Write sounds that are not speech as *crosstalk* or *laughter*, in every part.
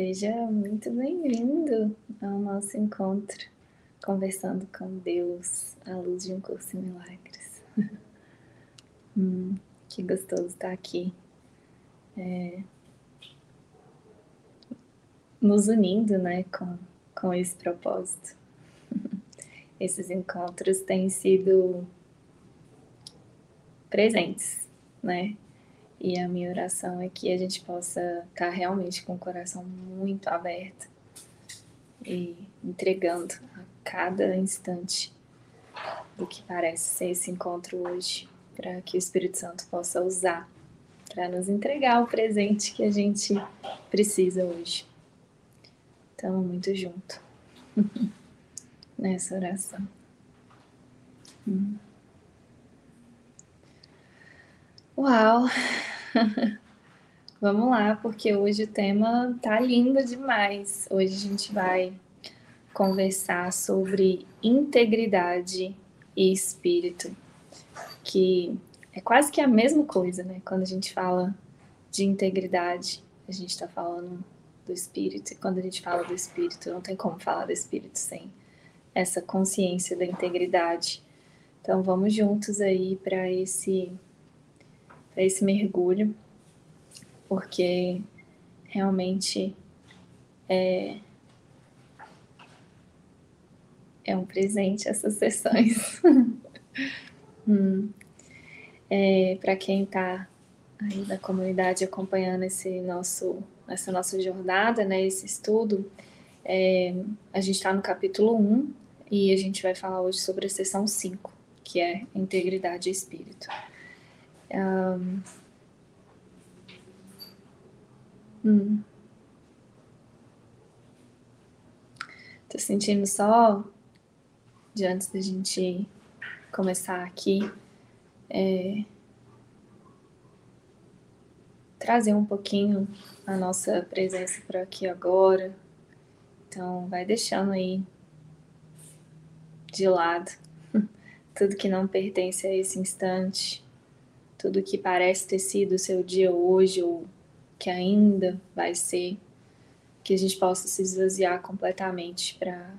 Seja muito bem-vindo ao nosso encontro, conversando com Deus à luz de um curso em milagres. *laughs* hum, que gostoso estar aqui, é, nos unindo, né, com, com esse propósito. *laughs* Esses encontros têm sido presentes, né? E a minha oração é que a gente possa estar realmente com o coração muito aberto e entregando a cada instante do que parece ser esse encontro hoje, para que o Espírito Santo possa usar para nos entregar o presente que a gente precisa hoje. Estamos muito junto *laughs* nessa oração. Hum. Uau! *laughs* Vamos lá, porque hoje o tema tá lindo demais. Hoje a gente vai conversar sobre integridade e espírito, que é quase que a mesma coisa, né? Quando a gente fala de integridade, a gente está falando do espírito, e quando a gente fala do espírito, não tem como falar do espírito sem essa consciência da integridade. Então vamos juntos aí para esse para esse mergulho, porque realmente é, é um presente essas sessões. *laughs* hum. é, Para quem está aí da comunidade acompanhando esse nosso, essa nossa jornada, né, esse estudo, é, a gente está no capítulo 1 e a gente vai falar hoje sobre a sessão 5, que é integridade e espírito. Um, hum. Tô sentindo só, de antes da gente começar aqui, é, trazer um pouquinho a nossa presença para aqui agora. Então, vai deixando aí de lado *laughs* tudo que não pertence a esse instante tudo que parece ter sido o seu dia hoje ou que ainda vai ser, que a gente possa se esvaziar completamente para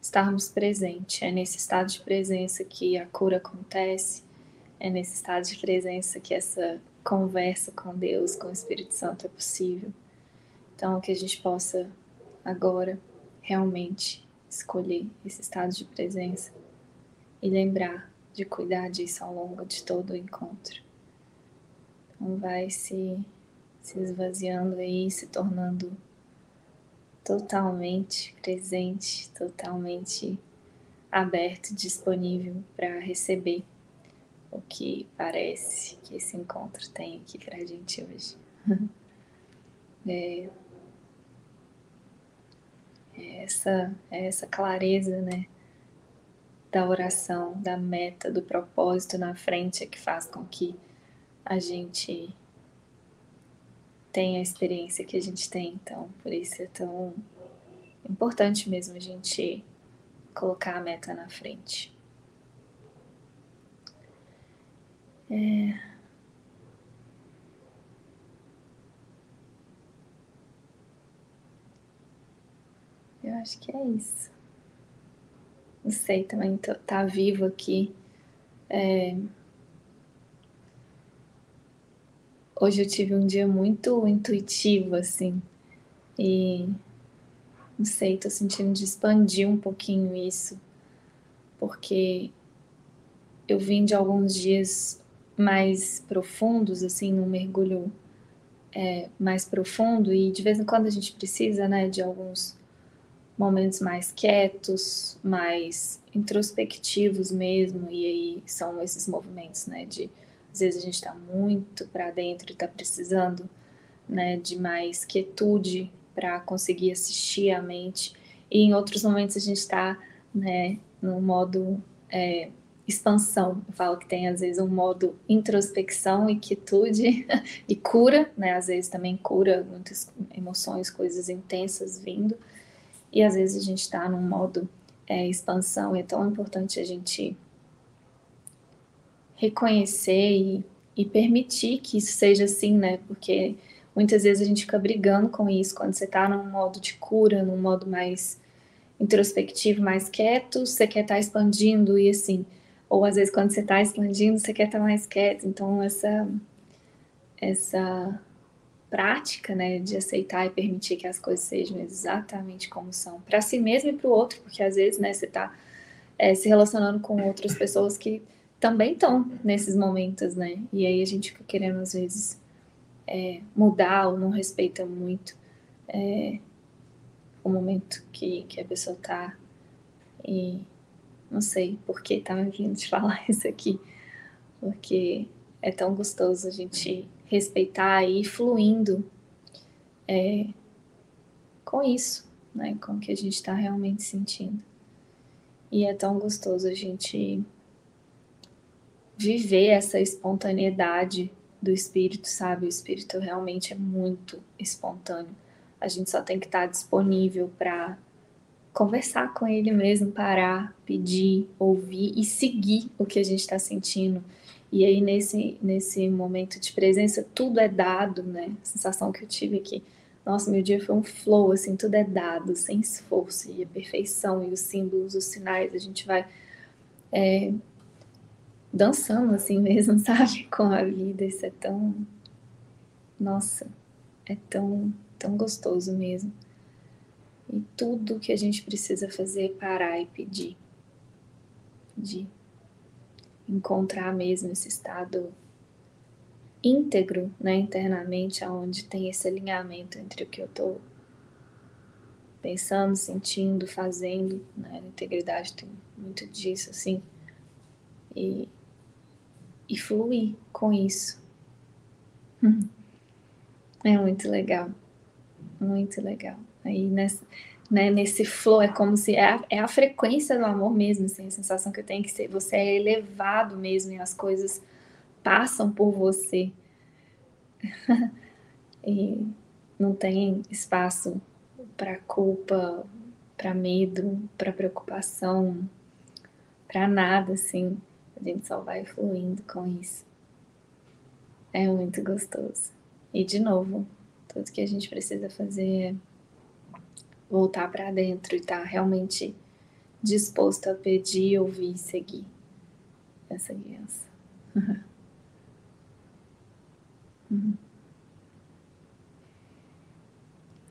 estarmos presentes. É nesse estado de presença que a cura acontece, é nesse estado de presença que essa conversa com Deus, com o Espírito Santo é possível. Então, que a gente possa agora realmente escolher esse estado de presença e lembrar de cuidar disso ao longo de todo o encontro. Então vai se, se esvaziando aí, se tornando totalmente presente, totalmente aberto, disponível para receber o que parece que esse encontro tem aqui para a gente hoje. *laughs* é, é essa, é essa clareza, né? Da oração, da meta, do propósito na frente é que faz com que a gente tenha a experiência que a gente tem. Então, por isso é tão importante mesmo a gente colocar a meta na frente. É... Eu acho que é isso não sei, também tá, tá vivo aqui. É... Hoje eu tive um dia muito intuitivo, assim, e não sei, tô sentindo de expandir um pouquinho isso, porque eu vim de alguns dias mais profundos, assim, num mergulho é, mais profundo, e de vez em quando a gente precisa, né, de alguns momentos mais quietos, mais introspectivos mesmo, e aí são esses movimentos, né, de às vezes a gente está muito para dentro e está precisando, né, de mais quietude para conseguir assistir a mente, e em outros momentos a gente está, né, no modo é, expansão. Eu falo que tem às vezes um modo introspecção e quietude *laughs* e cura, né? Às vezes também cura muitas emoções, coisas intensas vindo. E às vezes a gente está num modo é, expansão, é tão importante a gente reconhecer e, e permitir que isso seja assim, né? Porque muitas vezes a gente fica brigando com isso quando você está num modo de cura, num modo mais introspectivo, mais quieto, você quer estar tá expandindo e assim, ou às vezes quando você está expandindo, você quer estar tá mais quieto. Então essa essa prática, né, de aceitar e permitir que as coisas sejam exatamente como são, para si mesmo e para o outro, porque às vezes, né, você está é, se relacionando com outras pessoas que também estão nesses momentos, né, e aí a gente fica querendo às vezes é, mudar ou não respeita muito é, o momento que, que a pessoa está e não sei por que tá me vindo de *laughs* falar isso aqui, porque é tão gostoso a gente respeitar e ir fluindo é, com isso, né? Com o que a gente está realmente sentindo. E é tão gostoso a gente viver essa espontaneidade do espírito, sabe? O espírito realmente é muito espontâneo. A gente só tem que estar tá disponível para conversar com ele mesmo, parar, pedir, ouvir e seguir o que a gente está sentindo e aí, nesse, nesse momento de presença, tudo é dado, né? A sensação que eu tive aqui. Nossa, meu dia foi um flow, assim, tudo é dado, sem esforço, e a perfeição, e os símbolos, os sinais, a gente vai é, dançando assim *laughs* mesmo, sabe? Com a vida, isso é tão. Nossa, é tão, tão gostoso mesmo. E tudo que a gente precisa fazer é parar e pedir. Pedir encontrar mesmo esse estado íntegro, né, internamente, aonde tem esse alinhamento entre o que eu estou pensando, sentindo, fazendo, né, integridade tem muito disso, assim, e, e fluir com isso. *laughs* É muito legal, muito legal. Aí nessa, né, nesse flow, é como se é a, é a frequência do amor mesmo, assim, a sensação que eu tenho que ser, você é elevado mesmo e as coisas passam por você. *laughs* e não tem espaço para culpa, para medo, para preocupação, para nada, assim. A gente só vai fluindo com isso. É muito gostoso. E de novo, tudo que a gente precisa fazer é voltar para dentro e estar tá realmente disposto a pedir, ouvir e seguir essa guiança. *laughs* Uhum.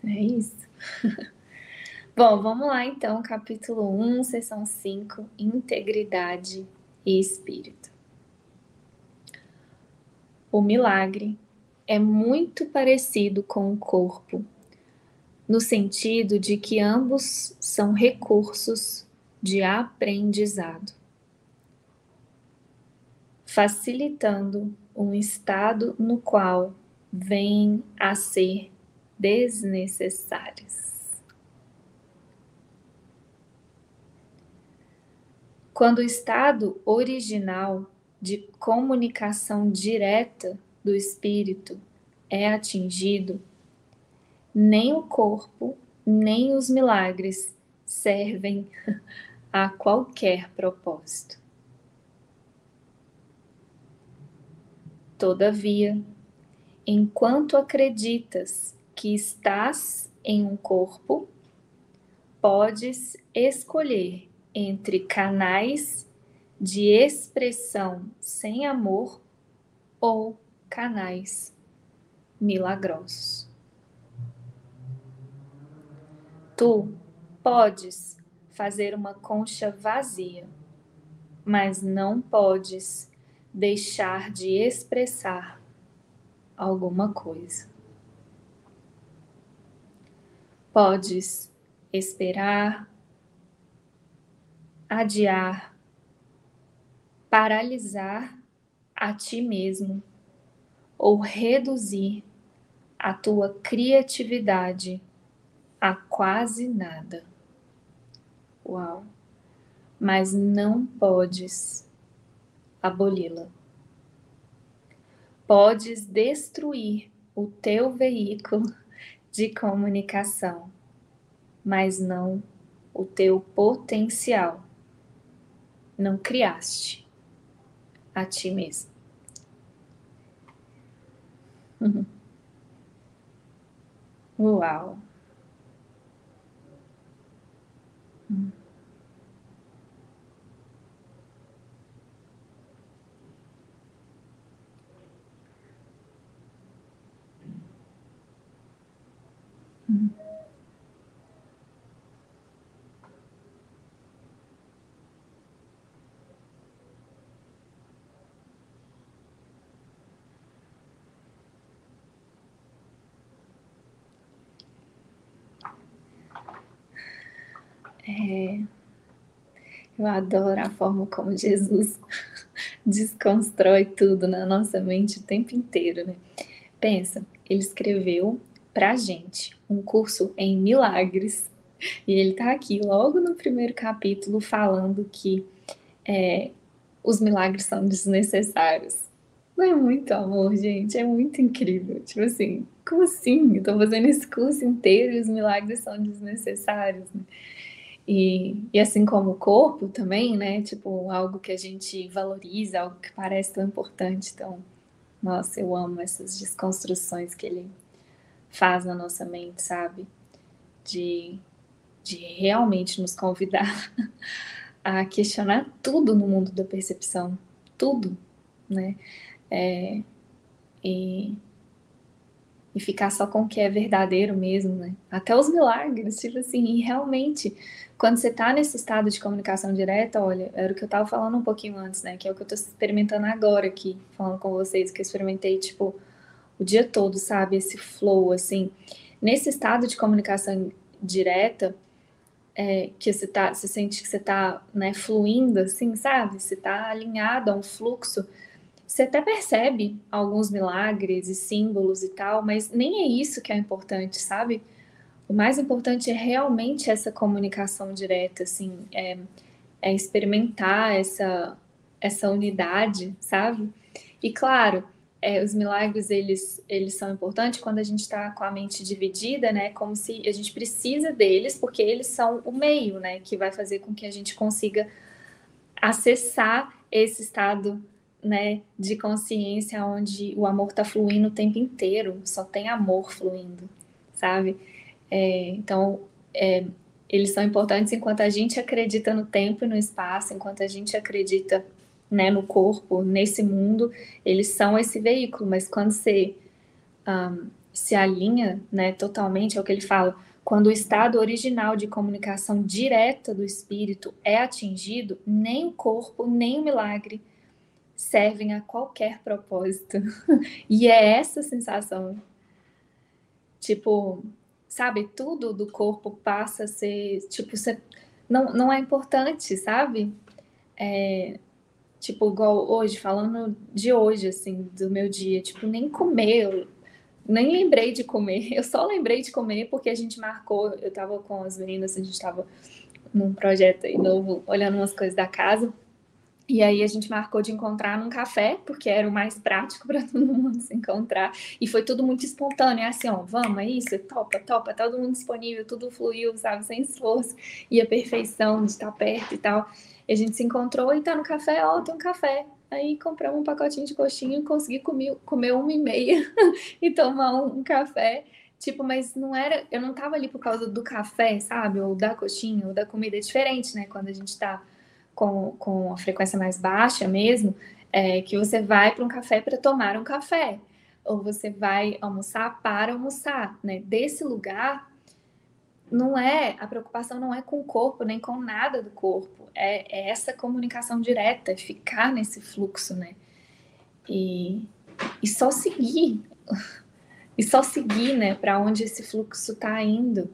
É isso. *laughs* Bom, vamos lá então, capítulo 1, sessão 5, integridade e espírito. O milagre é muito parecido com o corpo no sentido de que ambos são recursos de aprendizado, facilitando um estado no qual vêm a ser desnecessários. Quando o estado original de comunicação direta do espírito é atingido, nem o corpo, nem os milagres servem *laughs* a qualquer propósito. Todavia, enquanto acreditas que estás em um corpo, podes escolher entre canais de expressão sem amor ou canais milagrosos. Tu podes fazer uma concha vazia, mas não podes deixar de expressar alguma coisa. Podes esperar, adiar, paralisar a ti mesmo ou reduzir a tua criatividade a quase nada. Uau! Mas não podes aboli-la. Podes destruir o teu veículo de comunicação, mas não o teu potencial. Não criaste a ti mesmo. Uau! Hum. É, eu adoro a forma como Jesus *laughs* desconstrói tudo na nossa mente o tempo inteiro, né? Pensa, ele escreveu pra gente um curso em milagres e ele tá aqui logo no primeiro capítulo falando que é, os milagres são desnecessários. Não é muito amor, gente, é muito incrível. Tipo assim, como assim? Eu tô fazendo esse curso inteiro e os milagres são desnecessários, né? E, e assim como o corpo também, né? Tipo, algo que a gente valoriza, algo que parece tão importante. Então, nossa, eu amo essas desconstruções que ele faz na nossa mente, sabe? De, de realmente nos convidar *laughs* a questionar tudo no mundo da percepção. Tudo, né? É, e e ficar só com o que é verdadeiro mesmo, né? Até os milagres, tipo assim, e realmente, quando você tá nesse estado de comunicação direta, olha, era o que eu tava falando um pouquinho antes, né? Que é o que eu tô experimentando agora aqui, falando com vocês, que eu experimentei, tipo, o dia todo, sabe? Esse flow, assim. Nesse estado de comunicação direta, é, que você tá, você sente que você tá, né, fluindo, assim, sabe? Você tá alinhado a um fluxo você até percebe alguns milagres e símbolos e tal, mas nem é isso que é importante, sabe? O mais importante é realmente essa comunicação direta, assim, é, é experimentar essa, essa unidade, sabe? E claro, é, os milagres eles, eles são importantes quando a gente está com a mente dividida, né? Como se a gente precisa deles, porque eles são o meio, né? Que vai fazer com que a gente consiga acessar esse estado né, de consciência onde o amor está fluindo o tempo inteiro, só tem amor fluindo, sabe? É, então, é, eles são importantes enquanto a gente acredita no tempo e no espaço, enquanto a gente acredita né, no corpo, nesse mundo, eles são esse veículo, mas quando você um, se alinha né, totalmente, é o que ele fala, quando o estado original de comunicação direta do espírito é atingido, nem o corpo, nem o milagre servem a qualquer propósito. *laughs* e é essa sensação. Tipo, sabe, tudo do corpo passa a ser, tipo, você, não, não é importante, sabe? É, tipo, igual hoje, falando de hoje, assim, do meu dia, tipo, nem comer, eu nem lembrei de comer, *laughs* eu só lembrei de comer porque a gente marcou, eu tava com as meninas, a gente tava num projeto aí novo, olhando umas coisas da casa, e aí a gente marcou de encontrar num café, porque era o mais prático *laughs* para todo mundo se encontrar. E foi tudo muito espontâneo, é assim, ó, vamos, é isso, topa, topa, tá todo mundo disponível, tudo fluiu, sabe, sem esforço. E a perfeição de estar perto e tal. E a gente se encontrou e tá no café, ó, tem um café. Aí compramos um pacotinho de coxinha e consegui comer, comer uma e meia *laughs* e tomar um, café. Tipo, mas não era, eu não tava ali por causa do café, sabe? Ou da coxinha, ou da comida. É diferente, né? Quando a gente tá com, com a frequência mais baixa mesmo, é, que você vai para um café para tomar um café, ou você vai almoçar para almoçar, né? Desse lugar não é a preocupação não é com o corpo nem com nada do corpo, é, é essa comunicação direta, é ficar nesse fluxo, né? E, e só seguir, *laughs* e só seguir, né? Para onde esse fluxo está indo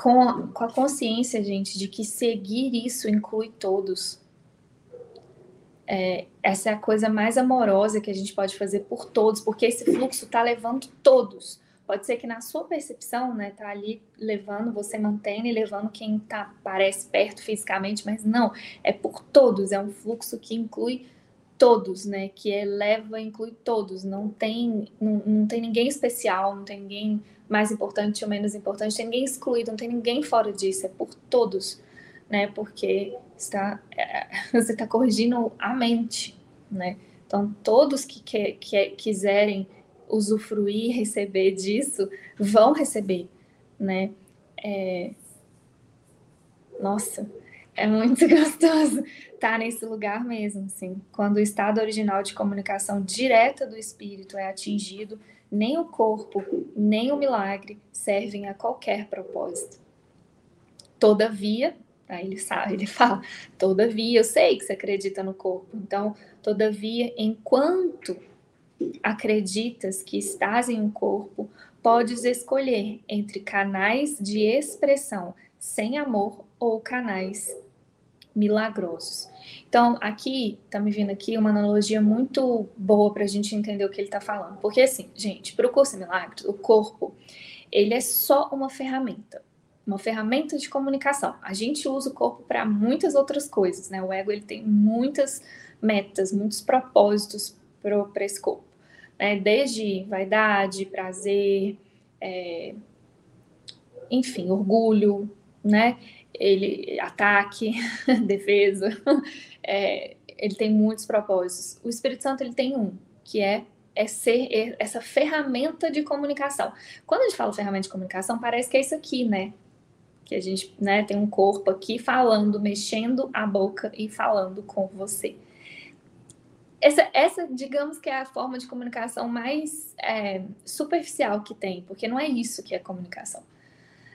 com a, com a consciência, gente, de que seguir isso inclui todos. É, essa é a coisa mais amorosa que a gente pode fazer por todos, porque esse fluxo está levando todos. Pode ser que na sua percepção, né, tá ali levando, você mantém e levando quem tá, parece perto fisicamente, mas não, é por todos, é um fluxo que inclui todos, né, que eleva, inclui todos, não tem, não, não tem ninguém especial, não tem ninguém mais importante ou menos importante, tem ninguém excluído, não tem ninguém fora disso, é por todos, né? Porque está, é, *laughs* você está corrigindo a mente, né? Então, todos que, que, que quiserem usufruir, receber disso, vão receber, né? É... Nossa, é muito *laughs* gostoso estar nesse lugar mesmo, assim. Quando o estado original de comunicação direta do espírito é atingido, nem o corpo, nem o milagre servem a qualquer propósito. Todavia, aí ele sabe, ele fala, todavia, eu sei que você acredita no corpo. Então, todavia, enquanto acreditas que estás em um corpo, podes escolher entre canais de expressão sem amor ou canais milagrosos. Então, aqui, tá me vindo aqui uma analogia muito boa para a gente entender o que ele está falando. Porque, assim, gente, para o curso Milagres, o corpo, ele é só uma ferramenta. Uma ferramenta de comunicação. A gente usa o corpo para muitas outras coisas, né? O ego, ele tem muitas metas, muitos propósitos para esse corpo. Né? Desde vaidade, prazer, é, enfim, orgulho, né? Ele ataque, *laughs* defesa, *laughs* é, ele tem muitos propósitos. O Espírito Santo ele tem um, que é é ser essa ferramenta de comunicação. Quando a gente fala ferramenta de comunicação, parece que é isso aqui, né? Que a gente né, tem um corpo aqui falando, mexendo a boca e falando com você. Essa, essa, digamos que é a forma de comunicação mais é, superficial que tem, porque não é isso que é comunicação.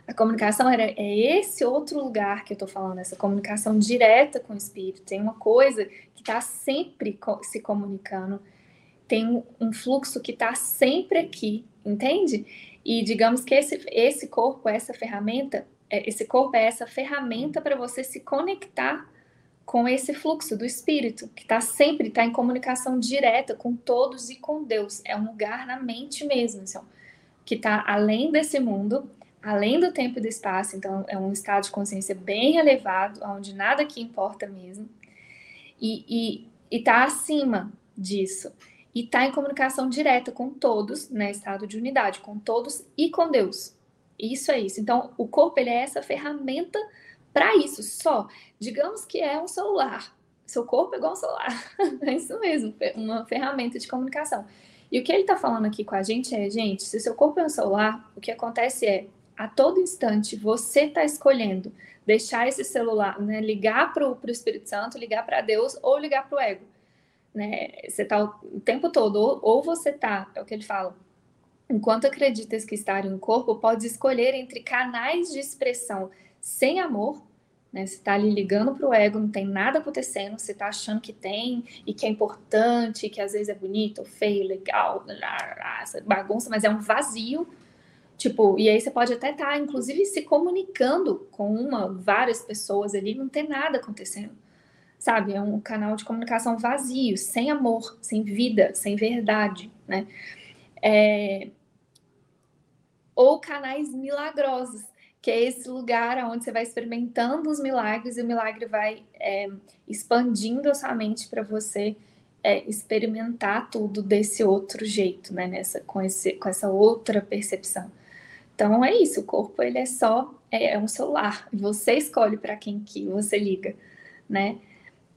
A comunicação era, é esse outro lugar que eu estou falando, essa comunicação direta com o espírito. Tem uma coisa que está sempre se comunicando, tem um fluxo que está sempre aqui, entende? E digamos que esse, esse corpo, essa ferramenta, é, esse corpo é essa ferramenta para você se conectar com esse fluxo do espírito, que está sempre tá em comunicação direta com todos e com Deus. É um lugar na mente mesmo, assim, que está além desse mundo além do tempo e do espaço, então é um estado de consciência bem elevado, onde nada aqui importa mesmo, e está acima disso, e está em comunicação direta com todos, né, estado de unidade, com todos e com Deus. Isso é isso. Então, o corpo ele é essa ferramenta para isso, só. Digamos que é um celular. Seu corpo é igual um celular. *laughs* é isso mesmo, uma ferramenta de comunicação. E o que ele está falando aqui com a gente é, gente, se seu corpo é um celular, o que acontece é, a todo instante você está escolhendo deixar esse celular, né, ligar para o Espírito Santo, ligar para Deus ou ligar para o ego. Né? Você está o tempo todo, ou, ou você está, é o que ele fala, enquanto acreditas que estar em um corpo, pode escolher entre canais de expressão sem amor, né? Você está ali ligando para o ego, não tem nada acontecendo, você está achando que tem e que é importante, que às vezes é bonito, feio, legal, essa bagunça, mas é um vazio Tipo, e aí você pode até estar, tá, inclusive, se comunicando com uma, várias pessoas ali, não tem nada acontecendo. Sabe? É um canal de comunicação vazio, sem amor, sem vida, sem verdade, né? É... Ou canais milagrosos, que é esse lugar onde você vai experimentando os milagres e o milagre vai é, expandindo a sua mente para você é, experimentar tudo desse outro jeito, né? Nessa, com, esse, com essa outra percepção. Então é isso, o corpo ele é só é, é um celular. Você escolhe para quem que você liga, né?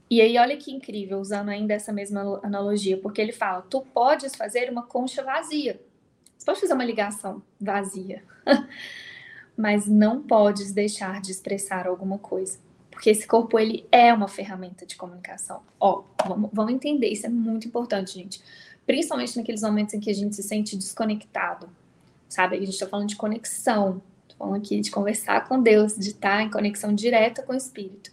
E aí olha que incrível, usando ainda essa mesma analogia, porque ele fala: tu podes fazer uma concha vazia. Você pode fazer uma ligação vazia, *laughs* mas não podes deixar de expressar alguma coisa, porque esse corpo ele é uma ferramenta de comunicação. Ó, vamos, vamos entender, isso é muito importante, gente. Principalmente naqueles momentos em que a gente se sente desconectado sabe? A gente está falando de conexão, tô falando aqui de conversar com Deus, de estar tá em conexão direta com o Espírito.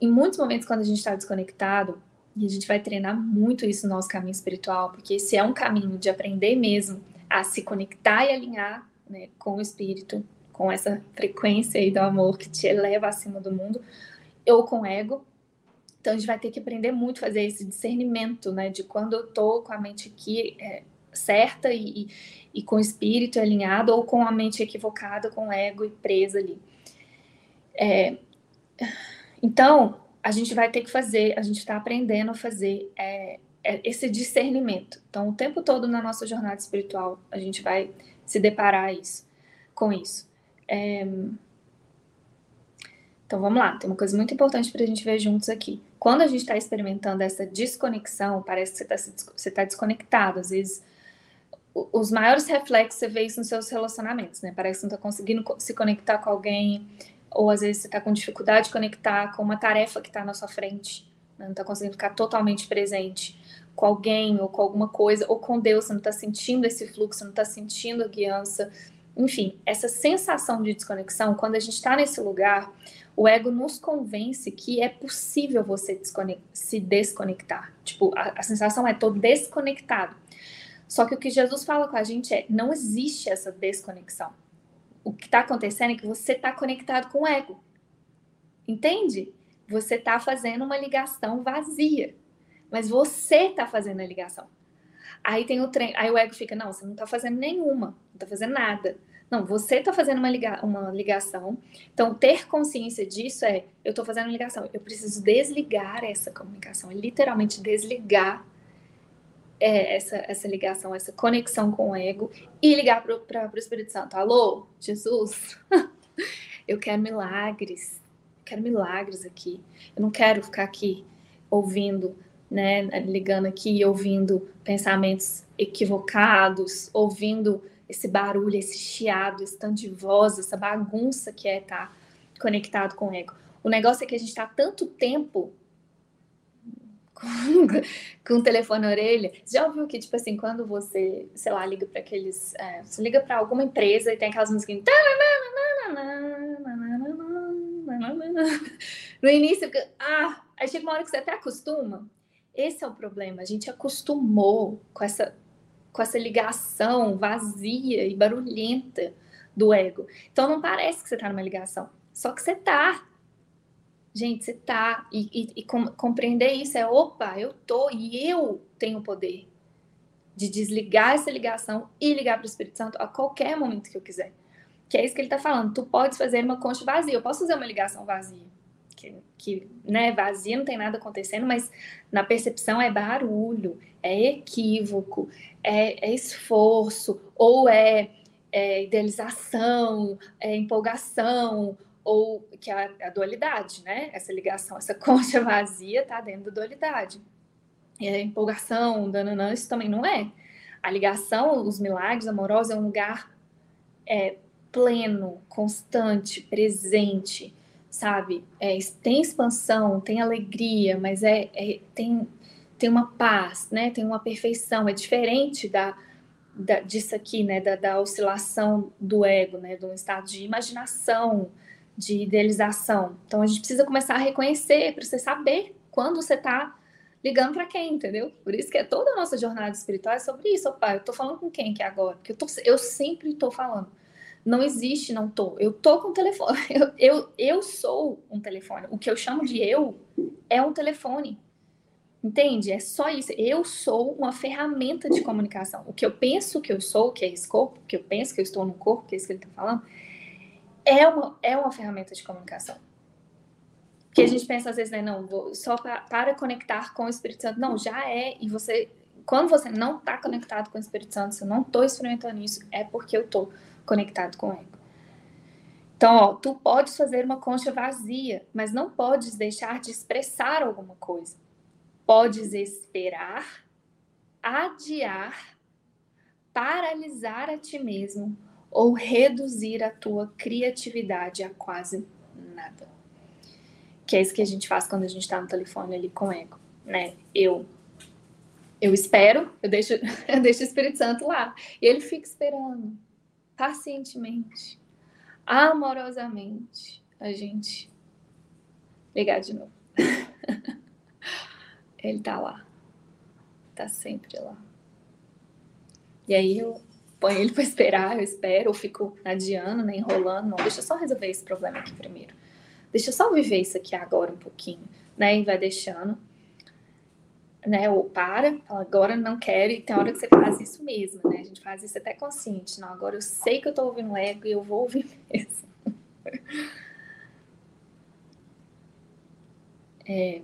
Em muitos momentos, quando a gente está desconectado, e a gente vai treinar muito isso no nosso caminho espiritual, porque esse é um caminho de aprender mesmo a se conectar e alinhar né, com o Espírito, com essa frequência aí do amor que te eleva acima do mundo, ou com o ego. Então a gente vai ter que aprender muito a fazer esse discernimento, né, de quando eu tô com a mente aqui é, certa e, e com espírito alinhado ou com a mente equivocada, com o ego e presa ali. É, então, a gente vai ter que fazer, a gente está aprendendo a fazer é, é, esse discernimento. Então, o tempo todo na nossa jornada espiritual, a gente vai se deparar isso, com isso. É, então, vamos lá, tem uma coisa muito importante para a gente ver juntos aqui. Quando a gente está experimentando essa desconexão, parece que você está tá desconectado. Às vezes, os maiores reflexos você vê isso nos seus relacionamentos, né? Parece que não está conseguindo se conectar com alguém, ou às vezes você está com dificuldade de conectar com uma tarefa que está na sua frente, né? não está conseguindo ficar totalmente presente com alguém ou com alguma coisa, ou com Deus, você não está sentindo esse fluxo, não está sentindo a guiança. Enfim, essa sensação de desconexão, quando a gente está nesse lugar, o ego nos convence que é possível você se desconectar. Tipo, a, a sensação é tô desconectado. Só que o que Jesus fala com a gente é: não existe essa desconexão. O que está acontecendo é que você está conectado com o ego. Entende? Você está fazendo uma ligação vazia. Mas você está fazendo a ligação. Aí tem o trem, aí o ego fica: não, você não está fazendo nenhuma, não está fazendo nada. Não, você está fazendo uma, liga uma ligação. Então, ter consciência disso é: eu estou fazendo ligação. Eu preciso desligar essa comunicação, é literalmente desligar é, essa, essa ligação, essa conexão com o ego e ligar para o Espírito Santo: Alô, Jesus, *laughs* eu quero milagres. Eu quero milagres aqui. Eu não quero ficar aqui ouvindo, né, ligando aqui e ouvindo pensamentos equivocados, ouvindo esse barulho, esse chiado, esse tanto de voz, essa bagunça que é estar tá conectado com o ego. O negócio é que a gente está tanto tempo com, o telefone na orelha. Você já ouviu que, tipo assim, quando você, sei lá, liga para aqueles. É, você liga para alguma empresa e tem aquelas musiquinhas. No início, ah, aí chega uma hora que você até acostuma. Esse é o problema. A gente acostumou com essa com essa ligação vazia e barulhenta do ego. Então não parece que você está numa ligação, só que você está. Gente, você está. E, e, e com, compreender isso é: opa, eu tô e eu tenho o poder de desligar essa ligação e ligar para o Espírito Santo a qualquer momento que eu quiser. Que é isso que ele está falando. Tu pode fazer uma concha vazia. Eu posso fazer uma ligação vazia que, que né, vazia, não tem nada acontecendo, mas na percepção é barulho, é equívoco, é, é esforço, ou é, é, idealização, é empolgação, ou que é a, a, dualidade, né? Essa ligação, essa *laughs* concha vazia tá dentro da dualidade. É empolgação, dananã, isso também não é. A ligação, os milagres amorosos é um lugar é, pleno, constante, presente, sabe? É, tem expansão, tem alegria, mas é, é, tem, tem uma paz, né? Tem uma perfeição. É diferente da, da disso aqui, né? Da, da oscilação do ego, né? Um estado de imaginação, de idealização. Então a gente precisa começar a reconhecer para você saber quando você está ligando para quem, entendeu? Por isso que é toda a nossa jornada espiritual é sobre isso. Opa, eu tô falando com quem que é agora? Porque eu, tô, eu sempre tô falando não existe, não tô. Eu tô com o telefone. *laughs* Eu, eu, eu sou um telefone. O que eu chamo de eu é um telefone. Entende? É só isso. Eu sou uma ferramenta de comunicação. O que eu penso que eu sou, que é esse corpo, o que eu penso que eu estou no corpo, que é isso que ele está falando, é uma, é uma ferramenta de comunicação. Que a gente pensa às vezes, né? Não, vou só pra, para conectar com o Espírito Santo. Não, já é. E você, quando você não está conectado com o Espírito Santo, se eu não estou experimentando isso, é porque eu estou conectado com o ego. Então, ó, tu podes fazer uma concha vazia, mas não podes deixar de expressar alguma coisa. Podes esperar, adiar, paralisar a ti mesmo ou reduzir a tua criatividade a quase nada. Que é isso que a gente faz quando a gente está no telefone ali com ego, né? Eu eu espero, eu deixo, *laughs* eu deixo o Espírito Santo lá. E ele fica esperando pacientemente, amorosamente, a gente ligar de novo. *laughs* Ele tá lá. Tá sempre lá. E aí eu ponho ele para esperar, eu espero, ou fico adiando, né, enrolando. Não, deixa eu só resolver esse problema aqui primeiro. Deixa eu só viver isso aqui agora um pouquinho, né? E vai deixando né? Ou para, agora não quero, e tem hora que você faz isso mesmo, né? A gente faz isso até consciente. Não, agora eu sei que eu tô ouvindo ego e eu vou ouvir *laughs* mesmo. É...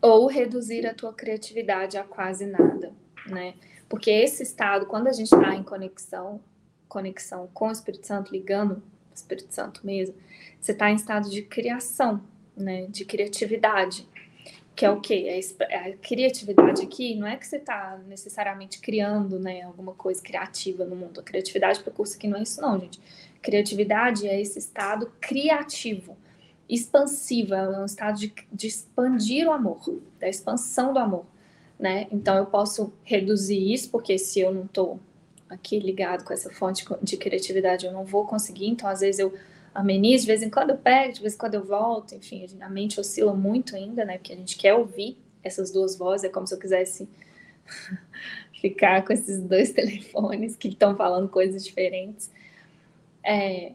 Ou reduzir a tua criatividade a quase nada, né? Porque esse estado, quando a gente está em conexão, conexão com o Espírito Santo, ligando o Espírito Santo mesmo, você está em estado de criação, né, de criatividade, que é o quê? A, criatividade aqui não é que você está necessariamente criando né, alguma coisa criativa no mundo. A criatividade para o curso aqui não é isso, não, gente. Criatividade é esse estado criativo, expansivo, é um estado de, de expandir o amor, da expansão do amor. Né? Então eu posso reduzir isso, porque se eu não estou aqui ligado com essa fonte de criatividade, eu não vou conseguir. Então, às vezes, eu amenizo, de vez em quando eu pego, de vez em quando eu volto, enfim, a mente oscila muito ainda, né? Porque a gente quer ouvir essas duas vozes, é como se eu quisesse *laughs* ficar com esses dois *laughs* telefones que estão falando coisas diferentes. É...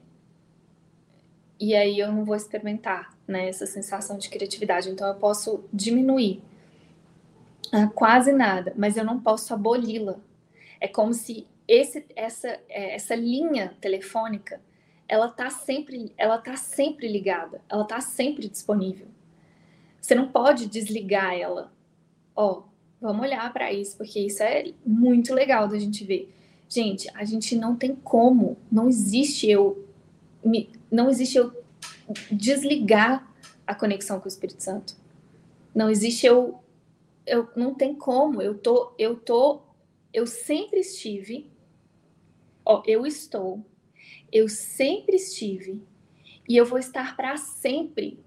E aí eu não vou experimentar né, essa sensação de criatividade. Então eu posso diminuir quase nada, mas eu não posso aboli-la. É como se esse, essa, é, essa linha telefônica ela tá sempre, ela tá sempre ligada, ela tá sempre disponível. Você não pode desligar ela. Ó, vamos olhar para isso, porque isso é muito legal da gente ver. Gente, a gente não tem como, não existe eu, não existe eu desligar a conexão com o Espírito Santo. Não existe eu, eu não tem como. Eu tô, eu tô, eu sempre estive. Ó, eu estou eu sempre estive e eu vou estar para sempre,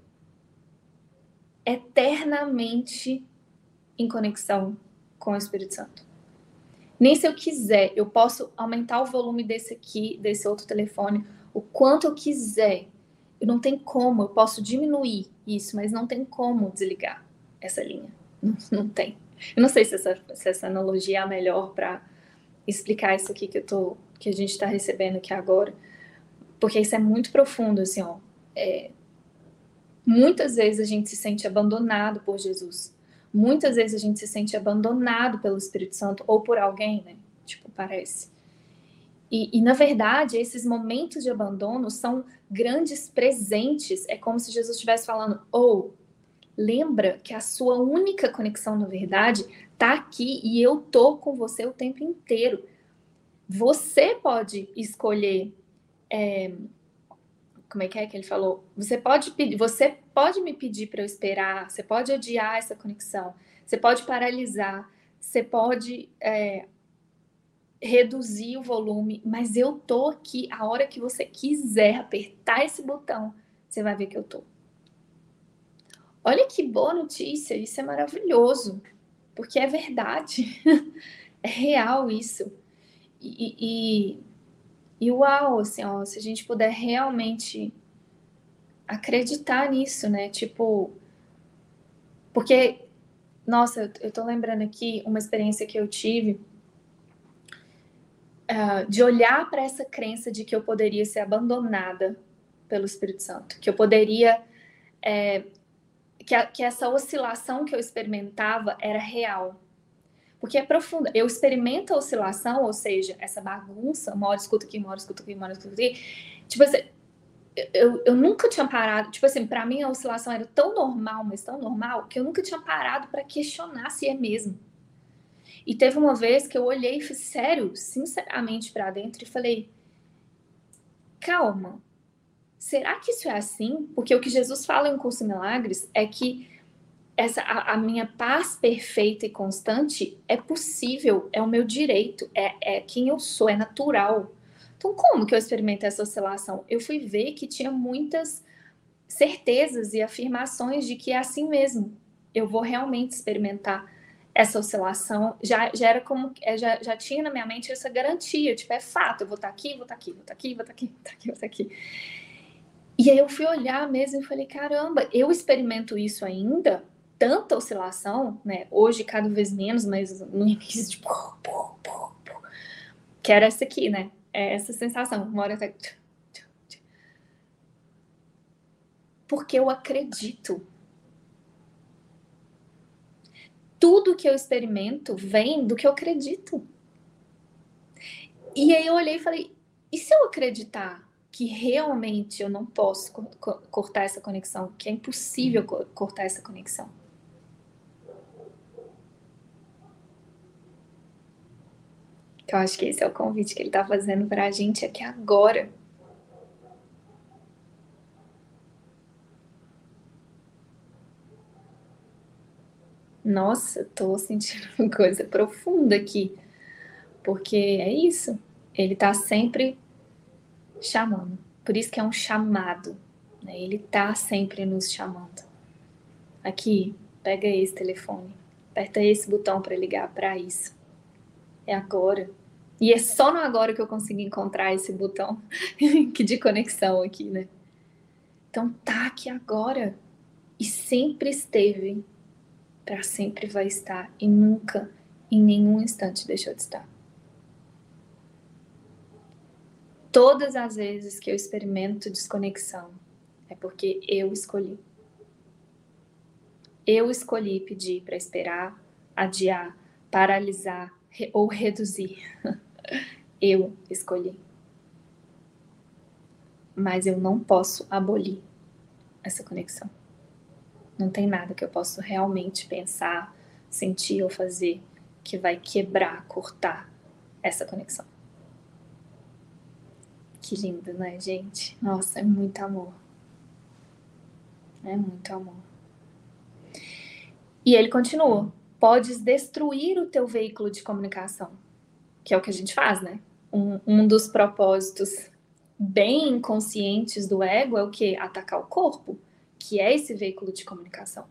eternamente em conexão com o Espírito Santo. Nem se eu quiser, eu posso aumentar o volume desse aqui, desse outro telefone, o quanto eu quiser. Eu não tem como, eu posso diminuir isso, mas não tem como desligar essa linha. Não, não tem. Eu não sei se essa, se essa analogia é a melhor para explicar isso aqui que eu tô, que a gente está recebendo aqui agora, porque isso é muito profundo, assim, ó. É, muitas vezes a gente se sente abandonado por Jesus. Muitas vezes a gente se sente abandonado pelo Espírito Santo ou por alguém, né? Tipo, parece. E, e, na verdade, esses momentos de abandono são grandes presentes. É como se Jesus estivesse falando: ou oh, lembra que a sua única conexão na verdade tá aqui e eu tô com você o tempo inteiro. Você pode escolher é, como é que é que ele falou? Você pode pedir, você pode me pedir para eu esperar, você pode adiar essa conexão, você pode paralisar, você pode é, reduzir o volume, mas eu tô aqui a hora que você quiser apertar esse botão, você vai ver que eu tô. Olha que boa notícia, isso é maravilhoso, porque é verdade, *laughs* é real isso. E, e, e uau, assim, ó, se a gente puder realmente acreditar nisso, né? Tipo, porque, nossa, eu tô lembrando aqui uma experiência que eu tive uh, de olhar para essa crença de que eu poderia ser abandonada pelo Espírito Santo, que eu poderia. É, que, a, que essa oscilação que eu experimentava era real, porque é profunda. Eu experimento a oscilação, ou seja, essa bagunça, uma hora escuta aqui, uma hora escuta aqui, uma hora escuta aqui. Tipo assim, eu, eu nunca tinha parado. Tipo assim, para mim a oscilação era tão normal, mas tão normal, que eu nunca tinha parado para questionar se é mesmo. E teve uma vez que eu olhei sério, sinceramente para dentro e falei: calma, será que isso é assim? Porque o que Jesus fala em Curso Milagres é que essa a, a, minha paz perfeita e constante é possível, é o meu direito, é, é quem eu sou, é natural. Então, como que eu experimentei essa oscilação? Eu fui ver que tinha muitas certezas e afirmações de que é assim mesmo. Eu vou realmente experimentar essa oscilação. Já, já era como, é, já, já tinha na minha mente essa garantia, tipo, é fato, eu vou estar tá aqui, vou estar tá aqui, vou estar tá aqui, vou estar aqui, vou estar aqui, vou estar aqui. E aí eu fui olhar mesmo e falei, caramba, eu experimento isso ainda tanta oscilação, né? Hoje cada vez menos, mas no início de que era essa aqui, né? É essa sensação, uma hora até porque eu acredito. Tudo que eu experimento vem do que eu acredito. E aí eu olhei e falei: e se eu acreditar que realmente eu não posso cortar essa conexão, que é impossível cortar essa conexão? Eu acho que esse é o convite que ele está fazendo para a gente aqui agora. Nossa, tô sentindo uma coisa profunda aqui. Porque é isso. Ele tá sempre chamando. Por isso que é um chamado. Né? Ele tá sempre nos chamando. Aqui, pega esse telefone. Aperta esse botão para ligar para isso. É agora. E é só no agora que eu consigo encontrar esse botão *laughs* que de conexão aqui, né? Então tá aqui agora e sempre esteve, para sempre vai estar e nunca, em nenhum instante deixou de estar. Todas as vezes que eu experimento desconexão, é porque eu escolhi. Eu escolhi pedir para esperar, adiar, paralisar ou reduzir. *laughs* eu escolhi. Mas eu não posso abolir essa conexão. Não tem nada que eu possa realmente pensar, sentir ou fazer que vai quebrar, cortar essa conexão. Que lindo, né, gente? Nossa, é muito amor. É muito amor. E ele continua: podes destruir o teu veículo de comunicação, que é o que a gente faz, né? Um, um dos propósitos bem inconscientes do ego é o que? Atacar o corpo que é esse veículo de comunicação.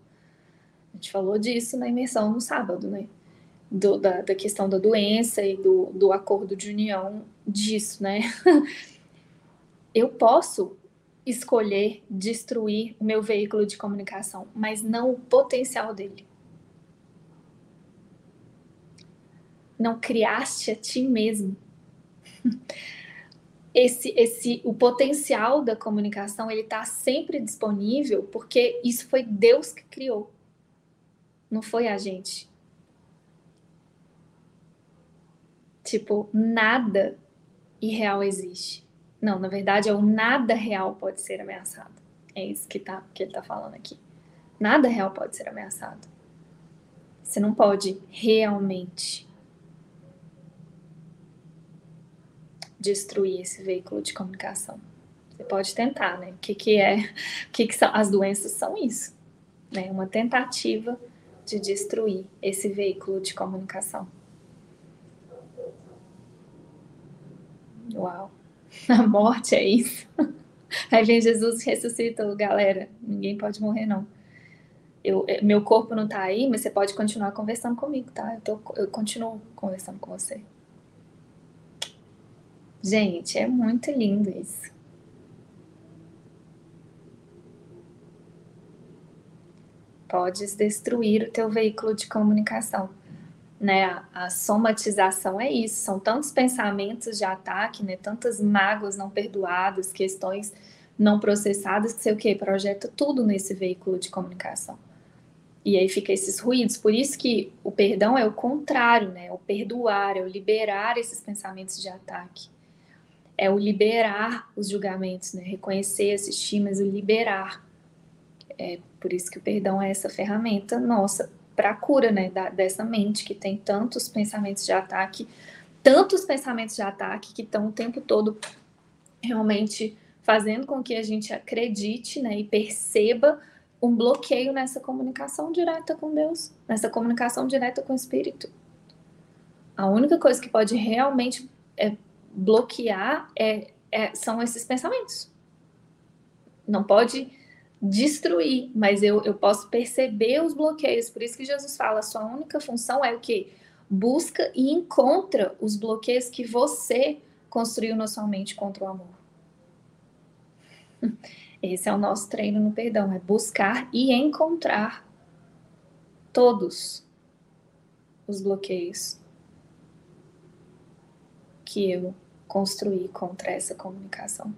A gente falou disso na imersão no sábado, né? Do, da, da, questão da doença e do, do acordo de união disso, né? *laughs* Eu posso escolher destruir o meu veículo de comunicação, mas não o potencial dele. Não criaste a ti mesmo. *laughs* esse, esse, o potencial da comunicação ele está sempre disponível porque isso foi Deus que criou, não foi a gente. Tipo, nada irreal existe. Não, na verdade, é o nada real pode ser ameaçado. É isso que, tá, que ele está falando aqui. Nada real pode ser ameaçado. Você não pode realmente destruir esse veículo de comunicação. Você pode tentar, né? O que, que é? O que, que são? As doenças são isso, né? Uma tentativa de destruir esse veículo de comunicação. Uau! *laughs* A morte é isso. Aí vem Jesus e ressuscita, galera. Ninguém pode morrer, não. Eu, é, meu corpo não tá aí, mas você pode continuar conversando comigo, tá? Eu, tô, eu continuo conversando com você. Gente, é muito lindo isso. Podes destruir o teu veículo de comunicação. Né? A, somatização é isso, são tantos pensamentos de ataque, né? tantas mágoas não perdoadas, questões não processadas, que sei o que, projeta tudo nesse veículo de comunicação. E aí fica esses ruídos. Por isso que o perdão é o contrário, né? É o perdoar, é o liberar esses pensamentos de ataque é o liberar os julgamentos, né? Reconhecer, assistir, mas o liberar. É por isso que o perdão é essa ferramenta nossa para a cura, né? Da, dessa mente que tem tantos pensamentos de ataque, tantos pensamentos de ataque que estão o tempo todo realmente fazendo com que a gente acredite, né? E perceba um bloqueio nessa comunicação direta com Deus, nessa comunicação direta com o Espírito. A única coisa que pode realmente é, bloquear é, é, são esses pensamentos. Não pode destruir, mas eu, eu posso perceber os bloqueios. Por isso que Jesus fala: sua única função é o que? Busca e encontra os bloqueios que você construiu na sua mente contra o amor. *laughs* Esse é o nosso treino no perdão: é buscar e encontrar todos os bloqueios que eu construir contra essa comunicação.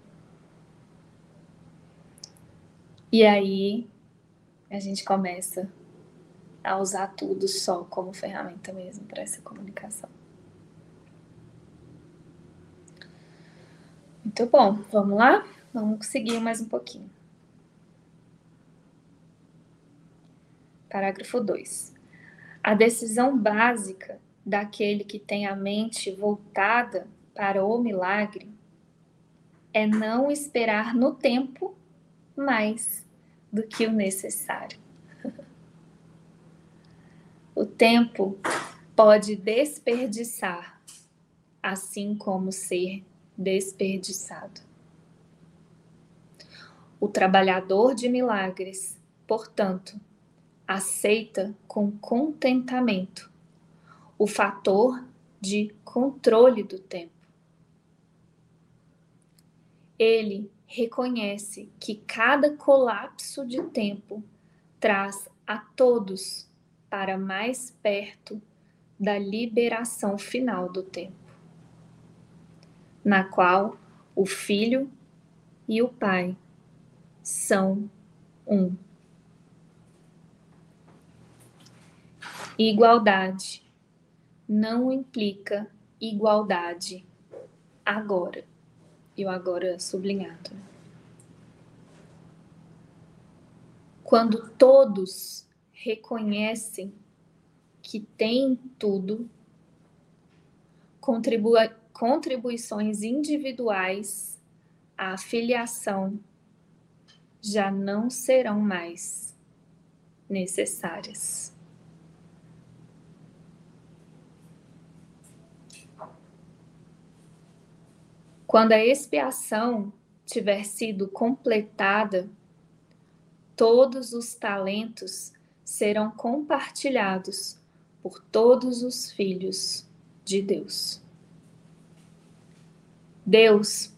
E aí a gente começa a usar tudo só como ferramenta mesmo para essa comunicação. Muito bom, vamos lá? Vamos seguir mais um pouquinho. Parágrafo 2. A decisão básica daquele que tem a mente voltada para o milagre é não esperar no tempo mais do que o necessário. O tempo pode desperdiçar, assim como ser desperdiçado. O trabalhador de milagres, portanto, aceita com contentamento o fator de controle do tempo. Ele reconhece que cada colapso de tempo traz a todos para mais perto da liberação final do tempo, na qual o Filho e o Pai são um. Igualdade não implica igualdade agora. E o agora sublinhado. Quando todos reconhecem que têm tudo, contribui contribuições individuais à filiação já não serão mais necessárias. Quando a expiação tiver sido completada, todos os talentos serão compartilhados por todos os filhos de Deus. Deus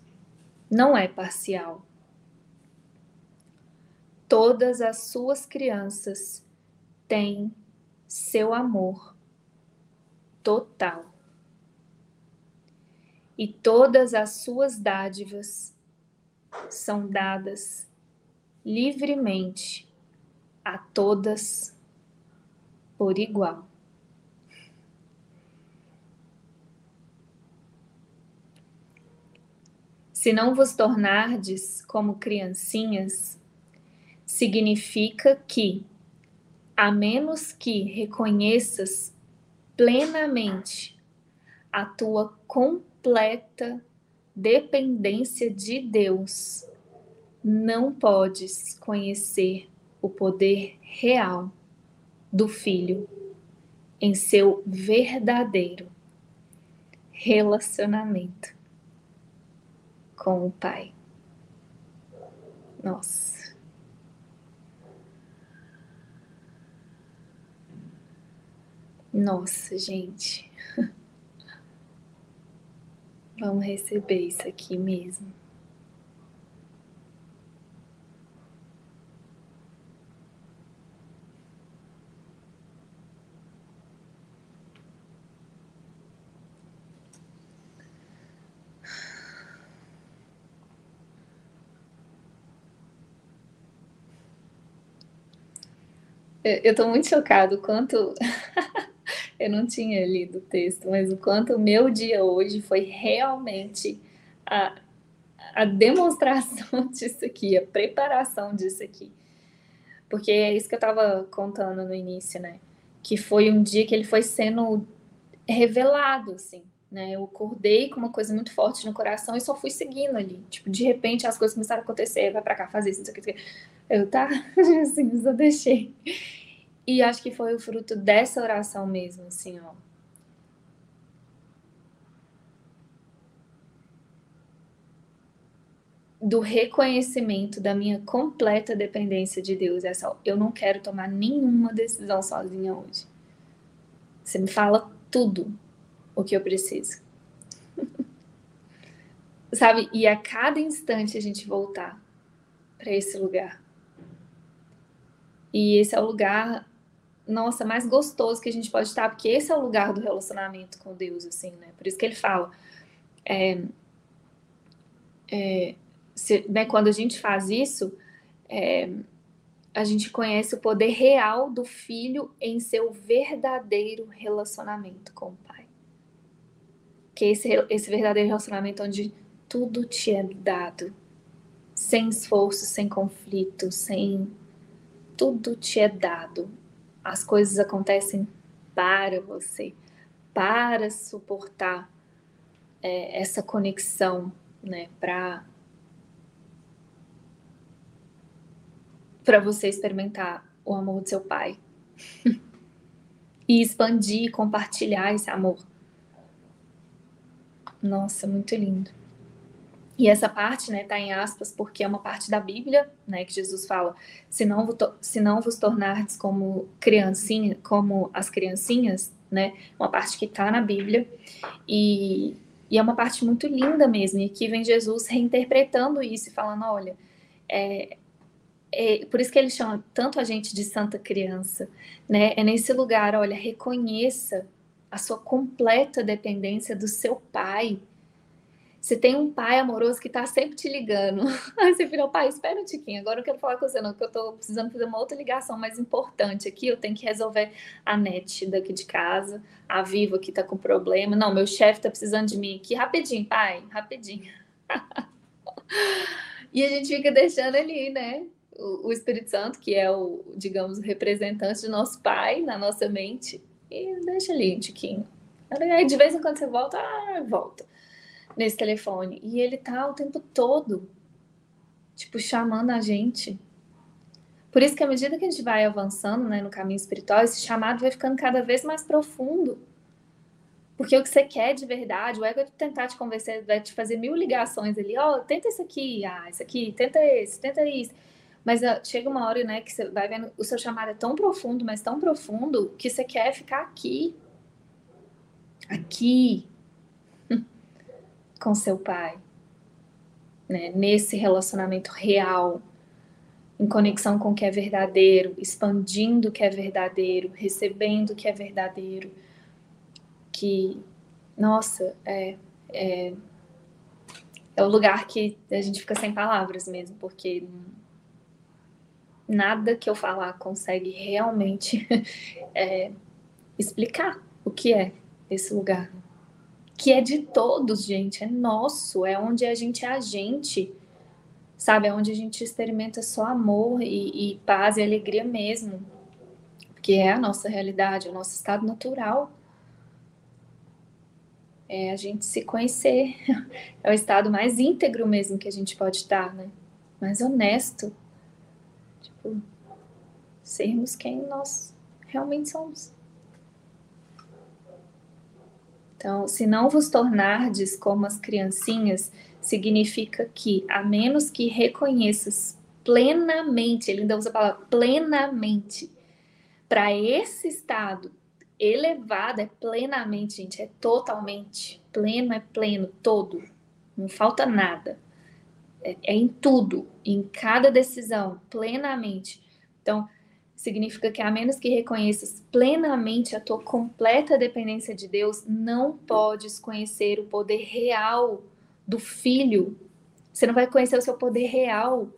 não é parcial. Todas as suas crianças têm seu amor total e todas as suas dádivas são dadas livremente a todas por igual. Se não vos tornardes como criancinhas, significa que, a menos que reconheças plenamente a tua completa dependência de Deus, não podes conhecer o poder real do Filho em seu verdadeiro relacionamento com o Pai. Nossa. Nossa, gente. Vamos receber isso aqui mesmo. Eu estou muito chocado quanto *laughs* eu não tinha lido o texto, mas o quanto o meu dia hoje foi realmente a, a demonstração *laughs* disso aqui, a preparação disso aqui. Porque é isso que eu estava contando no início, né? Que foi um dia que ele foi sendo revelado, assim, né? Eu acordei com uma coisa muito forte no coração e só fui seguindo ali. Tipo, de repente as coisas começaram a acontecer, vai para cá, fazer isso, não sei o que. Eu, tá? *laughs* assim, só deixei. E acho que foi o fruto dessa oração mesmo, assim, ó. Do reconhecimento da minha completa dependência de Deus. É só, eu não quero tomar nenhuma decisão sozinha hoje. Você me fala tudo o que eu preciso. *laughs* Sabe? E a cada instante a gente voltar para esse lugar. E esse é o lugar nossa, mais gostoso que a gente pode estar, porque esse é o lugar do relacionamento com Deus, assim, né? Por isso que ele fala, é, é, se, né, quando a gente faz isso, é, a gente conhece o poder real do filho em seu verdadeiro relacionamento com o pai. Que esse, esse verdadeiro relacionamento onde tudo te é dado, sem esforço, sem conflito, sem. Tudo te é dado as coisas acontecem para você, para suportar é, essa conexão, né? Para para você experimentar o amor do seu pai. *laughs* e expandir, compartilhar esse amor. Nossa, muito lindo. E essa parte, né, tá em aspas, porque é uma parte da Bíblia, né, que Jesus fala: se não, se não vos tornardes como criancinha, como as criancinhas, né, uma parte que tá na Bíblia, e, e é uma parte muito linda mesmo, e aqui vem Jesus reinterpretando isso e falando: olha, é, é, por isso que ele chama tanto a gente de santa criança, né, é nesse lugar, olha, reconheça a sua completa dependência do seu pai, você tem um pai amoroso que está sempre te ligando. *laughs* Aí você vira, pai, espera um tiquinho, agora eu quero falar com você não, porque eu estou precisando fazer uma outra ligação mais importante aqui, eu tenho que resolver a net daqui de casa, a Vivo que está com problema. Não, meu chefe está precisando de mim aqui, rapidinho, pai, rapidinho. *laughs* e a gente fica deixando ali, né? O, Espírito Santo, que é o, digamos, o representante do nosso pai na nossa mente, e deixa ali um tiquinho. Aí de vez em quando você volta, ah, volta nesse telefone. E ele tá o tempo todo, tipo, chamando a gente. Por isso que à medida que a gente vai avançando né, no caminho espiritual, esse chamado vai ficando cada vez mais profundo. Porque o que você quer de verdade, o ego vai tentar te convencer, vai te fazer mil ligações ali, ó, oh, tenta isso aqui, ah, isso aqui, tenta esse, tenta isso. Mas uh, chega uma hora, né, que você vai vendo, o seu chamado é tão profundo, mas tão profundo, que você quer ficar aqui. Aqui, com seu pai, né? nesse relacionamento real, em conexão com o que é verdadeiro, expandindo o que é verdadeiro, recebendo o que é verdadeiro, que, nossa, é, é, é o lugar que a gente fica sem palavras mesmo, porque nada que eu falar consegue realmente *laughs* é, explicar o que é esse lugar que é de todos, gente, é nosso, é onde a gente é a gente, sabe? É onde a gente experimenta só amor e, e paz e alegria mesmo, porque é a nossa realidade, é o nosso estado natural. É a gente se conhecer, *laughs* é o estado mais íntegro mesmo que a gente pode estar, né? Mais honesto, tipo, sermos quem nós realmente somos. Então, se não vos tornardes como as criancinhas, significa que, a menos que reconheças plenamente, ele ainda usa a palavra plenamente, para esse estado elevado, é plenamente, gente, é totalmente, pleno é pleno, todo, não falta nada, é, é em tudo, em cada decisão, plenamente. Então, significa que a menos que reconheças plenamente a tua completa dependência de Deus, não podes conhecer o poder real do filho. Você não vai conhecer o seu poder real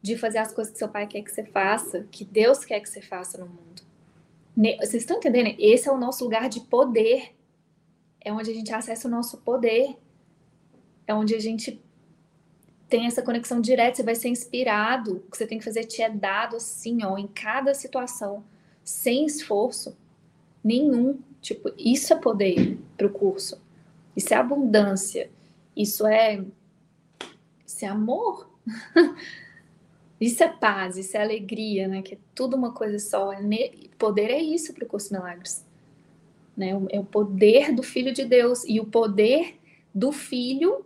de fazer as coisas que seu pai quer que você faça, que Deus quer que você faça no mundo. Vocês estão entendendo? Esse é o nosso lugar de poder. É onde a gente acessa o nosso poder. É onde a gente tem essa conexão direta, você vai ser inspirado, o que você tem que fazer te é dado assim, ó, em cada situação, sem esforço nenhum. Tipo, isso é poder para o curso. Isso é abundância. Isso é isso é amor. *laughs* isso é paz, isso é alegria, né? Que é tudo uma coisa só. É poder é isso para o curso Milagres. Né? É o poder do Filho de Deus e o poder do Filho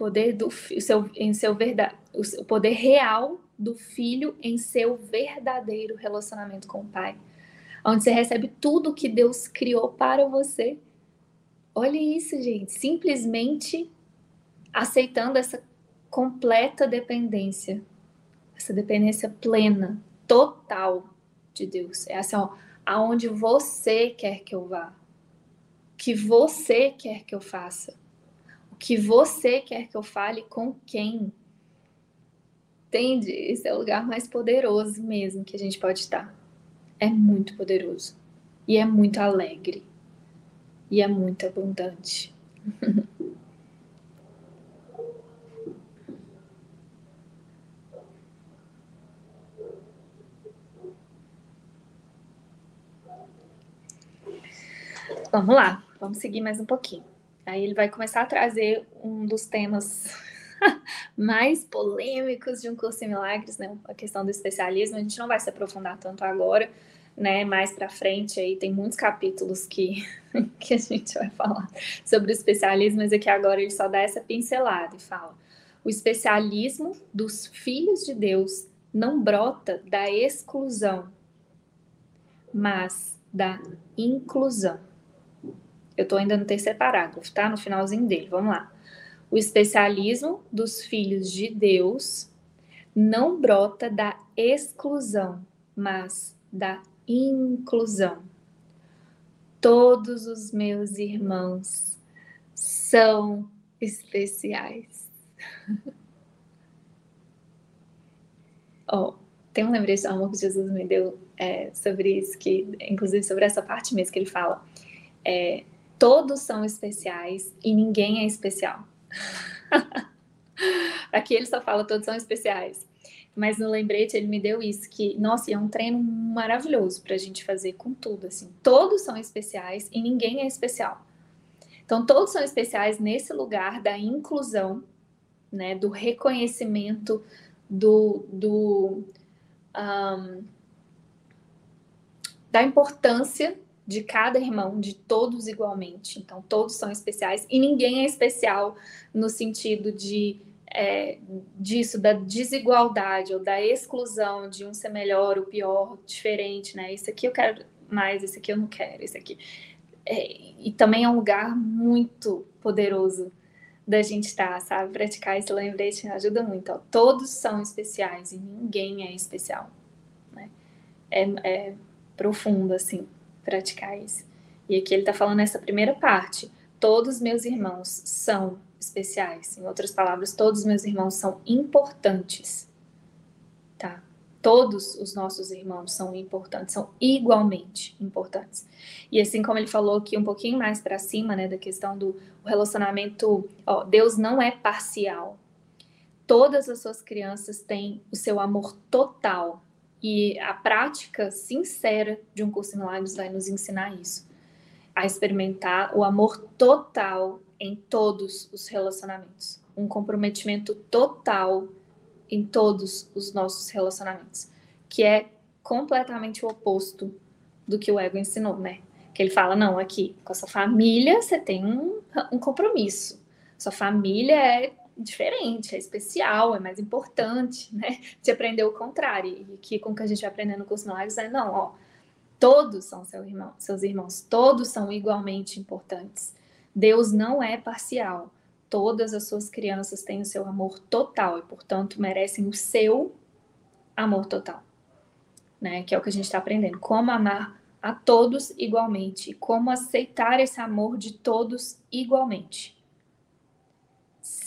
poder do seu, em seu verdade, o poder real do filho em seu verdadeiro relacionamento com o pai, onde você recebe tudo que Deus criou para você. Olha isso, gente, simplesmente aceitando essa completa dependência, essa dependência plena, total de Deus. É assim, ó, aonde você quer que eu vá, que você quer que eu faça que você quer que eu fale com quem. Entende? Esse é o lugar mais poderoso mesmo que a gente pode estar. É muito poderoso. E é muito alegre. E é muito abundante. *laughs* Vamos lá, vamos seguir mais um pouquinho. Aí ele vai começar a trazer um dos temas *laughs* mais polêmicos de um curso em milagres, né? A questão do especialismo, a gente não vai se aprofundar tanto agora, né? Mais para frente aí tem muitos capítulos que *laughs* que a gente vai falar sobre o especialismo, mas aqui agora ele só dá essa pincelada e fala: o especialismo dos filhos de Deus não brota da exclusão, mas da inclusão. Eu estou ainda no terceiro parágrafo, tá? No finalzinho dele, vamos lá. O especialismo dos filhos de Deus não brota da exclusão, mas da inclusão. Todos os meus irmãos são especiais. *laughs* Ó, oh, tem um lembrete do amor que Jesus me deu é, sobre isso, que, inclusive sobre essa parte mesmo que ele fala. É, todos são especiais e ninguém é especial. *laughs* Aqui ele só fala todos são especiais. Mas no lembrete ele me deu isso, que, nossa, é um treino maravilhoso para a gente fazer com tudo, assim. Todos são especiais e ninguém é especial. Então, todos são especiais nesse lugar da inclusão, né, do reconhecimento do, do um, da importância de cada irmão, de todos igualmente. Então, todos são especiais e ninguém é especial no sentido de é, disso, da desigualdade ou da exclusão de um ser melhor ou pior, diferente, né? Isso aqui eu quero mais, isso aqui eu não quero, isso aqui. É, e também é um lugar muito poderoso da gente estar, tá, sabe? Praticar esse lembrete ajuda muito. Ó. Todos são especiais e ninguém é especial. Né? É, é profundo, assim praticar isso. E aqui ele está falando essa primeira parte. Todos meus irmãos são especiais. Em outras palavras, todos meus irmãos são importantes. Tá? Todos os nossos irmãos são importantes, são igualmente importantes. E assim como ele falou aqui um pouquinho mais para cima, né, da questão do relacionamento, ó, Deus não é parcial. Todas as suas crianças têm o seu amor total e a prática sincera de um curso em milagres vai nos ensinar isso. A experimentar o amor total em todos os relacionamentos. Um comprometimento total em todos os nossos relacionamentos. Que é completamente o oposto do que o ego ensinou, né? Que ele fala: não, aqui, com a sua família você tem um, um compromisso. Sua família é diferente, é especial, é mais importante, né? De aprender o contrário. E que com que a gente vai aprendendo no curso Milagres é não, ó, todos são seu irmão, seus irmãos, todos são igualmente importantes. Deus não é parcial. Todas as suas crianças têm o seu amor total e, portanto, merecem o seu amor total. Né? Que é o que a gente está aprendendo. Como amar a todos igualmente, como aceitar esse amor de todos igualmente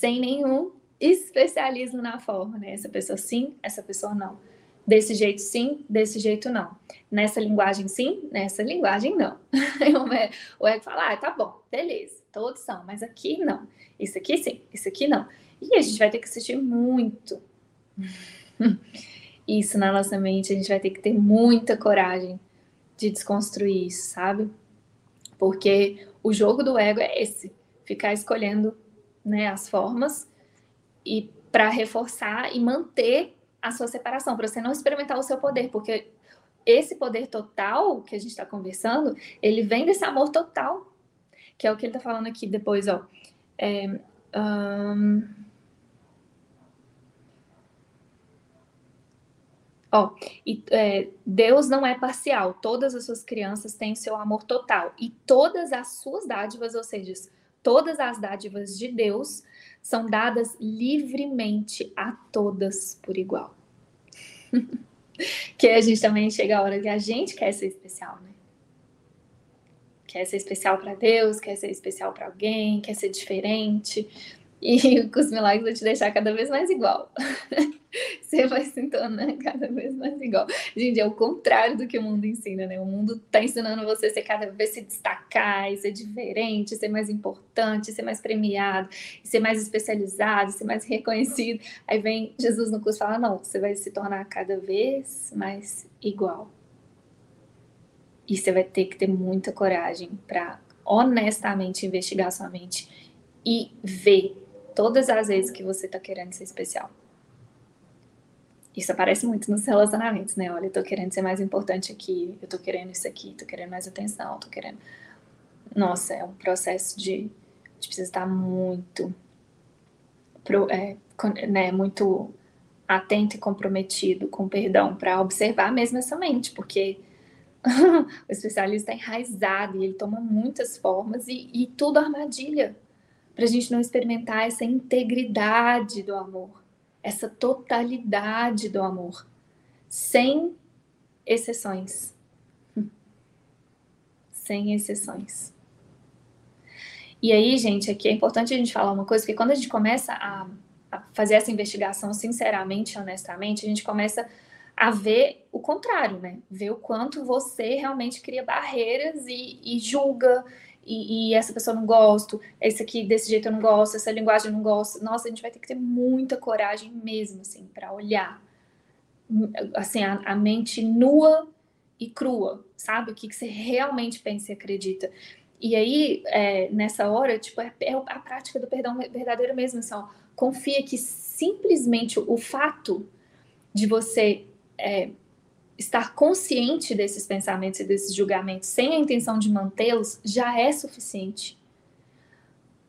sem nenhum especialismo na forma, né? Essa pessoa sim, essa pessoa não. Desse jeito sim, desse jeito não. Nessa linguagem sim, nessa linguagem não. *laughs* o ego fala, ah, tá bom, beleza, todos são, mas aqui não. Isso aqui sim, isso aqui não. E a gente vai ter que assistir muito *laughs* isso na nossa mente, a gente vai ter que ter muita coragem de desconstruir isso, sabe? Porque o jogo do ego é esse, ficar escolhendo né, as formas e para reforçar e manter a sua separação, para você não experimentar o seu poder, porque esse poder total que a gente está conversando, ele vem desse amor total, que é o que ele está falando aqui depois, ó. É, um... Ó, e, é, Deus não é parcial, todas as suas crianças têm seu amor total, e todas as suas dádivas, ou seja, Todas as dádivas de Deus são dadas livremente a todas por igual. *laughs* que a gente também chega a hora que a gente quer ser especial, né? Quer ser especial para Deus, quer ser especial para alguém, quer ser diferente. E *laughs* com os milagres vai te deixar cada vez mais igual. *laughs* você vai se tornando cada vez mais igual. Gente, é o contrário do que o mundo ensina, né? O mundo tá ensinando você a cada vez se destacar, e ser diferente, ser mais importante, ser mais premiado, ser mais especializado, ser mais reconhecido. Aí vem Jesus no curso e fala: não, você vai se tornar cada vez mais igual. E você vai ter que ter muita coragem para honestamente investigar sua mente e ver Todas as vezes que você tá querendo ser especial. Isso aparece muito nos relacionamentos, né? Olha, eu tô querendo ser mais importante aqui, eu tô querendo isso aqui, tô querendo mais atenção, tô querendo. Nossa, é um processo de. A gente precisa estar muito. Pro, é, né, muito atento e comprometido com perdão para observar mesmo essa mente, porque *laughs* o especialista é enraizado e ele toma muitas formas e, e tudo armadilha para a gente não experimentar essa integridade do amor, essa totalidade do amor, sem exceções. *laughs* Sem exceções. E aí, gente, aqui é importante a gente falar uma coisa, porque quando a gente começa a, a fazer essa investigação sinceramente, honestamente, a gente começa a ver o contrário, né? Ver o quanto você realmente cria barreiras e, e julga, e, e, essa pessoa não gosto, esse aqui desse jeito eu não gosto, essa linguagem eu não gosto. Nossa, a gente vai ter que ter muita coragem mesmo, assim, para olhar, assim, a, a, mente nua e crua, sabe? O que, que você realmente pensa e acredita. E aí, é, nessa hora, tipo, é, é, a prática do perdão verdadeiro mesmo, assim, ó, confia que simplesmente o fato de você é, estar consciente desses pensamentos e desses julgamentos sem a intenção de mantê-los já é suficiente.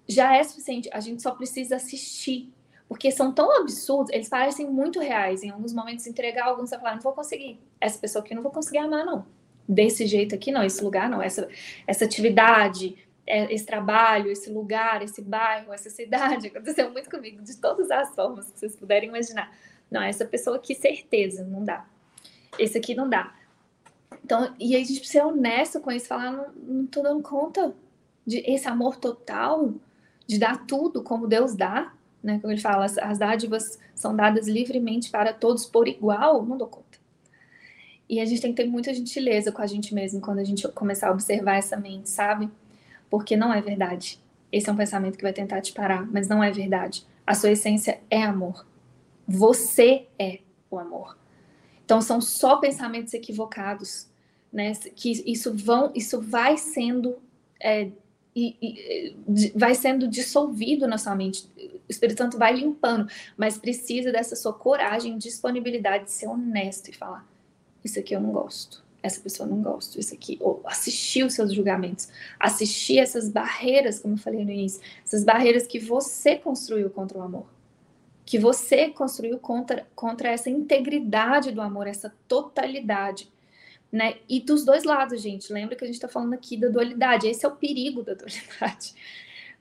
Já é suficiente. A gente só precisa assistir. Porque são tão absurdos, eles parecem muito reais. Em alguns momentos, entregar alguns, você falar, não vou conseguir. Essa pessoa aqui não vou conseguir amar, não. Desse jeito aqui, não. Esse lugar, não. Essa, essa atividade, é, esse trabalho, esse lugar, esse bairro, essa cidade. *laughs* Aconteceu muito comigo, de todas as formas que vocês puderem imaginar. Não, essa pessoa aqui, certeza, não dá esse aqui não dá. Então, e a gente precisa ser honesto com isso, falar, não, não tô dando conta de esse amor total, de dar tudo como Deus dá, né? Como ele fala, as, as dádivas são dadas livremente para todos por igual, não dou conta. E a gente tem que ter muita gentileza com a gente mesmo quando a gente começar a observar essa mente, sabe? Porque não é verdade. Esse é um pensamento que vai tentar te parar, mas não é verdade. A sua essência é amor. Você é o amor. Então são só pensamentos equivocados, né? Que isso vão, isso vai sendo é, e, e, vai sendo dissolvido na sua mente. O Espírito Santo vai limpando, mas precisa dessa sua coragem, disponibilidade de ser honesto e falar: isso aqui eu não gosto, essa pessoa não gosto, isso aqui, ou assistir os seus julgamentos, assistir essas barreiras, como eu falei no início, essas barreiras que você construiu contra o amor que você construiu contra, contra essa integridade do amor, essa totalidade. Né? E dos dois lados, gente. Lembra que a gente está falando aqui da dualidade. Esse é o perigo da *laughs* dualidade.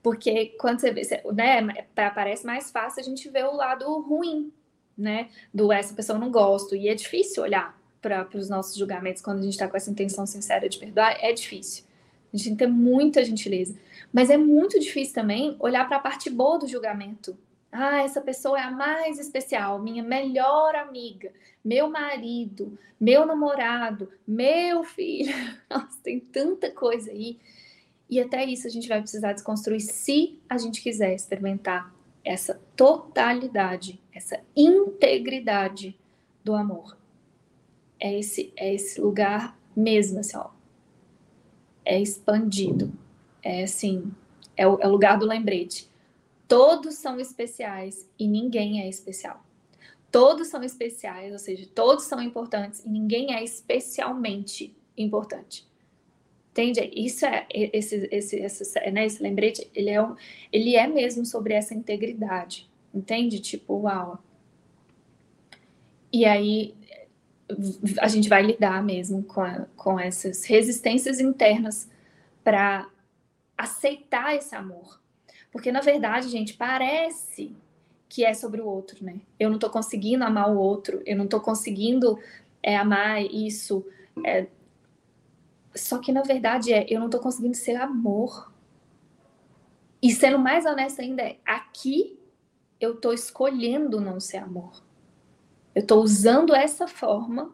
Porque quando você vê, né, parece mais fácil a gente ver o lado ruim, né? Do essa pessoa não gosto. E é difícil olhar para os nossos julgamentos quando a gente está com essa intenção sincera de perdoar. É difícil. A gente tem que ter muita gentileza. Mas é muito difícil também olhar para a parte boa do julgamento, ah, essa pessoa é a mais especial, minha melhor amiga, meu marido, meu namorado, meu filho. *laughs* Nossa, tem tanta coisa aí. E até isso a gente vai precisar desconstruir se a gente quiser experimentar essa totalidade, essa integridade do amor. É esse, é esse lugar mesmo, assim, ó. É expandido. É assim, é o, é o lugar do lembrete Todos são especiais e ninguém é especial. Todos são especiais, ou seja, todos são importantes e ninguém é especialmente importante. Entende? Isso é esse esse esse, né, esse lembrete, ele é um, ele é mesmo sobre essa integridade. Entende? Tipo, uau. E aí a gente vai lidar mesmo com, a, com essas resistências internas para aceitar esse amor, porque, na verdade, gente, parece que é sobre o outro, né? Eu não tô conseguindo amar o outro, eu não tô conseguindo é, amar isso. É... Só que, na verdade, é eu não tô conseguindo ser amor. E sendo mais honesta ainda, é aqui eu tô escolhendo não ser amor. Eu tô usando essa forma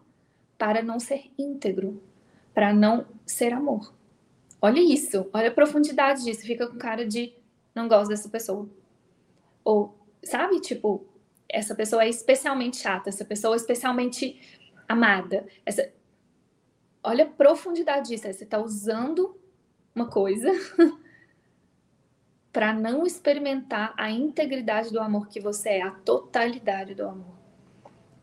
para não ser íntegro, para não ser amor. Olha isso, olha a profundidade disso. Fica com cara de não gosto dessa pessoa. Ou, sabe, tipo, essa pessoa é especialmente chata, essa pessoa é especialmente amada. Essa... Olha a profundidade disso. Você está usando uma coisa *laughs* para não experimentar a integridade do amor que você é, a totalidade do amor.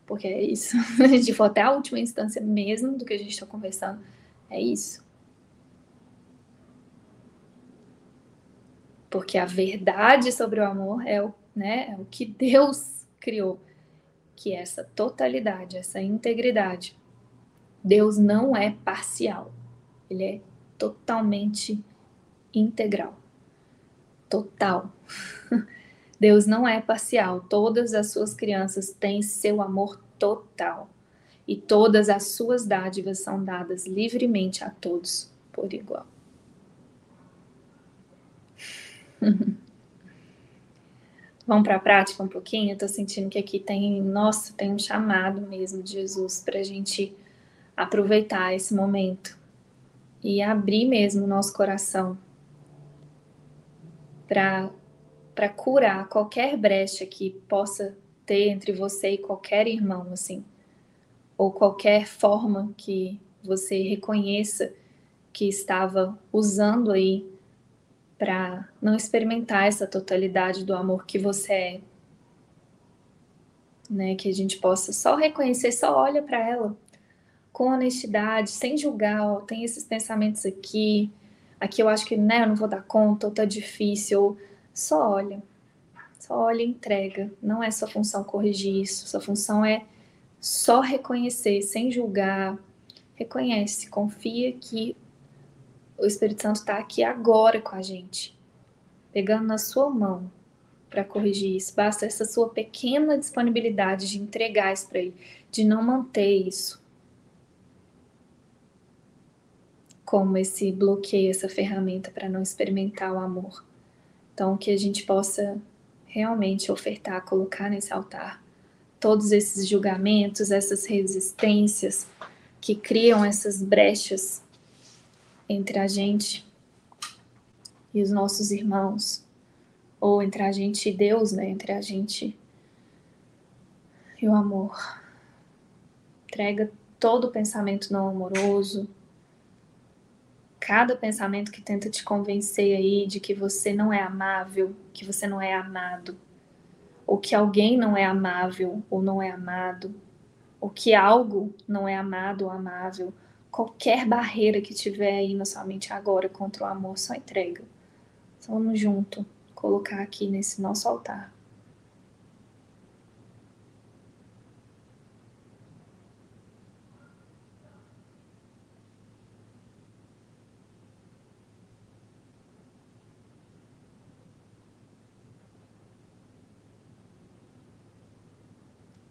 Porque é isso. *laughs* A gente for até a última instância mesmo do que a gente está conversando, é isso. Porque a verdade sobre o amor é o, né, é o que Deus criou, que é essa totalidade, essa integridade. Deus não é parcial, ele é totalmente integral. Total. *laughs* Deus não é parcial, todas as suas crianças têm seu amor total. E todas as suas dádivas são dadas livremente a todos por igual. *laughs* Vamos para a prática um pouquinho? Eu sentindo que aqui tem, nossa, tem um chamado mesmo de Jesus para a gente aproveitar esse momento e abrir mesmo o nosso coração para curar qualquer brecha que possa ter entre você e qualquer irmão, assim, ou qualquer forma que você reconheça que estava usando aí para não experimentar essa totalidade do amor que você é. Né, que a gente possa só reconhecer, só olha para ela com honestidade, sem julgar, ó, tem esses pensamentos aqui, aqui eu acho que né, eu não vou dar conta, ou tá difícil, ou só olha. Só olha e entrega. Não é sua função corrigir isso, sua função é só reconhecer, sem julgar. Reconhece, confia que o Espírito Santo está aqui agora com a gente, pegando na sua mão para corrigir isso. Basta essa sua pequena disponibilidade de entregar isso para ele, de não manter isso como esse bloqueio, essa ferramenta para não experimentar o amor. Então, que a gente possa realmente ofertar, colocar nesse altar todos esses julgamentos, essas resistências que criam essas brechas entre a gente e os nossos irmãos, ou entre a gente e Deus, né? Entre a gente e o amor. Entrega todo pensamento não amoroso, cada pensamento que tenta te convencer aí de que você não é amável, que você não é amado, ou que alguém não é amável ou não é amado, ou que algo não é amado ou amável, qualquer barreira que tiver aí na sua mente agora contra o amor, só entrega. Só vamos junto colocar aqui nesse nosso altar.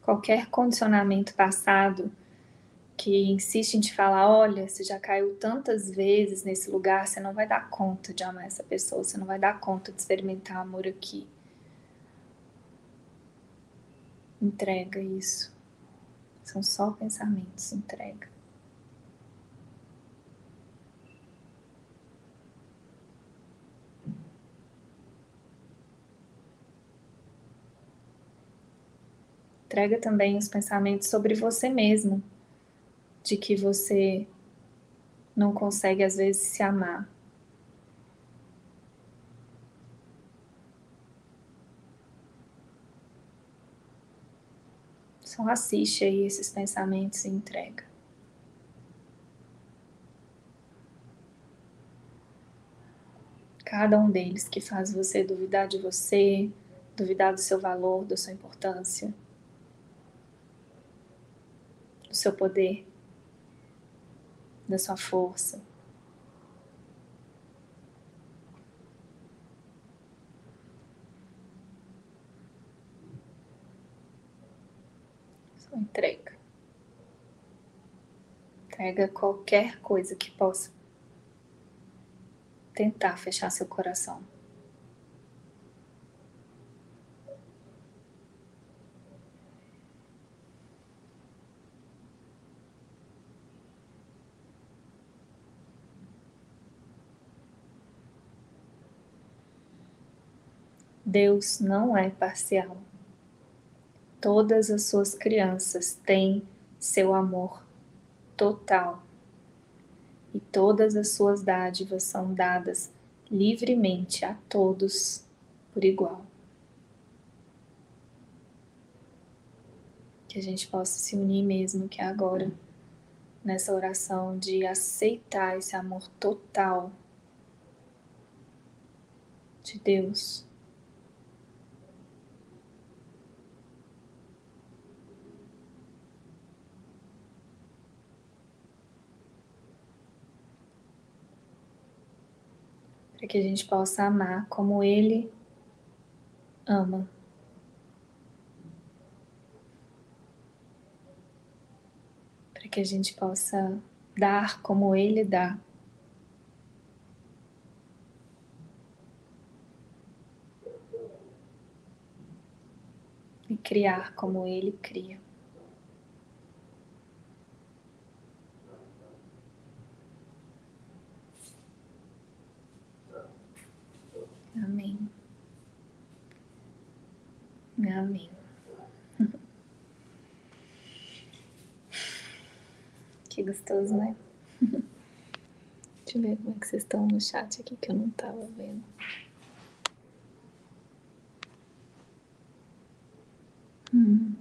qualquer condicionamento passado que insiste em te falar, olha, você já caiu tantas vezes nesse lugar, você não vai dar conta de amar essa pessoa, você não vai dar conta de experimentar amor aqui. Entrega isso. São só pensamentos, entrega. Entrega também os pensamentos sobre você mesmo, de que você não consegue às vezes se amar. Só assiste aí esses pensamentos e entrega. Cada um deles que faz você duvidar de você, duvidar do seu valor, da sua importância do seu poder, da sua força. Só entrega. Entrega qualquer coisa que possa tentar fechar seu coração. Deus não é parcial. Todas as suas crianças têm seu amor total. E todas as suas dádivas são dadas livremente a todos por igual. Que a gente possa se unir mesmo que agora nessa oração de aceitar esse amor total de Deus. Para que a gente possa amar como Ele ama. Para que a gente possa dar como Ele dá. e criar como Ele cria. Amém. Amém. *laughs* Que gostoso, né? Deixa eu ver como é que vocês estão no chat aqui que eu não tava vendo. Hum.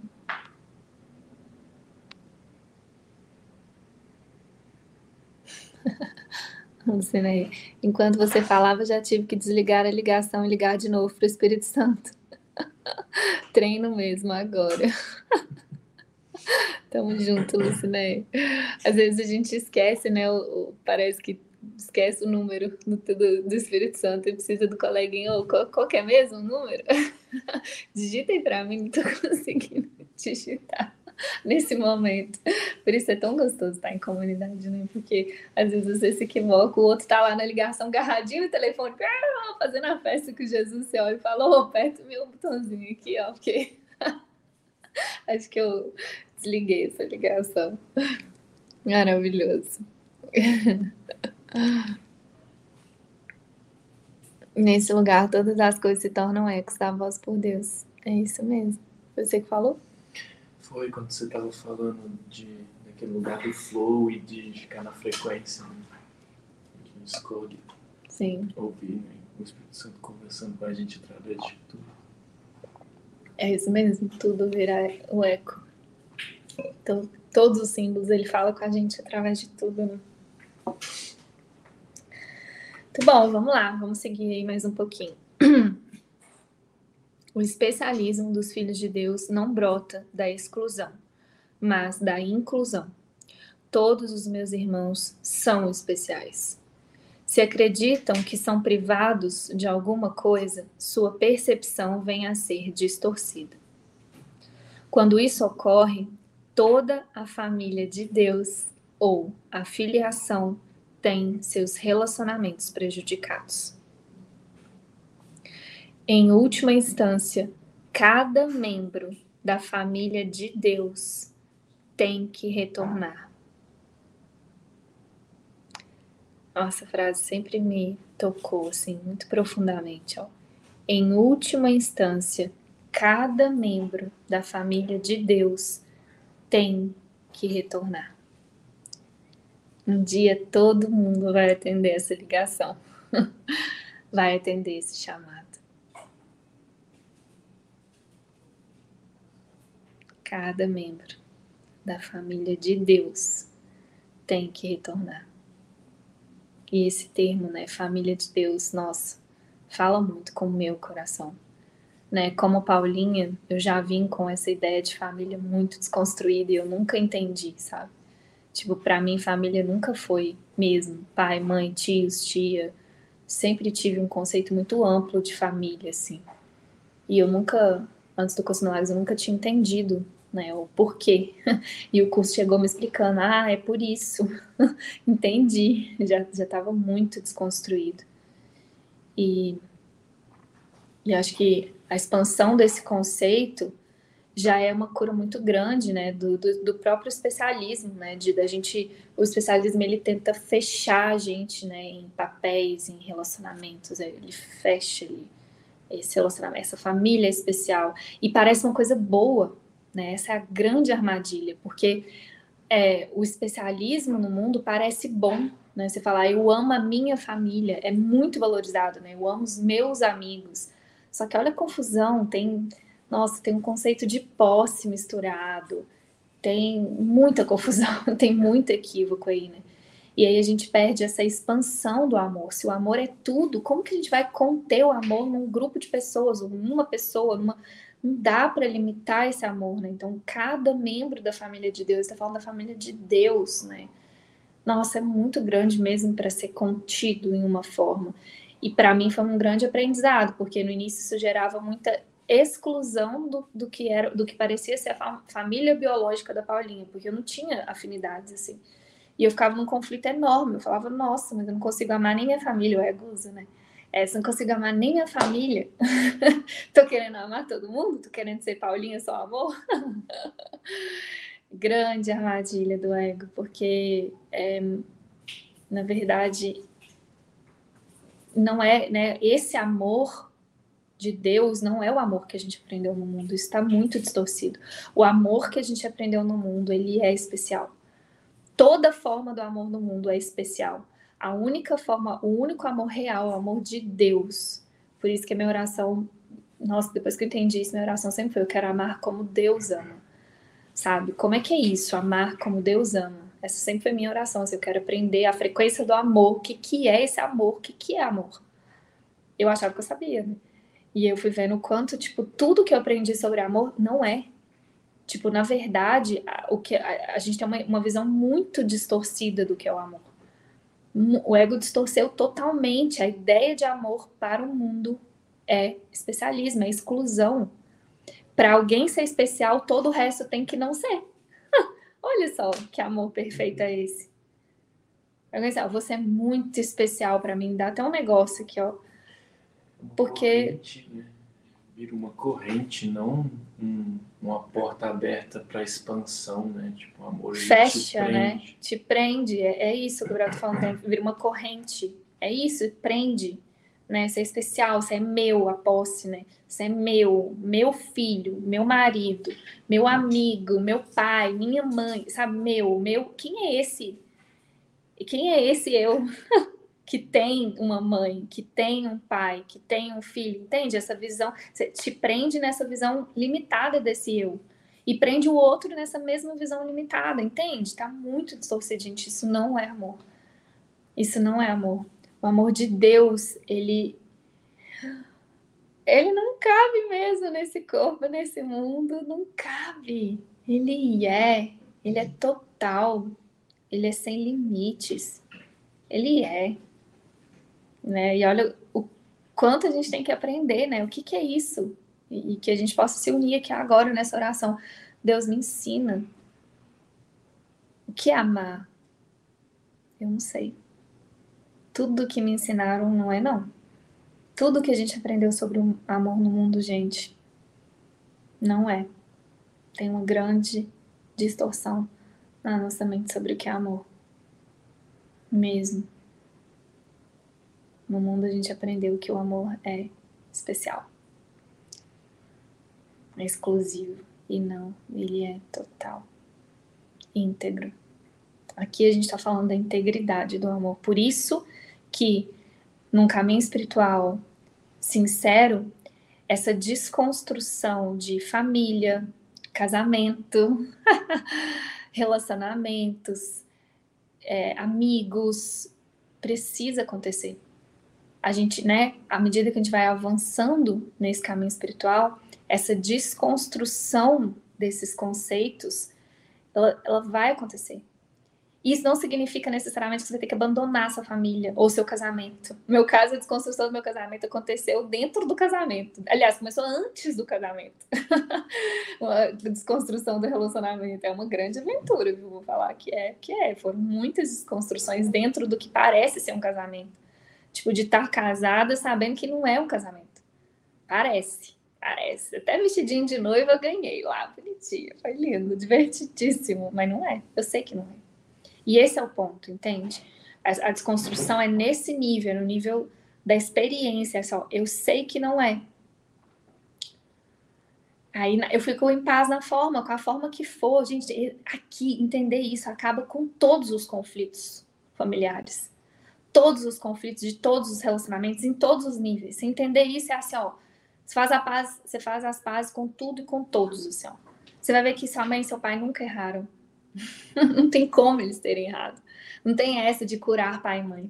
*laughs* Lucinei, enquanto você falava, já tive que desligar a ligação e ligar de novo para o Espírito Santo. *laughs* Treino mesmo agora. *laughs* Tamo junto, Lucinei. Às vezes a gente esquece, né? O, o, parece que esquece o número do, do, do Espírito Santo e precisa do coleguinha. Ou qual, qual é mesmo número? *laughs* Digitem para mim, não tô conseguindo digitar *laughs* nesse momento. Por isso é tão gostoso estar em comunidade, né? Porque às vezes você se equivoca, o outro tá lá na ligação, garradinho no telefone, *laughs* fazendo a festa com Jesus, você olha e fala, oh, aperta o meu botãozinho aqui, ó, porque *laughs* acho que eu desliguei essa ligação. Maravilhoso. Nesse lugar, todas as coisas se tornam ecos da voz por Deus. É isso mesmo. Você que falou? Foi quando você estava falando de daquele lugar do flow e de ficar na frequência. Né? Que escolhe Sim. ouvir né? o Espírito Santo conversando com a gente através de tudo. É isso mesmo, tudo virar o eco. Então, todos os símbolos, ele fala com a gente através de tudo, né? Muito bom, vamos lá, vamos seguir aí mais um pouquinho. *clears throat* O especialismo dos filhos de Deus não brota da exclusão, mas da inclusão. Todos os meus irmãos são especiais. Se acreditam que são privados de alguma coisa, sua percepção vem a ser distorcida. Quando isso ocorre, toda a família de Deus ou a filiação tem seus relacionamentos prejudicados. Em última instância, cada membro da família de Deus tem que retornar. Nossa, frase sempre me tocou assim muito profundamente, ó. Em última instância, cada membro da família de Deus tem que retornar. Um dia todo mundo vai atender essa ligação, *laughs* vai atender esse chamado. Cada membro da família de Deus tem que retornar. E esse termo, né, família de Deus, nossa, fala muito com o meu coração. Né? Como Paulinha, eu já vim com essa ideia de família muito desconstruída e eu nunca entendi, sabe? Tipo, para mim, família nunca foi mesmo pai, mãe, tios, tia. Sempre tive um conceito muito amplo de família, assim. E eu nunca, antes do curso Milagres, eu nunca tinha entendido né, o porquê. *laughs* E o curso chegou me explicando, ah, é por isso. *laughs* Entendi, já já estava muito desconstruído. E, e acho que a expansão desse conceito já é uma cura muito grande, né, do, do, do, próprio especialismo, né, de da gente, o especialismo ele tenta fechar a gente, né, em papéis, em relacionamentos, é, ele fecha ali esse relacionamento, essa família especial e parece uma coisa boa, né, essa é a grande armadilha, porque é, o especialismo no mundo parece bom, Né? Você falar, eu amo a minha família, é muito valorizado, né? Eu amo os meus amigos. Só que olha a confusão, tem, nossa, tem um conceito de posse misturado, tem muita confusão, *laughs* tem muito equívoco aí, né? E aí a gente perde essa expansão do amor. Se o amor é tudo, como que a gente vai conter o amor num grupo de pessoas, numa pessoa, numa não dá para limitar esse amor, né? Então, cada membro da família de Deus está falando da família de Deus, né? Nossa, é muito grande mesmo para ser contido em uma forma. E para mim foi um grande aprendizado, porque no início isso gerava muita exclusão do, do que era, do que parecia ser a família biológica da Paulinha, porque eu não tinha afinidades assim. E eu ficava num conflito enorme. Eu falava, nossa, mas eu não consigo amar nem minha família, o ego usa, né? É, se não consigo amar nem minha família, *laughs* tô querendo amar todo mundo? Tô querendo ser Paulinha só amor? *laughs* Grande armadilha do ego, porque é, na verdade não é, né? Esse amor de Deus não é o amor que a gente aprendeu no mundo. Isso está muito distorcido. O amor que a gente aprendeu no mundo, ele é especial. Toda forma do amor no mundo é especial. A única forma, o único amor real, o amor de Deus. Por isso que a minha oração, nossa, depois que eu entendi isso, minha oração sempre foi: eu quero amar como Deus ama. Sabe? Como é que é isso, amar como Deus ama? Essa sempre foi minha oração. Assim, eu quero aprender a frequência do amor. O que, que é esse amor? O que, que é amor? Eu achava que eu sabia, né? E eu fui vendo o quanto, tipo, tudo que eu aprendi sobre amor não é. Tipo, na verdade, o que a, a gente tem uma, uma visão muito distorcida do que é o amor o ego distorceu totalmente. A ideia de amor para o mundo é especialismo, é exclusão. Para alguém ser especial, todo o resto tem que não ser. *laughs* Olha só que amor perfeito é esse. Você é muito especial para mim. Dá até um negócio aqui, ó. Porque. Né? Vira uma corrente, não um uma porta aberta para expansão, né? Tipo, o amor fecha, te né? Te prende. É, é isso que o Gabriel tá falando, tem, vira uma corrente. É isso, prende, né? Você é especial, você é meu, a posse, né? Você é meu, meu filho, meu marido, meu amigo, meu pai, minha mãe, sabe? Meu, meu. Quem é esse? E quem é esse eu? *laughs* que tem uma mãe, que tem um pai, que tem um filho, entende? Essa visão, te prende nessa visão limitada desse eu. E prende o outro nessa mesma visão limitada, entende? Tá muito distorcido, gente. Isso não é amor. Isso não é amor. O amor de Deus, ele. Ele não cabe mesmo nesse corpo, nesse mundo. Não cabe. Ele é. Ele é total. Ele é sem limites. Ele é né? E olha o quanto a gente tem que aprender, né? O que, que é isso? E, que a gente possa se unir aqui agora nessa oração. Deus me ensina. O que é amar? Eu não sei. Tudo que me ensinaram não é não. Tudo que a gente aprendeu sobre o amor no mundo, gente, não é. Tem uma grande distorção na nossa mente sobre o que é amor. Mesmo. No mundo a gente aprendeu que o amor é especial, é exclusivo e não, ele é total, íntegro. Aqui a gente está falando da integridade do amor. Por isso que num caminho espiritual sincero, essa desconstrução de família, casamento, *laughs* relacionamentos, é, amigos, precisa acontecer a gente, né, à medida que a gente vai avançando nesse caminho espiritual, essa desconstrução desses conceitos, ela, ela vai acontecer. Isso não significa necessariamente que você vai ter que abandonar sua família ou seu casamento. No meu caso, a desconstrução do meu casamento aconteceu dentro do casamento. Aliás, começou antes do casamento. *laughs* a desconstrução do relacionamento é uma grande aventura, viu? Vou falar que é, que é. Foram muitas desconstruções dentro do que parece ser um casamento. Tipo, de estar casada sabendo que não é um casamento. Parece, parece. Até vestidinho de noiva eu ganhei lá, bonitinho. Foi lindo, divertidíssimo. Mas não é. Eu sei que não é. E esse é o ponto, entende? A, a desconstrução é nesse nível, é no nível da experiência. É só, eu sei que não é. Aí eu fico em paz na forma, com a forma que for. Gente, aqui, entender isso acaba com todos os conflitos familiares. Todos os conflitos de todos os relacionamentos, em todos os níveis. Você entender isso é assim, ó. Você faz, a paz, você faz as pazes com tudo e com todos, assim, ó. Você vai ver que sua mãe e seu pai nunca erraram. *laughs* Não tem como eles terem errado. Não tem essa de curar pai e mãe.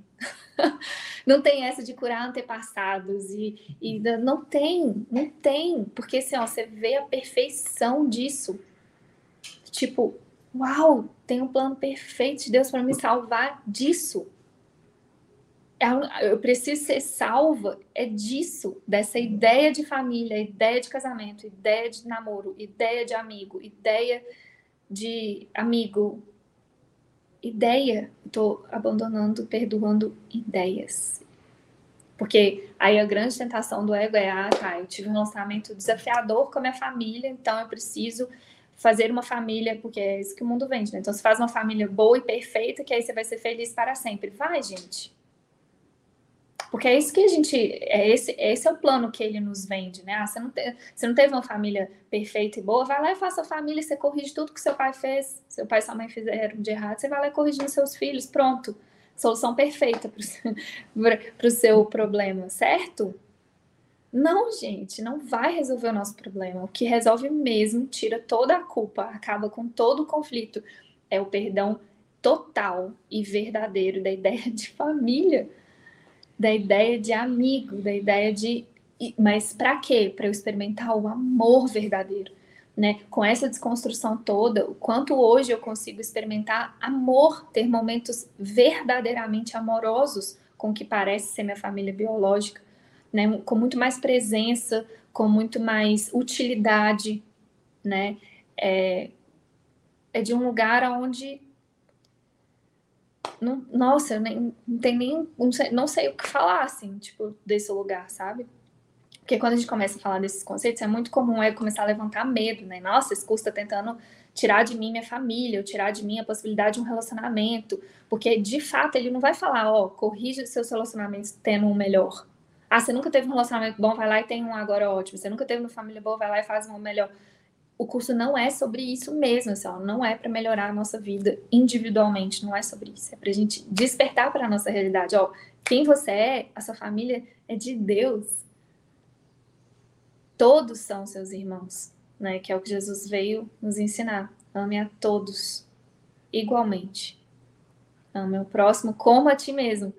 *laughs* não tem essa de curar antepassados e, e não tem, não tem, porque assim, ó, você vê a perfeição disso. Tipo, uau, tem um plano perfeito de Deus para me salvar disso. É eu preciso ser salva é disso, dessa ideia de família, ideia de casamento, ideia de namoro, ideia de amigo, ideia de amigo, ideia. Estou abandonando, perdoando ideias. Porque aí a grande tentação do ego é: ah, tá, eu tive um relacionamento desafiador com a minha família, então eu preciso fazer uma família, porque é isso que o mundo vende, né? Então você faz uma família boa e perfeita, que aí você vai ser feliz para sempre. Vai, gente. Porque é isso que a gente. É esse, esse é o plano que ele nos vende, né? Ah, você, não te, você não teve uma família perfeita e boa, vai lá e faça a família, você corrige tudo que seu pai fez, seu pai e sua mãe fizeram de errado, você vai lá e corrigindo seus filhos, pronto. Solução perfeita para o *laughs* seu problema, certo? Não, gente, não vai resolver o nosso problema. O que resolve mesmo, tira toda a culpa, acaba com todo o conflito, é o perdão total e verdadeiro da *laughs* ideia de família da ideia de amigo, da ideia de. Mas para quê? Para eu experimentar o amor verdadeiro. Né? Com essa desconstrução toda, o quanto hoje eu consigo experimentar amor, ter momentos verdadeiramente amorosos com o que parece ser minha família biológica, né? Com muito mais presença, com muito mais utilidade, né? É, é de um lugar onde não, nossa, eu nem, não tem nem. Não sei, não sei o que falar, assim, tipo, desse lugar, sabe? Porque quando a gente começa a falar desses conceitos, é muito comum é começar a levantar medo, né? Nossa, esse curso tá tentando tirar de mim minha família, ou tirar de mim a possibilidade de um relacionamento. Porque, de fato, ele não vai falar, ó, corrija seus relacionamentos tendo um melhor. Ah, você nunca teve um relacionamento bom, vai lá e tem um agora ótimo. Você nunca teve uma família boa, vai lá e faz um melhor o curso não é sobre isso mesmo, assim, ó, não é para melhorar a nossa vida individualmente, não é sobre isso, é para a gente despertar para a nossa realidade. Ó, quem você é, a sua família é de Deus. Todos são seus irmãos, né? Que é o que Jesus veio nos ensinar. Ame a todos igualmente. Ame o próximo como a ti mesmo.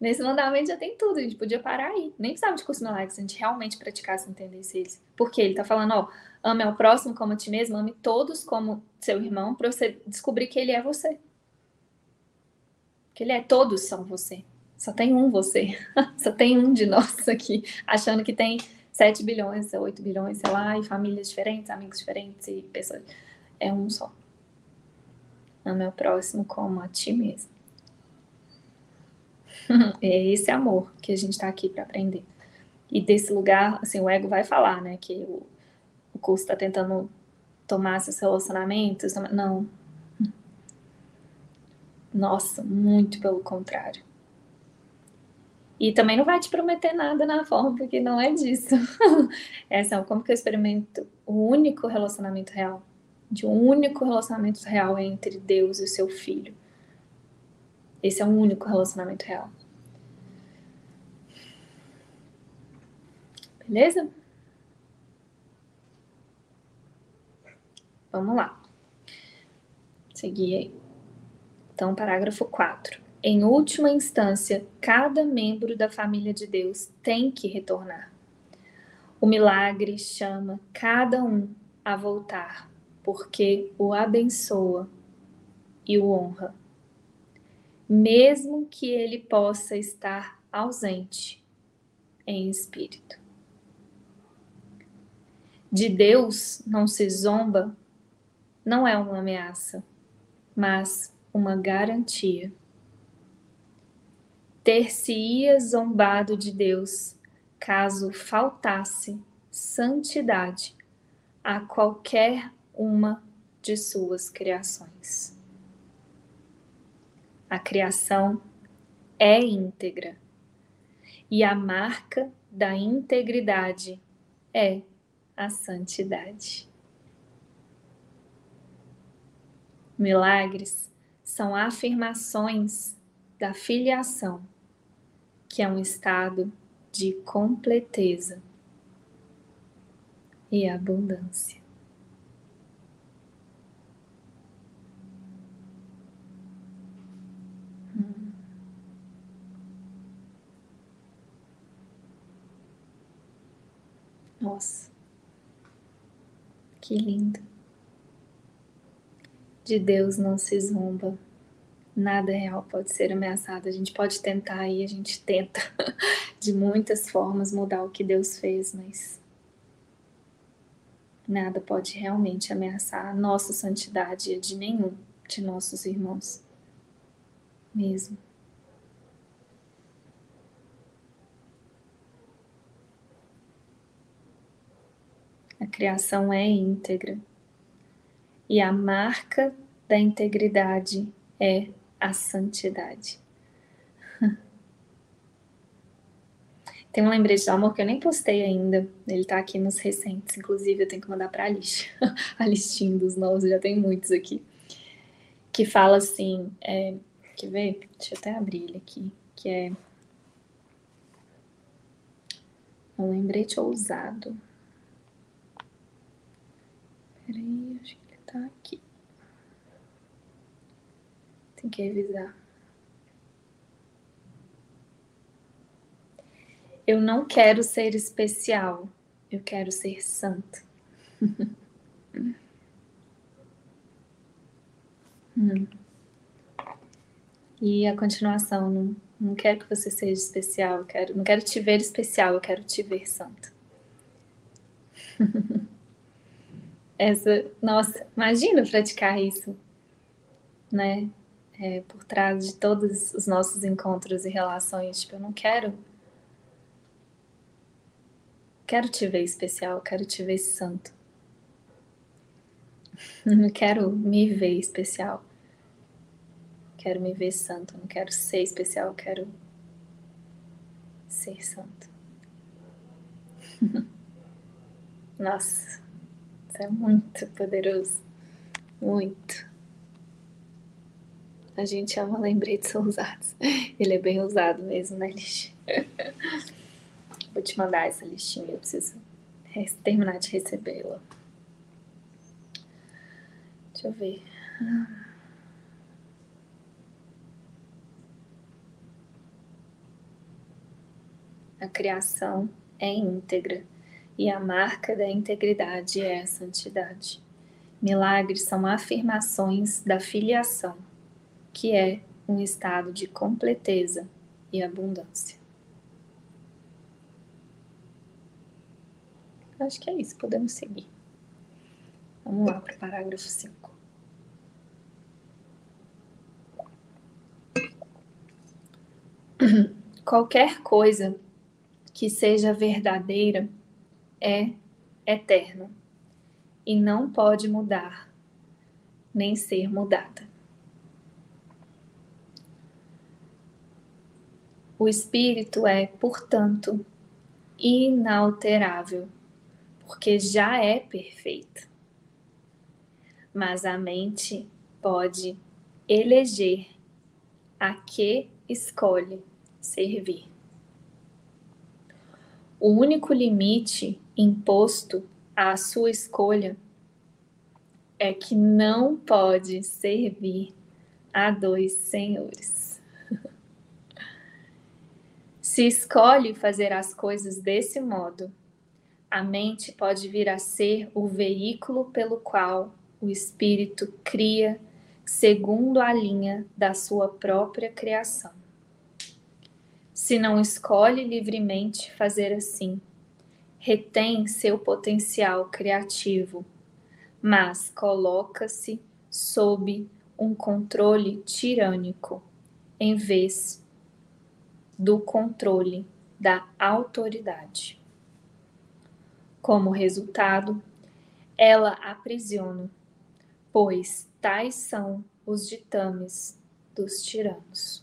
Nesse mandamento já tem tudo, a gente podia parar aí. Nem precisava de curso no like se a gente realmente praticasse entendesse eles. Porque ele tá falando, ó, ame ao próximo como a ti mesmo, ame todos como seu irmão, para você descobrir que ele é você. Que ele é, todos são você. Só tem um você. *laughs* Só tem um de nós aqui, achando que tem 7 bilhões, 8 bilhões, sei lá, e famílias diferentes, amigos diferentes e pessoas. É um só. Ame ao próximo como a ti mesmo. *laughs* é esse amor que a gente está aqui para aprender. E desse lugar, assim, o ego vai falar, né, que o curso está tentando tomar seus relacionamentos. Não. Nossa, muito pelo contrário. E também não vai te prometer nada na forma, porque não é disso. *laughs* É como que eu experimento o único relacionamento real. De um único relacionamento real entre Deus e o seu filho. Esse é um único relacionamento real. Beleza? Vamos lá. Seguir aí. Então, parágrafo 4. Em última instância, cada membro da família de Deus tem que retornar. O milagre chama cada um a voltar, porque o abençoa e o honra mesmo que ele possa estar ausente em espírito. De Deus não se zomba, não é uma ameaça, mas uma garantia. Ter-se-ia zombado de Deus caso faltasse santidade a qualquer uma de suas criações. A criação é íntegra. E a marca da integridade é a santidade. Milagres são afirmações da filiação, que é um estado de completeza e abundância. Hum. Nossa, que lindo. De Deus não se zomba. Nada real pode ser ameaçado. A gente pode tentar e a gente tenta *laughs* de muitas formas mudar o que Deus fez, mas Nada pode realmente ameaçar a nossa santidade e a de nenhum de nossos irmãos. Mesmo. A criação é íntegra. E a marca da integridade é a santidade. *laughs* Tem um lembrete do amor que eu nem postei ainda. Ele tá aqui nos recentes. Inclusive, eu tenho que mandar pra lista. *laughs* a listinha dos novos, já tem muitos aqui. Que fala assim. É, quer ver? Deixa eu até abrir ele aqui. Que é. Um lembrete ousado. Peraí, acho que tá aqui. Tem que revisar. Eu não quero ser especial, eu quero ser santo. *laughs* hum. E a continuação, não, não quero que você seja especial, quero, não quero te ver especial, eu quero te ver santo. *laughs* Essa, nossa, imagina praticar isso, né? É, por trás de todos os nossos encontros e relações, tipo, eu não quero Quero te ver especial, quero te ver santo. Não quero me ver especial. Quero me ver santo. Não quero ser especial, quero ser santo. *laughs* Nossa, é muito poderoso. Muito. A gente ama lembretes ousados. *laughs* Ele é bem ousado mesmo, né, Lixe? *laughs* Vou te mandar essa listinha, eu preciso terminar de recebê-la. Deixa eu ver. A criação é íntegra e a marca da integridade é a santidade. Milagres são afirmações da filiação, que é um estado de completeza e abundância. Acho que é isso, podemos seguir. Vamos lá para o parágrafo 5. Qualquer coisa que seja verdadeira é eterna e não pode mudar, nem ser mudada. O espírito é, portanto, inalterável porque já é perfeita. Mas a mente pode eleger a que escolhe servir. O único limite imposto à sua escolha é que não pode servir a dois senhores. *laughs* Se escolhe fazer as coisas desse modo, a mente pode vir a ser o veículo pelo qual o espírito cria segundo a linha da sua própria criação. Se não escolhe livremente fazer assim, retém seu potencial criativo, mas coloca-se sob um controle tirânico em vez do controle da autoridade. Como resultado, ela aprisiona, pois tais são os ditames dos tiranos.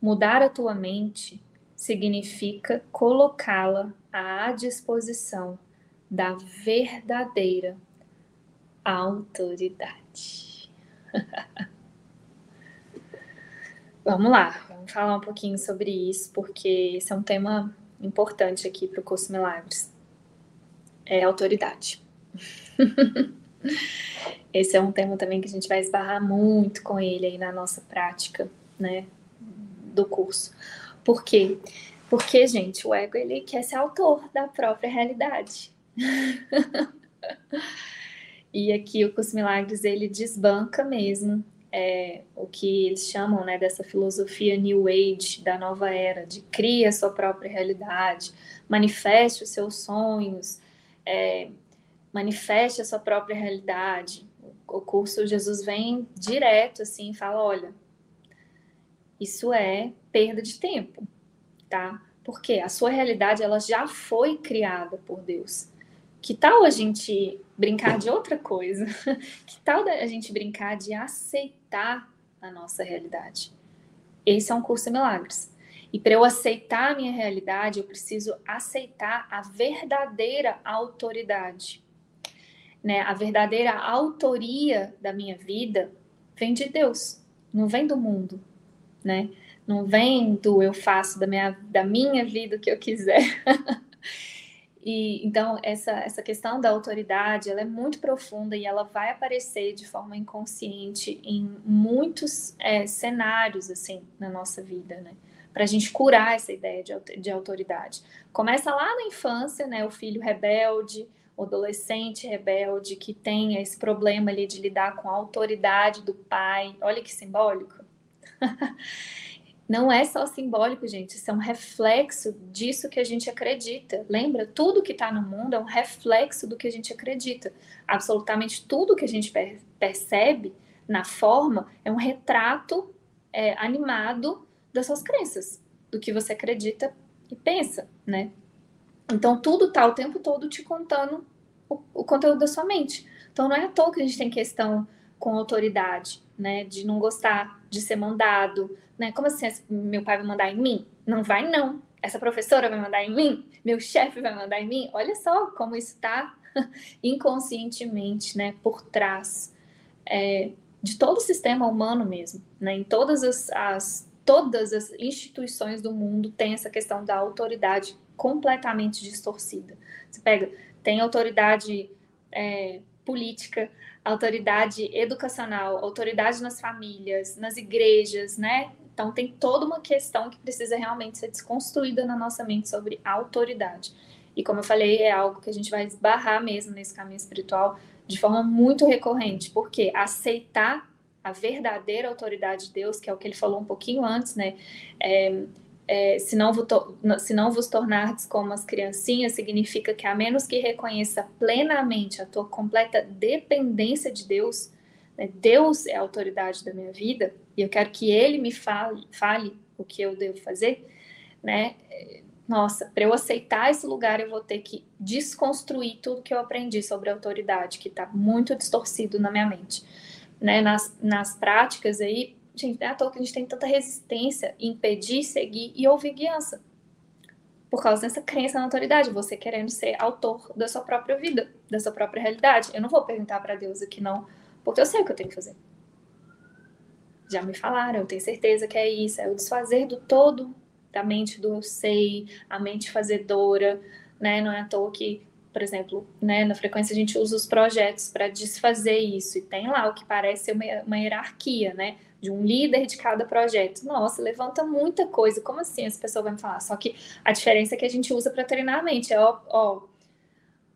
Mudar a tua mente significa colocá-la à disposição da verdadeira autoridade. *laughs* Vamos lá, vamos falar um pouquinho sobre isso, porque esse é um tema importante aqui para o curso Milagres. É autoridade. *laughs* esse é um tema também que a gente vai esbarrar muito com ele aí na nossa prática, né, do curso. Por quê? Porque, gente, o ego ele quer ser autor da própria realidade. *laughs* e aqui o curso Milagres ele desbanca mesmo é, o que eles chamam né, dessa filosofia New Age, da nova era, de cria a sua própria realidade, manifeste os seus sonhos, é, manifeste a sua própria realidade. O curso Jesus vem direto assim, fala, olha, isso é perda de tempo, tá? Porque a sua realidade ela já foi criada por Deus. Que tal a gente brincar de outra coisa? *laughs* Que tal a gente brincar de aceitar a nossa realidade? Esse é um curso de milagres. E para eu aceitar a minha realidade, eu preciso aceitar a verdadeira autoridade. Né? A verdadeira autoria da minha vida vem de Deus, não vem do mundo, né? Não vem do eu faço da minha, da minha vida o que eu quiser. *laughs* E então essa essa questão da autoridade, ela é muito profunda e ela vai aparecer de forma inconsciente em muitos é, cenários assim na nossa vida, né? Para a gente curar essa ideia de, de autoridade. Começa lá na infância, né? O filho rebelde, o adolescente rebelde que tem esse problema ali de lidar com a autoridade do pai. Olha que simbólico. *laughs* Não é só simbólico, gente, isso é um reflexo disso que a gente acredita. Lembra? Tudo que está no mundo é um reflexo do que a gente acredita. Absolutamente tudo que a gente percebe na forma é um retrato é, animado das suas crenças, do que você acredita e pensa, né? Então tudo está o tempo todo te contando o, o conteúdo da sua mente. Então não é à toa que a gente tem questão com autoridade, né? De não gostar de ser mandado, né? Como assim meu pai vai mandar em mim? Não vai, não. Essa professora vai mandar em mim? Meu chefe vai mandar em mim? Olha só como está *laughs* inconscientemente, né? Por trás é, de todo o sistema humano mesmo, né? Em todas as, as todas as instituições do mundo tem essa questão da autoridade completamente distorcida. Você pega, tem autoridade é, política, autoridade educacional, autoridade nas famílias, nas igrejas, né? Então tem toda uma questão que precisa realmente ser desconstruída na nossa mente sobre autoridade. E como eu falei, é algo que a gente vai esbarrar mesmo nesse caminho espiritual de forma muito recorrente, porque aceitar a verdadeira autoridade de Deus, que é o que ele falou um pouquinho antes, né? É, é, se, não vos se não vos tornardes como as criancinhas, significa que a menos que reconheça plenamente a tua completa dependência de Deus, né, Deus é a autoridade da minha vida, e eu quero que Ele me fale, fale o que eu devo fazer, né? Nossa, para eu aceitar esse lugar, eu vou ter que desconstruir tudo que eu aprendi sobre autoridade, que está muito distorcido na minha mente. Né? Nas, nas práticas aí, Gente, não é à toa que a gente tem tanta resistência em pedir, seguir e ouvir guiança. Por causa dessa crença na autoridade, você querendo ser autor da sua própria vida, da sua própria realidade. Eu não vou perguntar para Deus aqui, não, porque eu sei o que eu tenho que fazer. Já me falaram, eu tenho certeza que é isso, é o desfazer do todo da mente do eu sei, a mente fazedora, né? Não é à toa que, por exemplo, né, na frequência a gente usa os projetos para desfazer isso, e tem lá o que parece ser uma, uma hierarquia, né? de um líder de cada projeto. Nossa, levanta muita coisa. Como assim as pessoas vão falar? Só que a diferença é que a gente usa para treinar a mente. É, ó, ó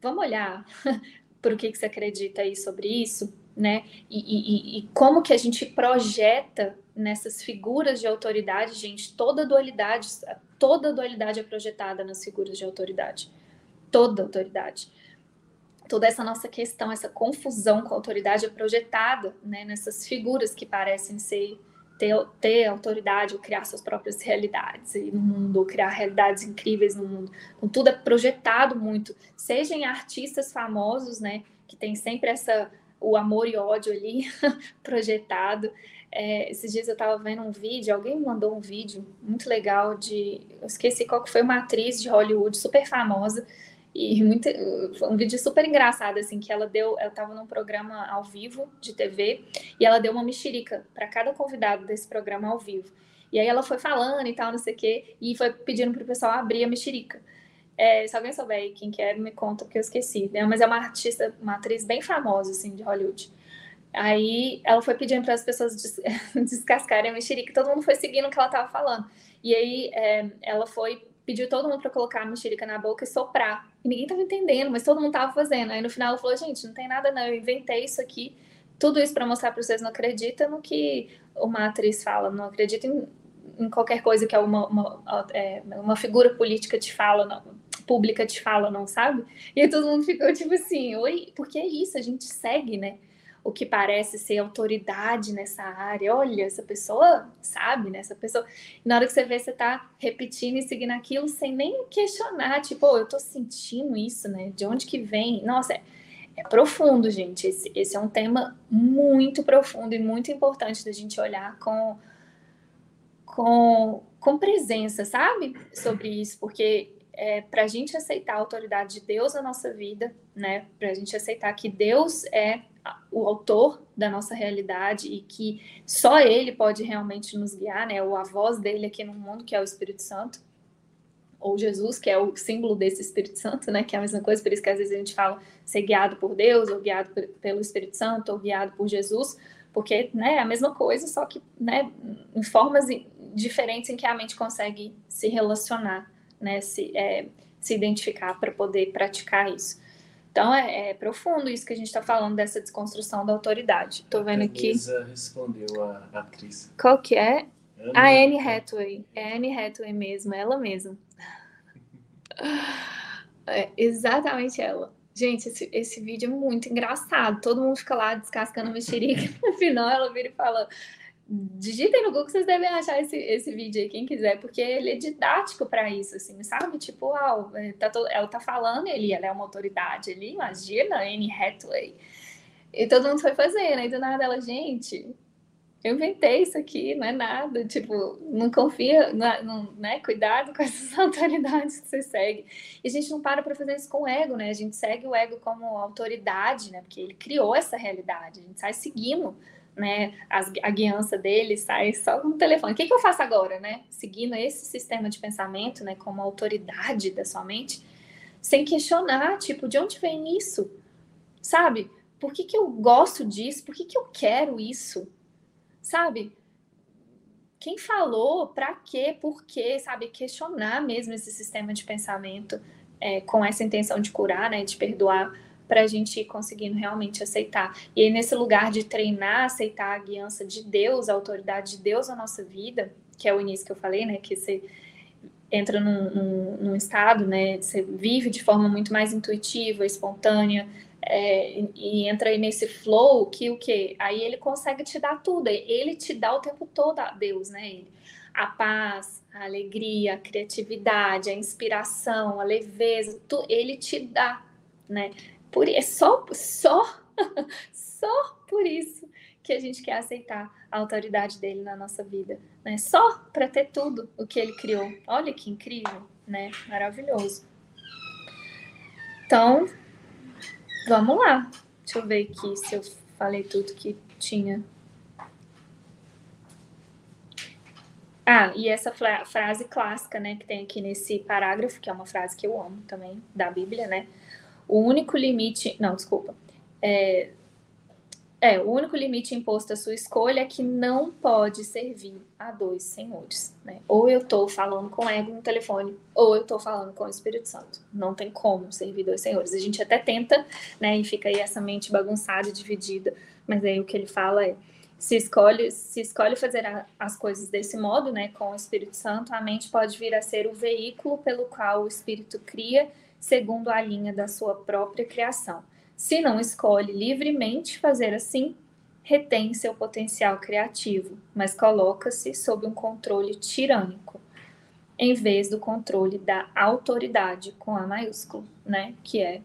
vamos olhar *laughs* para o que, que você acredita aí sobre isso, né? E, e, e, como que a gente projeta nessas figuras de autoridade, gente, toda dualidade, toda dualidade é projetada nas figuras de autoridade. Toda autoridade toda essa nossa questão, essa confusão com a autoridade é projetada né, nessas figuras que parecem ser ter, ter autoridade ou criar suas próprias realidades no mundo, ou criar realidades incríveis no mundo. Então, tudo é projetado muito, seja em artistas famosos, né, que tem sempre essa o amor e ódio ali *laughs* projetado. É, esses dias eu estava vendo um vídeo, alguém me mandou um vídeo muito legal de, eu esqueci qual que foi uma atriz de Hollywood super famosa e muito, foi um vídeo super engraçado, assim, que ela deu, ela estava num programa ao vivo de TV, e ela deu uma mexerica para cada convidado desse programa ao vivo. E aí ela foi falando e tal, não sei o quê, e foi pedindo pro pessoal abrir a mexerica. É, se alguém souber quem que é, me conta, porque eu esqueci. Né? Mas é uma artista, uma atriz bem famosa, assim, de Hollywood. Aí ela foi pedindo para as pessoas des *laughs* descascarem a mexerica, todo mundo foi seguindo o que ela estava falando. E aí é, ela foi, pediu todo mundo para colocar a mexerica na boca e soprar. E ninguém estava entendendo, mas todo mundo estava fazendo. Aí no final ela falou: gente, não tem nada não, eu inventei isso aqui, tudo isso para mostrar para vocês, não acreditam no que uma atriz fala, não acredita em, em qualquer coisa que uma, uma, é, uma figura política te fala, não, pública te fala, não sabe? E aí todo mundo ficou tipo assim, oi, porque é isso, a gente segue, né? O que parece ser autoridade nessa área. Olha, essa pessoa sabe, né? Essa pessoa. E na hora que você vê, você tá repetindo e seguindo aquilo sem nem questionar, tipo, oh, eu tô sentindo isso, né? De onde que vem? Nossa, é, é profundo, gente. Esse, esse é um tema muito profundo e muito importante da gente olhar com, com, com presença, sabe? Sobre isso, porque é, para a gente aceitar a autoridade de Deus na nossa vida, né? Para a gente aceitar que Deus é o autor da nossa realidade e que só Ele pode realmente nos guiar, né? Ou a voz dele aqui no mundo, que é o Espírito Santo, ou Jesus, que é o símbolo desse Espírito Santo, né? Que é a mesma coisa, por isso que às vezes a gente fala ser guiado por Deus, ou guiado pelo Espírito Santo, ou guiado por Jesus, porque né, é a mesma coisa, só que né, em formas diferentes em que a mente consegue se relacionar né, se, é, se identificar para poder praticar isso. Então é, é, profundo isso que a gente está falando dessa desconstrução da autoridade. Estou vendo aqui. A respondeu a, a atriz. Qual que é? Anne a Anne Hathaway. É Anne Hathaway mesmo, ela mesma. *laughs* É exatamente ela. Gente, esse, esse vídeo é muito engraçado. Todo mundo fica lá descascando mexerica. *laughs* No final, ela vira e fala: digitem no Google, vocês devem achar esse, esse vídeo aí, quem quiser, porque ele é didático para isso, assim, sabe? Tipo, uau, é, tá todo, ela tá falando, ele, ela é uma autoridade ali, imagina, Anne Hathaway. E todo mundo foi fazendo, aí do nada ela, gente, eu inventei isso aqui, não é nada, tipo, não confia, não, não, né? Cuidado com essas *laughs* autoridades que você segue. E a gente não para para fazer isso com o ego, né? A gente segue o ego como autoridade, né? Porque ele criou essa realidade, a gente sai seguindo né, as, a guiança dele sai só no telefone. O que, que, eu faço agora, né? Seguindo esse sistema de pensamento, né, como autoridade da sua mente, sem questionar, tipo, de onde vem isso? Sabe? Por que, que eu gosto disso? Por que, que eu quero isso? Sabe? Quem falou? Para quê? Por quê? Sabe? Questionar mesmo esse sistema de pensamento é, com essa intenção de curar, né, de perdoar para a gente ir conseguindo realmente aceitar. E aí, nesse lugar de treinar, aceitar a guiança de Deus, a autoridade de Deus na nossa vida, que é o início que eu falei, né? Que você entra num, num, num estado, né? Você vive de forma muito mais intuitiva, espontânea, é, e entra aí nesse flow que o que? Aí ele consegue te dar tudo, ele te dá o tempo todo a Deus, né? Ele, a paz, a alegria, a criatividade, a inspiração, a leveza, tu, ele te dá, né? Por é só só *laughs* só por isso que a gente quer aceitar a autoridade dele na nossa vida, né? Só para ter tudo o que ele criou. Olha que incrível, né? Maravilhoso. Então, vamos lá. Deixa eu ver aqui se eu falei tudo que tinha. Ah, e essa frase clássica, né, que tem aqui nesse parágrafo, que é uma frase que eu amo também, da Bíblia, né? O único limite. Não, desculpa. É, é, o único limite imposto à sua escolha é que não pode servir a dois senhores. Né? Ou eu estou falando com ego no telefone, ou eu estou falando com o Espírito Santo. Não tem como servir dois senhores. A gente até tenta, né? E fica aí essa mente bagunçada e dividida. Mas aí o que ele fala é: se escolhe, se escolhe fazer a, as coisas desse modo, né, com o Espírito Santo, a mente pode vir a ser o veículo pelo qual o Espírito cria segundo a linha da sua própria criação. Se não escolhe livremente fazer assim, retém seu potencial criativo, mas coloca-se sob um controle tirânico, em vez do controle da autoridade com A maiúsculo, né, que é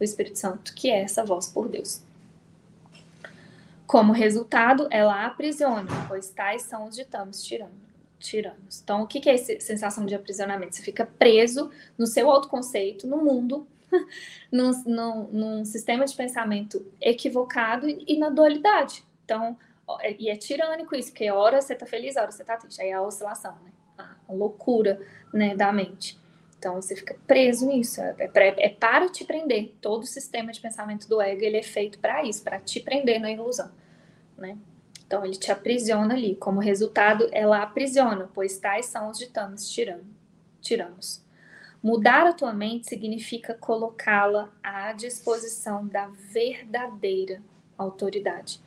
o Espírito Santo, que é essa voz por Deus. Como resultado, ela aprisiona, pois tais são os ditames tiranos tiranos. Então, o que é essa sensação de aprisionamento? Você fica preso no seu autoconceito, no mundo, *laughs* num, num, num sistema de pensamento equivocado e, na dualidade. Então, e é tirânico isso, porque hora você tá feliz, hora você tá triste. Aí é a oscilação, né? A loucura né, da mente. Então você fica preso nisso, é, é, é para te prender. Todo o sistema de pensamento do ego ele é feito para isso, para te prender na ilusão, né? Então ele te aprisiona ali. Como resultado, ela aprisiona, pois tais são os ditames tiranos. Mudar a tua mente significa colocá-la à disposição da verdadeira autoridade.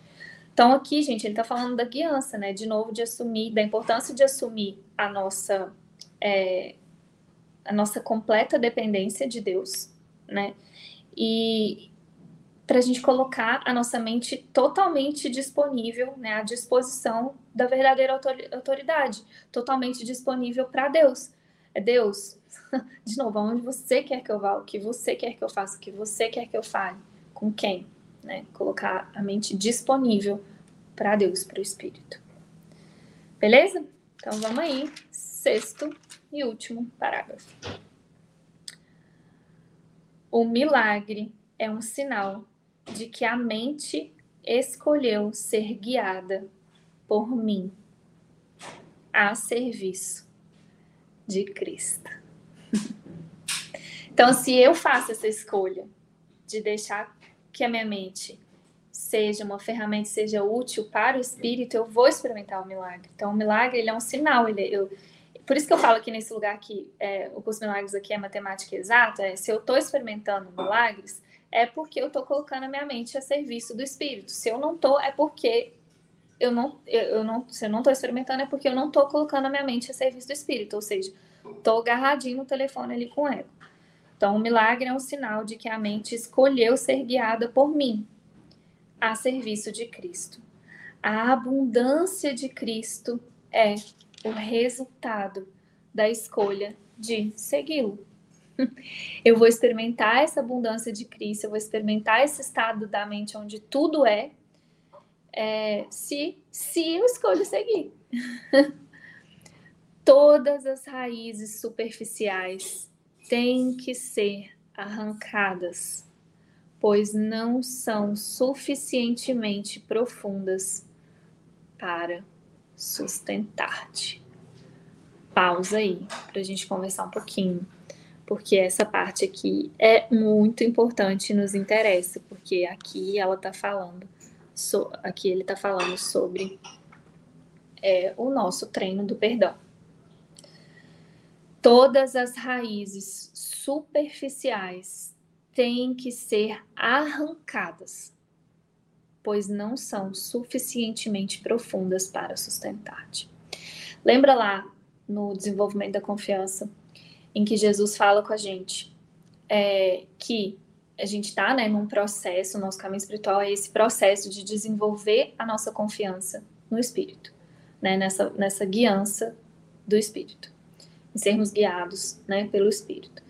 Então aqui, gente, ele está falando da guiança, né? De novo, de assumir, da importância de assumir a nossa é, a nossa completa dependência de Deus, né? E para a gente colocar a nossa mente totalmente disponível, né, à disposição da verdadeira autoridade, totalmente disponível para Deus. É Deus, *laughs* de novo, aonde você quer que eu vá, o que você quer que eu faça, o que você quer que eu fale, com quem, né? Colocar a mente disponível para Deus, para o Espírito. Beleza? Então vamos aí, sexto e último parágrafo. O milagre é um sinal de que a mente escolheu ser guiada por mim a serviço de Cristo. Então, se eu faço essa escolha de deixar que a minha mente seja uma ferramenta, seja útil para o espírito, eu vou experimentar o milagre. Então, o milagre ele é um sinal. Ele, eu, por isso que eu falo aqui nesse lugar que é, o curso de milagres aqui é matemática exata. É, se eu estou experimentando milagres, é porque eu estou colocando a minha mente a serviço do espírito. Se eu não estou, é porque eu não, eu, não, se eu não estou experimentando, é porque eu não estou colocando a minha mente a serviço do espírito. Ou seja, estou agarradinho no telefone ali com o ego. Então, o milagre é um sinal de que a mente escolheu ser guiada por mim, a serviço de Cristo. A abundância de Cristo é o resultado da escolha de segui-lo. *laughs* Eu vou experimentar essa abundância de Cristo, eu vou experimentar esse estado da mente onde tudo é, é se, se eu escolho seguir. *laughs* Todas as raízes superficiais têm que ser arrancadas pois não são suficientemente profundas para sustentar-te. Pausa aí para a gente conversar um pouquinho, porque essa parte aqui é muito importante e nos interessa, porque aqui ela está falando, so, aqui ele está falando sobre é, o nosso treino do perdão. Todas as raízes superficiais têm que ser arrancadas, pois não são suficientemente profundas para sustentar-te. Lembra lá no desenvolvimento da confiança, em que Jesus fala com a gente é, que a gente está né, num processo, nosso caminho espiritual é esse processo de desenvolver a nossa confiança no Espírito, né, nessa, nessa guiança do Espírito, em sermos guiados né, pelo Espírito.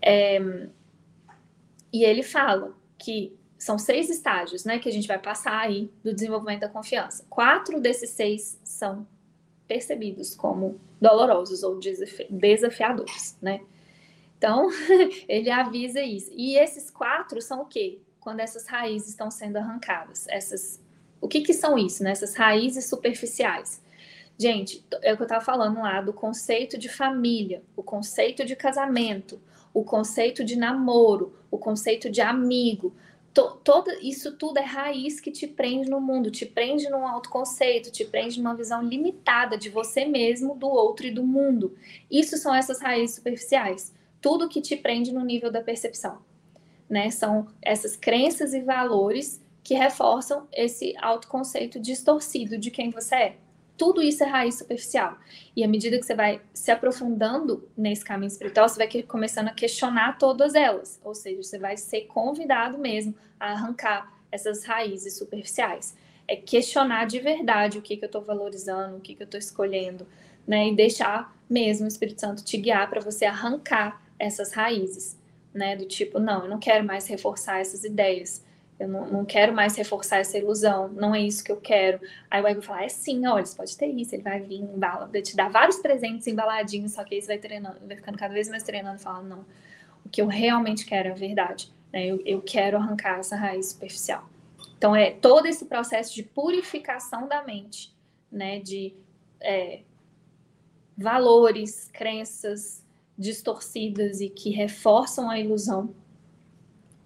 É, e ele fala que são seis estágios, né, que a gente vai passar aí do desenvolvimento da confiança. Quatro desses seis são percebidos como dolorosos ou desafiadores, né? Então, *laughs* ele avisa isso. E esses quatro são o quê? Quando essas raízes estão sendo arrancadas. Essas, o que que são isso, né? Essas raízes superficiais. Gente, é o que eu estava falando lá do conceito de família, o conceito de casamento, o conceito de namoro, o conceito de amigo. To, todo, isso tudo é raiz que te prende no mundo, te prende num autoconceito, te prende numa visão limitada de você mesmo, do outro e do mundo. Isso são essas raízes superficiais. Tudo que te prende no nível da percepção. Né? São essas crenças e valores que reforçam esse autoconceito distorcido de quem você é tudo isso é raiz superficial. E à medida que você vai se aprofundando nesse caminho espiritual, você vai começando a questionar todas elas. Ou seja, você vai ser convidado mesmo a arrancar essas raízes superficiais. É questionar de verdade o que, que eu estou valorizando, o que, que eu estou escolhendo, né? E deixar mesmo o Espírito Santo te guiar para você arrancar essas raízes, né? Do tipo, não, eu não quero mais reforçar essas ideias eu não, não, quero mais reforçar essa ilusão, não é isso que eu quero. Aí o ego fala, é sim, olha, você pode ter isso, ele vai vir, embala, te dar vários presentes embaladinhos, só que aí você vai treinando, vai ficando cada vez mais treinando e falando, não, o que eu realmente quero é a verdade, né? Eu, eu quero arrancar essa raiz superficial. Então, é todo esse processo de purificação da mente, né? De é, valores, crenças distorcidas e que reforçam a ilusão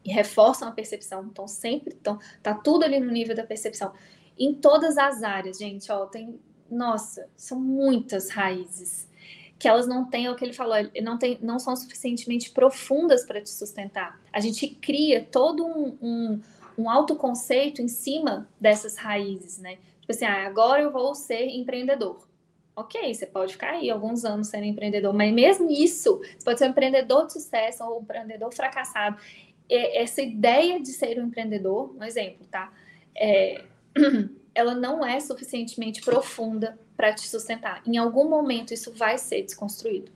e reforçam a percepção. Então, sempre estão, tá tudo ali no nível da percepção. Em todas as áreas, gente, ó, tem, nossa, são muitas raízes que elas não têm, é o que ele falou, não, tem, não são suficientemente profundas para te sustentar. A gente cria todo um, um, um autoconceito em cima dessas raízes, né? Tipo assim, ah, agora eu vou ser empreendedor. Ok, você pode ficar aí alguns anos sendo empreendedor, mas mesmo isso, você pode ser um empreendedor de sucesso ou um empreendedor fracassado. Essa ideia de ser um empreendedor, um exemplo, tá? É, *clears throat* ela não é suficientemente profunda para te sustentar. Em algum momento isso vai ser desconstruído.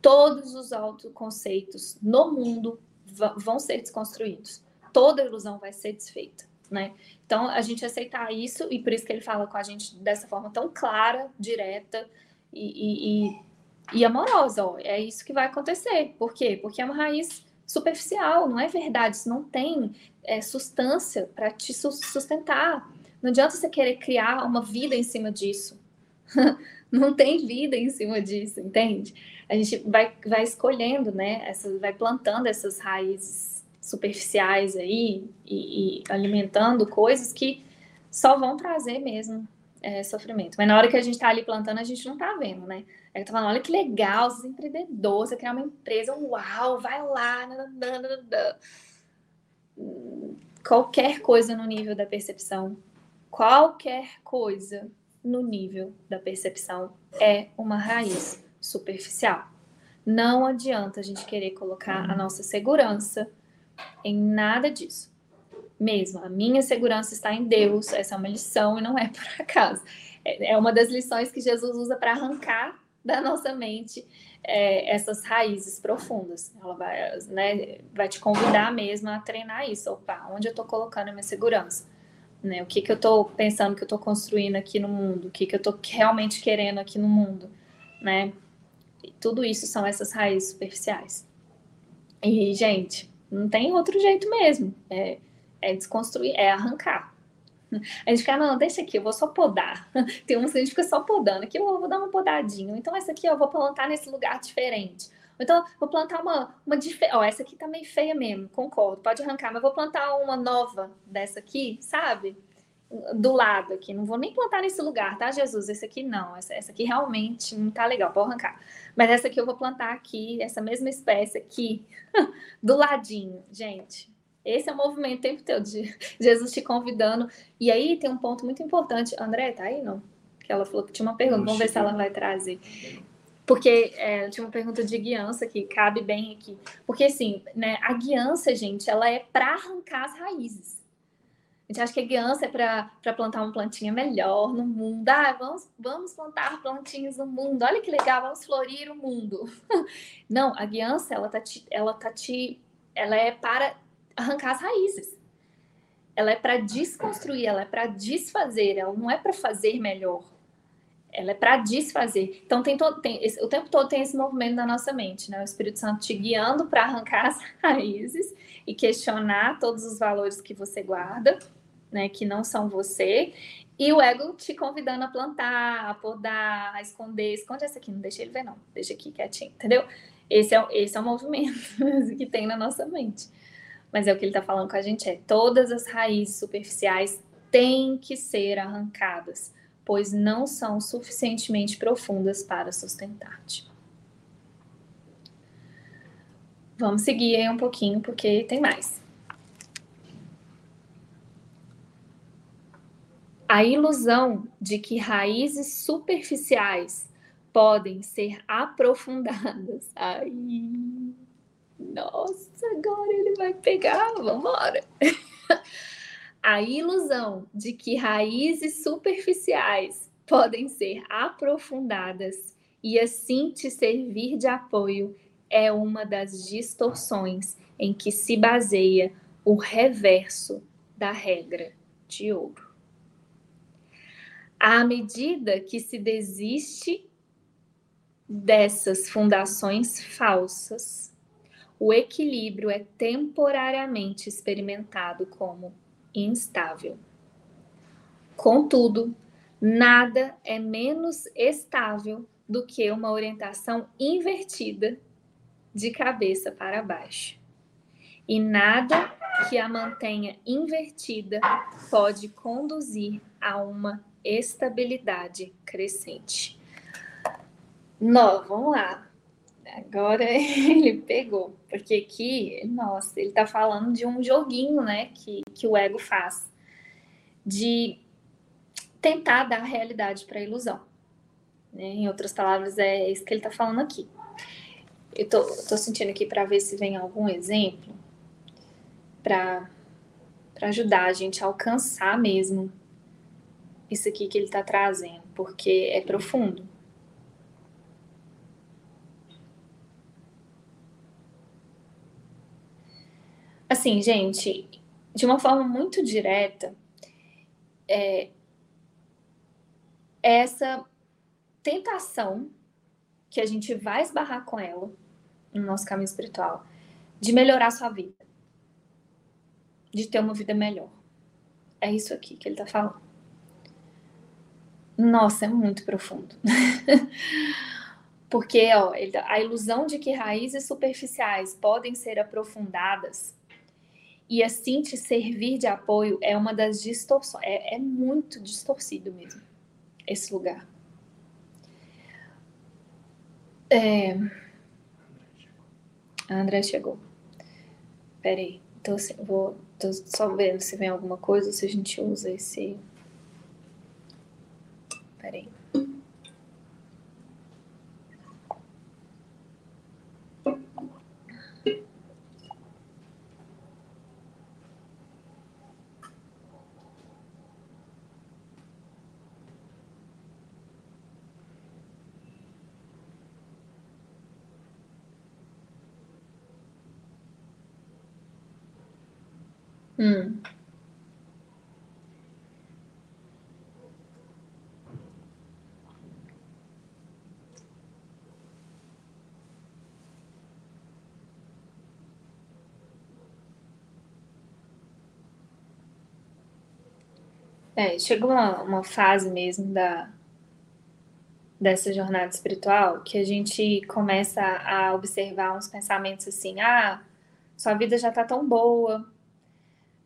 Todos os autoconceitos no mundo vão ser desconstruídos. Toda ilusão vai ser desfeita, né? Então a gente aceitar isso e por isso que ele fala com a gente dessa forma tão clara, direta e, e, e amorosa. Ó. É isso que vai acontecer. Por quê? Porque é uma raiz superficial, não é verdade. Isso não tem é, substância para te sustentar. Não adianta você querer criar uma vida em cima disso. *laughs* não tem vida em cima disso, entende? A gente vai, vai escolhendo, né? Essas, vai plantando essas raízes superficiais aí e, e alimentando coisas que só vão trazer mesmo é, sofrimento. Mas na hora que a gente está ali plantando, a gente não está vendo, né? É tá falando, olha que legal, os empreendedores, você criar uma empresa, uau, vai lá. Nananana. Qualquer coisa no nível da percepção, qualquer coisa no nível da percepção é uma raiz superficial. Não adianta a gente querer colocar a nossa segurança em nada disso. Mesmo, a minha segurança está em Deus, essa é uma lição e não é *laughs* por acaso. É, é uma das lições que Jesus usa para arrancar da nossa mente é, essas raízes profundas. Ela vai, né, vai te convidar mesmo a treinar isso. Opa, onde eu estou colocando a minha segurança? Né? O que, que eu estou pensando que eu estou construindo aqui no mundo? O que, que eu estou realmente querendo aqui no mundo? Né? E tudo isso são essas raízes superficiais. E, gente, não tem outro jeito mesmo. É, é desconstruir, é arrancar. A gente fica, não, deixa aqui, eu vou só podar. *laughs* Tem uns que a gente fica só podando. Aqui eu vou dar uma podadinha. Então, essa aqui eu vou plantar nesse lugar diferente. Então, vou plantar uma, uma diferente. Ó, essa aqui tá meio feia mesmo, concordo, pode arrancar, mas vou plantar uma nova dessa aqui, sabe? Do lado aqui. Não vou nem plantar nesse lugar, tá, Jesus? Esse aqui não. Essa, essa aqui realmente não tá legal, vou arrancar. Mas essa aqui eu vou plantar aqui, essa mesma espécie aqui, *laughs* do ladinho. Gente, esse é o movimento o tempo todo de *laughs* Jesus te convidando. E aí tem um ponto muito importante. André, tá aí, não? Que ela falou que tinha uma pergunta. Vamos ver se ela vai trazer. Porque é, tinha uma pergunta de guiança que cabe bem aqui. Porque, assim, né, a guiança, gente, ela é para arrancar as raízes. A gente acha que a guiança é para plantar uma plantinha melhor no mundo. Ah, vamos, vamos plantar plantinhas no mundo. Olha que legal, vamos florir o mundo. *laughs* Não, a guiança, ela tá te, ela tá te, ela é para arrancar as raízes. Ela é para desconstruir, ela é para desfazer, ela não é para fazer melhor ela é para desfazer. Então tem todo, tem, esse, o tempo todo tem esse movimento na nossa mente, né? O Espírito Santo te guiando para arrancar as *laughs* raízes e questionar todos os valores que você guarda, né? Que não são você. E o ego te convidando a plantar, a podar, a esconder. Esconde essa aqui, não deixa ele ver, não. Deixa aqui quietinho, entendeu? Esse é, esse é o movimento *laughs* que tem na nossa mente. Mas é o que ele está falando com a gente: é todas as raízes superficiais têm que ser arrancadas pois não são suficientemente profundas para sustentar-te. Vamos seguir aí um pouquinho, porque tem mais. A ilusão de que raízes superficiais podem ser aprofundadas. Ai, nossa, agora ele vai pegar, vamos embora. *laughs* a ilusão de que raízes superficiais podem ser aprofundadas e assim te servir de apoio é uma das distorções em que se baseia o reverso da regra de ouro. À medida que se desiste dessas fundações falsas, o equilíbrio é temporariamente experimentado como instável. Contudo, nada é menos estável do que uma orientação invertida de cabeça para baixo. E nada que a mantenha invertida pode conduzir a uma estabilidade crescente. Não, vamos lá. Agora *laughs* ele pegou, porque aqui, nossa, ele está falando de um joguinho, né, que, que o ego faz, de tentar dar realidade para a ilusão. Né? Em outras palavras, é isso que ele está falando aqui. Eu tô, tô sentindo aqui para ver se vem algum exemplo para ajudar a gente a alcançar mesmo isso aqui que ele está trazendo, porque é profundo. Assim, gente, de uma forma muito direta, é, essa tentação que a gente vai esbarrar com ela no nosso caminho espiritual de melhorar sua vida, de ter uma vida melhor. É isso aqui que ele está falando. Nossa, é muito profundo. *laughs* Porque ó, a ilusão de que raízes superficiais podem ser aprofundadas e assim te servir de apoio é uma das distorções. É, é muito distorcido mesmo esse lugar. É... A André chegou. Peraí. Então, assim, vou tô só vendo se vem alguma coisa, se a gente usa esse. Peraí. Hum. É, chega uma, uma fase mesmo da, dessa jornada espiritual que a gente começa a observar uns pensamentos assim, ah, sua vida já tá tão boa,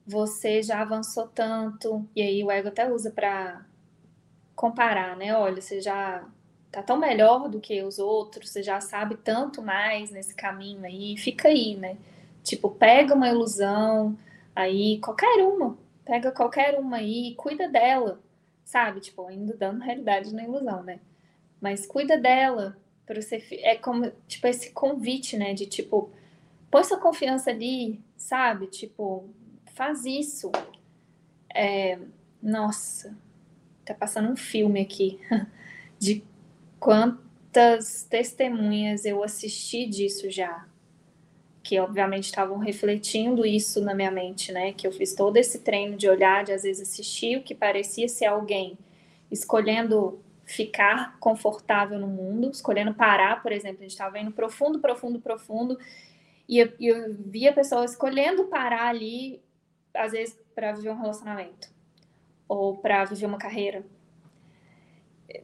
você já avançou tanto, e aí o ego até usa para comparar, né? Olha, você já tá tão melhor do que os outros, você já sabe tanto mais nesse caminho aí, fica aí, né? Tipo, pega uma ilusão aí, qualquer uma, pega qualquer uma aí, cuida dela, sabe? Tipo, ainda dando realidade na ilusão, né? Mas cuida dela, para você é como tipo esse convite, né, de tipo, põe sua confiança ali, sabe? Tipo, faz isso. É, nossa, tá passando um filme aqui *laughs* de quantas testemunhas eu assisti disso já. Que obviamente estavam refletindo isso na minha mente, né? Que eu fiz todo esse treino de olhar, de às vezes assistir o que parecia ser alguém escolhendo ficar confortável no mundo, escolhendo parar, por exemplo, a gente estava indo profundo, profundo, profundo, e eu, eu via pessoa escolhendo parar ali às vezes, para viver um relacionamento ou para viver uma carreira.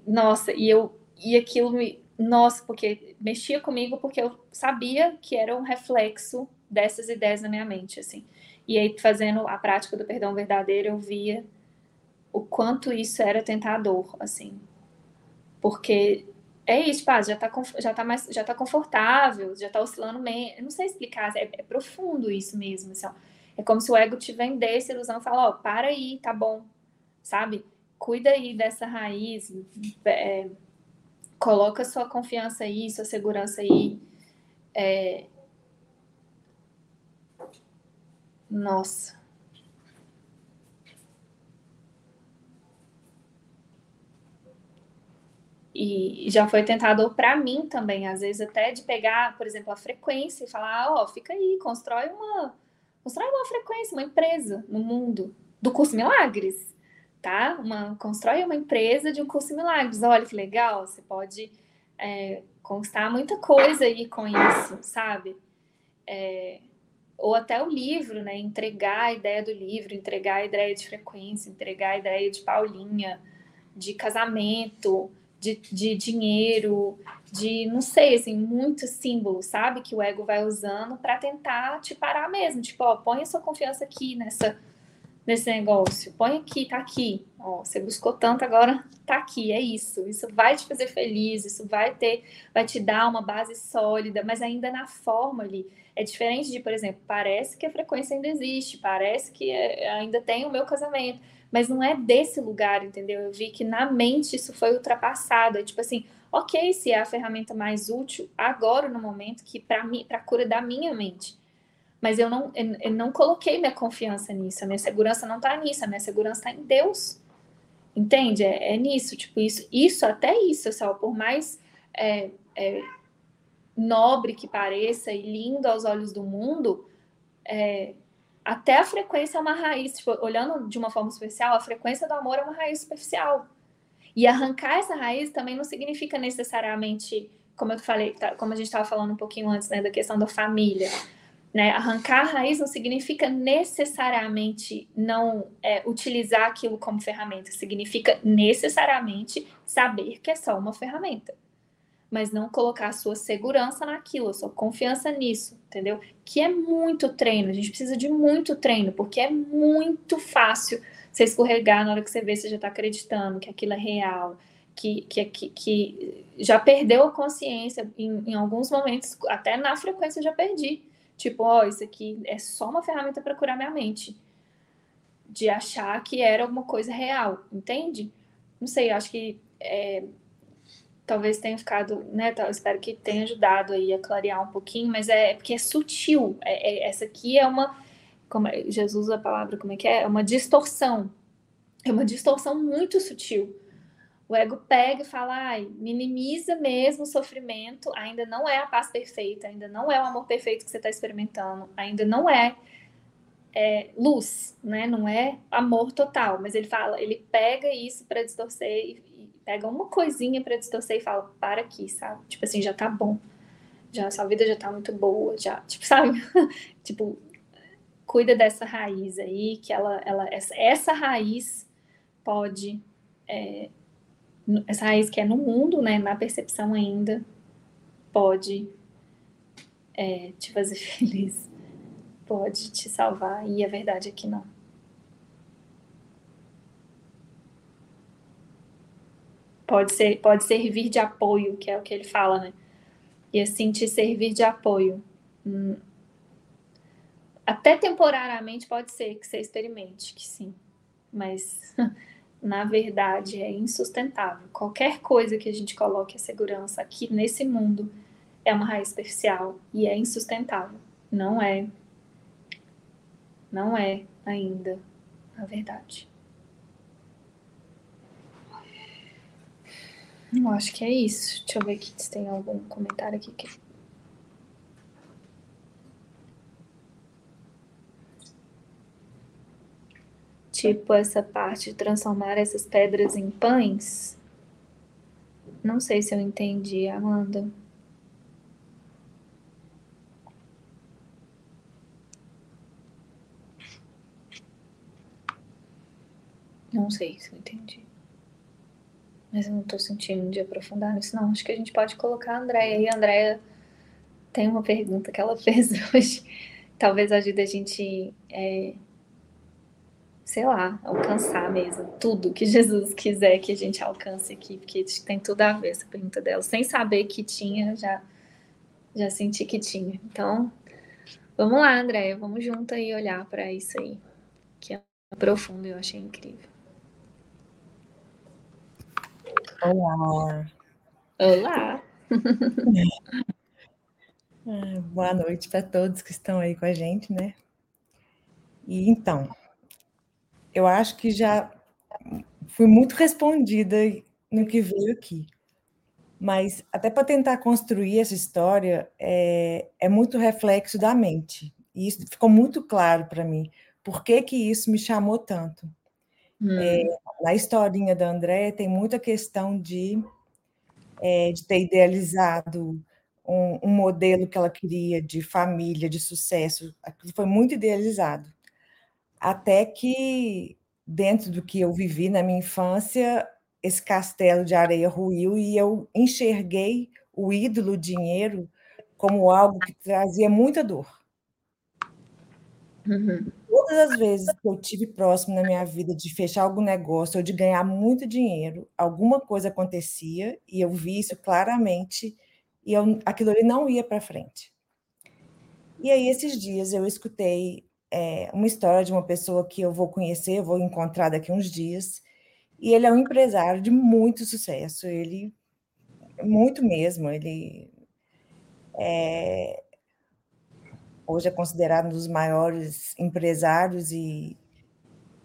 Nossa, e eu e aquilo me, nossa, porque mexia comigo porque eu sabia que era um reflexo dessas ideias na minha mente, assim. E aí fazendo a prática do perdão verdadeiro, eu via o quanto isso era tentador, assim. Porque é isso, pá, já tá, já tá mais, já tá confortável, já tá oscilando meio, eu não sei explicar, é, é profundo isso mesmo, assim, ó é como se o ego te vendesse a ilusão e fala, ó, oh, para aí, tá bom, sabe? Cuida aí dessa raiz, é, coloca sua confiança aí, sua segurança aí. É... Nossa. E já foi tentador para mim também, às vezes até de pegar, por exemplo, a frequência e falar, ó, oh, fica aí, constrói uma, Constrói uma frequência, uma empresa no mundo do curso Milagres, tá? Uma, constrói uma empresa de um curso Milagres. Olha que legal, você pode é, conquistar muita coisa aí com isso, sabe? É, ou até o livro, né? Entregar a ideia do livro, entregar a ideia de frequência, entregar a ideia de Paulinha, de casamento, de, de dinheiro, de não sei, assim, muitos símbolos, sabe? Que o ego vai usando para tentar te parar mesmo. Tipo, ó, põe a sua confiança aqui nessa nesse negócio. Põe aqui, tá aqui. Ó, você buscou tanto, agora tá aqui, é isso. Isso vai te fazer feliz, isso vai ter, vai te dar uma base sólida, mas ainda na forma ali. É diferente de, por exemplo, parece que a frequência ainda existe, parece que é, ainda tem o meu casamento, mas não é desse lugar, entendeu? Eu vi que na mente isso foi ultrapassado. É tipo assim, ok, se é a ferramenta mais útil agora no momento que para mim, para cura da minha mente mas eu não, eu, não coloquei minha confiança nisso, a minha segurança não está nisso, a minha segurança está em Deus. Entende? É, é, nisso, tipo, isso, isso até isso, só por mais é, é, nobre que pareça e lindo aos olhos do mundo, é, até a frequência é uma raiz, tipo, olhando de uma forma especial, a frequência do amor é uma raiz superficial. E arrancar essa raiz também não significa necessariamente, como eu falei, tá, como a gente estava falando um pouquinho antes, né, da questão da família. Né? Arrancar a raiz não significa necessariamente não é, utilizar aquilo como ferramenta, significa necessariamente saber que é só uma ferramenta, mas não colocar a sua segurança naquilo, a sua confiança nisso, entendeu? Que é muito treino, a gente precisa de muito treino, porque é muito fácil você escorregar na hora que você vê, você já está acreditando que aquilo é real, que, que, que, que já perdeu a consciência em, em alguns momentos, até na frequência eu já perdi Tipo, ó, oh, isso aqui é só uma ferramenta para curar minha mente. De achar que era alguma coisa real, entende? Não sei, acho que é, talvez tenha ficado, né? Espero que tenha ajudado aí a clarear um pouquinho, mas é porque é sutil. É, é, essa aqui é uma, como é, Jesus usa a palavra, como é que é? É uma distorção. É uma distorção muito sutil. O ego pega e fala, ai, minimiza mesmo o sofrimento, ainda não é a paz perfeita, ainda não é o amor perfeito que você está experimentando, ainda não é, é, luz, né? Não é amor total, mas ele fala, ele pega isso para distorcer e, e, pega uma coisinha para distorcer e fala, para aqui, sabe? Tipo assim, já tá bom, já sua vida já tá muito boa, já, tipo, sabe? *laughs* tipo, cuida dessa raiz aí, que ela, ela essa, essa raiz pode é, essa raiz que é no mundo, né, na percepção ainda, pode é, te fazer *laughs* feliz, pode te salvar, e a verdade é que não. Pode, ser, pode servir de apoio, que é o que ele fala, né? E assim te servir de apoio. Hum. Até temporariamente pode ser que você experimente, que sim. Mas *laughs* na verdade, é insustentável. Qualquer coisa que a gente coloque a segurança aqui nesse mundo é uma raiz superficial e é insustentável. Não é. Não é ainda a verdade. Eu acho que é isso. Deixa eu ver aqui se tem algum comentário aqui que tipo essa parte de transformar essas pedras em pães? Não sei se eu entendi, Amanda. Não sei se eu entendi. Mas eu não tô sentindo de aprofundar nisso, não. Acho que a gente pode colocar a Andréia. E a Andréia tem uma pergunta que ela *laughs* fez hoje. Talvez ajude a gente é, sei lá, alcançar mesmo tudo que *laughs* Jesus quiser que a gente alcance aqui, porque tem tudo a ver essa pergunta dela. Sem saber que tinha, já, já senti que tinha. Então, vamos lá, Andréia, vamos junto aí olhar para isso aí, que é profundo e eu achei incrível. Olá. Olá. Ah, *laughs* boa noite para todos que estão aí com a gente, né? E então, eu acho que já fui muito respondida no que veio aqui. Mas até para tentar construir essa história é, é muito reflexo da mente. E isso ficou muito claro para mim. Por que, que isso me chamou tanto? Hum. É, na historinha da Andréia tem muita questão de, é, de ter idealizado um, um modelo que ela queria de família, de sucesso. Aquilo foi muito idealizado. Até que, dentro do que eu vivi na minha infância, esse castelo de areia ruiu e eu enxerguei o ídolo dinheiro como algo que trazia muita dor. Uhum. Todas as vezes que eu tive próximo na minha vida de fechar algum negócio ou de ganhar muito dinheiro, alguma coisa acontecia e eu vi isso claramente e eu, aquilo ali não ia para frente. E aí, esses dias, eu escutei é, uma história de uma pessoa que eu vou conhecer, eu vou encontrar daqui uns dias, e ele é um empresário de muito sucesso, ele, muito mesmo, ele é, hoje é considerado um dos maiores empresários e,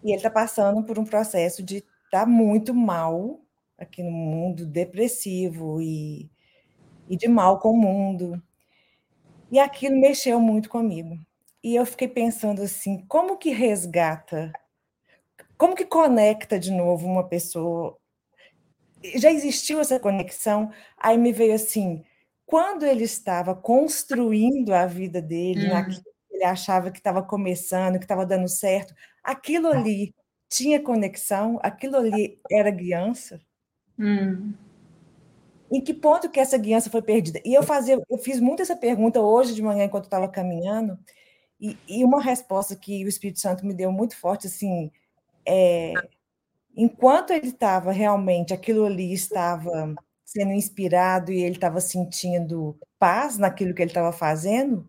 e ele está passando por um processo de estar tá muito mal aqui no mundo, depressivo e e de mal com o mundo. E aquilo mexeu muito comigo. E eu fiquei pensando assim, como que resgata? Como que conecta de novo uma pessoa? Já existiu essa conexão? Aí me veio assim, quando ele estava construindo a vida dele, hum. naquilo que ele achava que estava começando, que estava dando certo, aquilo ali tinha conexão, aquilo ali era guiança. Hum em que ponto que essa guiança foi perdida? E eu fazia, eu fiz muito essa pergunta hoje de manhã enquanto estava caminhando, e, e, uma resposta que o Espírito Santo me deu muito forte, assim, é, enquanto ele estava realmente, aquilo ali estava sendo inspirado e ele estava sentindo paz naquilo que ele estava fazendo,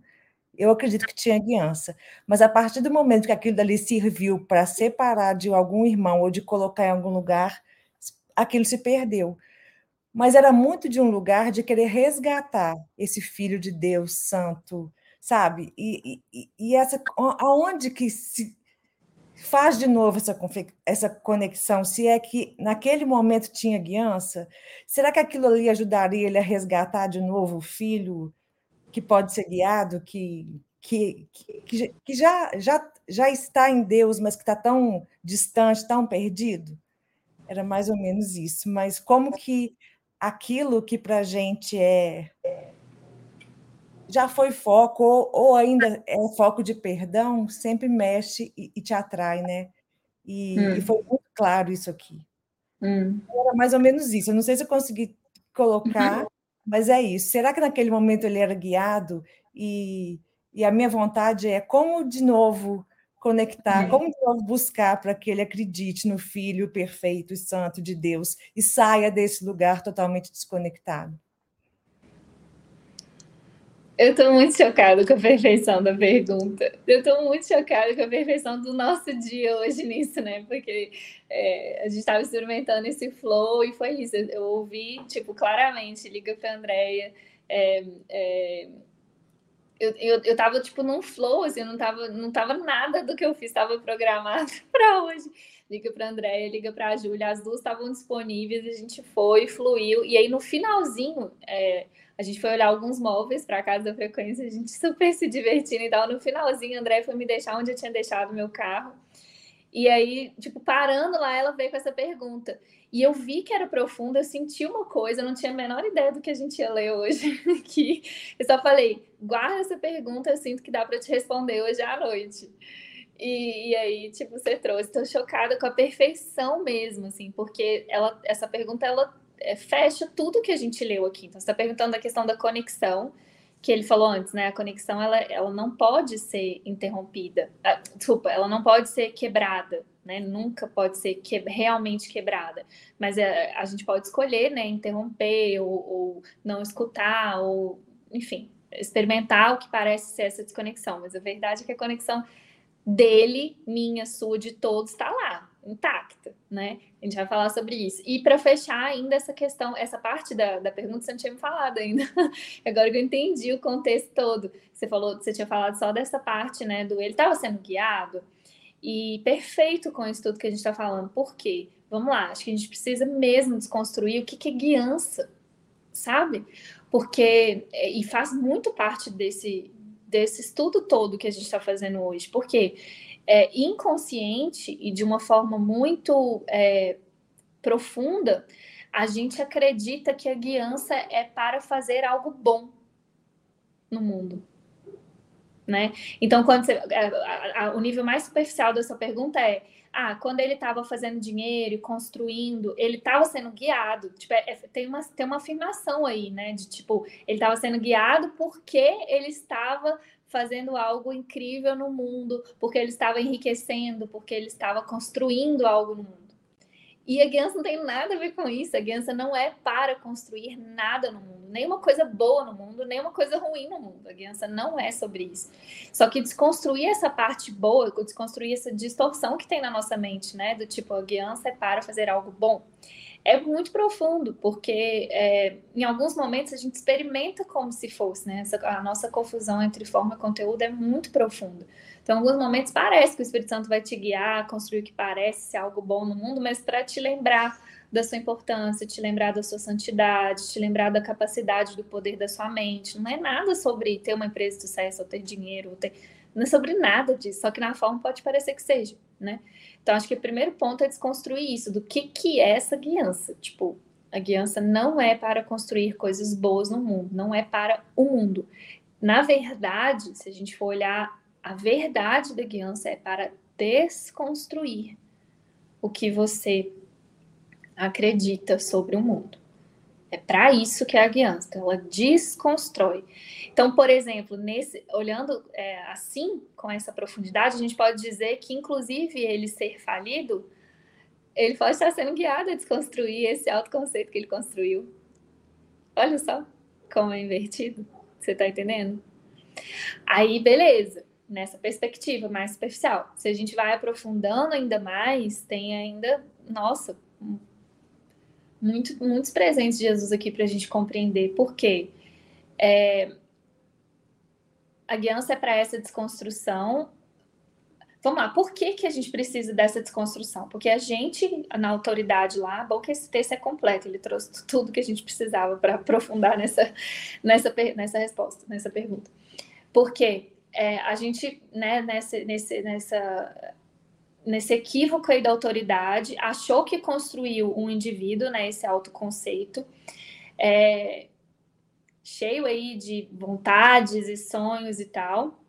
eu acredito que tinha guiança. Mas a partir do momento que aquilo dali serviu para separar de algum irmão ou de colocar em algum lugar, aquilo se perdeu mas era muito de um lugar de querer resgatar esse filho de Deus santo, sabe? E, e, e essa aonde que se faz de novo essa, essa conexão? Se é que naquele momento tinha guiança, será que aquilo ali ajudaria ele a resgatar de novo o filho que pode ser guiado, que, que, que, que já, já, já está em Deus, mas que está tão distante, tão perdido? Era mais ou menos isso. Mas como que aquilo que para a gente é já foi foco ou, ou, ainda é foco de perdão, sempre mexe e, e te atrai, né? E, hum. e, foi muito claro isso aqui. Hum. Era mais ou menos isso. Eu não sei se eu consegui colocar, uhum. mas é isso. Será que naquele momento ele era guiado? E, e a minha vontade é como de novo conectar, uhum. como buscar para que ele acredite no Filho perfeito e santo de Deus e saia desse lugar totalmente desconectado? Eu estou muito chocada com a perfeição da pergunta. Eu estou muito chocada com a perfeição do nosso dia hoje nisso, né? Porque é, a gente estava experimentando esse flow e foi isso. Eu ouvi, tipo, claramente, liga para a Andrea. É, é, eu, eu, eu tava, tipo, num flow, assim, não tava, não tava nada do que eu fiz, estava programado *laughs* para hoje. Liga para a Andréia, liga para a Júlia, as duas estavam disponíveis, a gente foi, fluiu. E aí, no finalzinho, é, a gente foi olhar alguns móveis para casa da frequência, a gente *laughs* super se divertindo e tal. No finalzinho, a Andréia foi me deixar onde eu tinha deixado meu carro. E aí, tipo, parando lá, ela veio com essa pergunta. E eu vi que era profunda, eu senti uma coisa, eu não tinha a menor ideia do que a gente ia ler hoje *laughs* aqui. Eu só falei, guarda essa pergunta, eu sinto que dá para te responder hoje à noite. E, e, aí, tipo, você trouxe. Estou chocada com a perfeição mesmo, assim, porque ela, essa pergunta, ela é, fecha tudo que a gente leu aqui. Então, você está perguntando a questão da conexão, que ele falou antes, né? A conexão, ela, ela não pode ser interrompida. Ah, desculpa, ela não pode ser quebrada né? Nunca pode ser que, realmente quebrada, mas é, a gente pode escolher, né? Interromper ou, ou não escutar ou, enfim, experimentar o que parece ser essa desconexão. Mas a verdade é que a conexão dele, minha, sua, de todos está lá, intacta, né? A gente vai falar sobre isso. E para fechar ainda essa questão, essa parte da, da pergunta você não tinha me falado ainda. *laughs* Agora que eu entendi o contexto todo. Você falou, você tinha falado só dessa parte, né? Do ele estava sendo guiado e perfeito com isso tudo que a gente está falando. Por quê? Vamos lá, acho que a gente precisa mesmo desconstruir o que, que é guiança, sabe? Porque, é, e faz muito parte desse, desse estudo todo que a gente está fazendo hoje, porque é inconsciente e de uma forma muito é, profunda, a gente acredita que a guiança é para fazer algo bom, no mundo. Né? Então, quando você, a, a, o nível mais superficial da sua pergunta é: ah, quando ele estava fazendo dinheiro e construindo, ele estava sendo guiado. Tipo, é, é, tem, uma, tem uma afirmação aí, né? De tipo, ele estava sendo guiado porque ele estava fazendo algo incrível no mundo, porque ele estava enriquecendo, porque ele estava construindo algo no mundo. E a guiança não tem nada a ver com isso. A guiança não é para construir nada no mundo, nenhuma coisa boa no mundo, nenhuma coisa ruim no mundo. A guiança não é sobre isso. Só que desconstruir essa parte boa, desconstruir essa distorção que tem na nossa mente, né? Do tipo, a guiança é para fazer algo bom é muito profundo, porque é, em alguns momentos a gente experimenta como se fosse, né? Essa, a nossa confusão entre forma e conteúdo é muito profunda. Então, em alguns momentos parece que o Espírito Santo vai te guiar construir o que parece ser algo bom no mundo, mas para te lembrar da sua importância, te lembrar da sua santidade, te lembrar da capacidade do poder da sua mente. Não é nada sobre ter uma empresa de sucesso, ou ter dinheiro, ou ter... não é sobre nada disso, só que na forma pode parecer que seja, né? Então, acho que o primeiro ponto é desconstruir isso, do que, que é essa guiança. Tipo, a guiança não é para construir coisas boas no mundo, não é para o mundo. Na verdade, se a gente for olhar, a verdade da guiança é para desconstruir o que você acredita sobre o mundo. É para isso que é a guiança, ela desconstrói. Então, por exemplo, nesse, olhando é, assim, com essa profundidade, a gente pode dizer que, inclusive, ele ser falido, ele pode estar sendo guiado a desconstruir esse autoconceito que ele construiu. Olha só como é invertido. Você está entendendo? Aí, beleza, nessa perspectiva mais superficial. Se a gente vai aprofundando ainda mais, tem ainda, nossa, muito, muitos presentes de Jesus aqui para a gente compreender. Por quê? É, a guiança é para essa desconstrução. Vamos lá, por que, que a gente precisa dessa desconstrução? Porque a gente, na autoridade lá, bom que esse texto é completo, ele trouxe tudo que a gente precisava para aprofundar nessa, nessa, nessa resposta, nessa pergunta. Porque é, a gente, né, nessa, nesse, nessa nesse equívoco aí da autoridade, achou que construiu um indivíduo, né, esse autoconceito, é, cheio aí de vontades e sonhos e tal.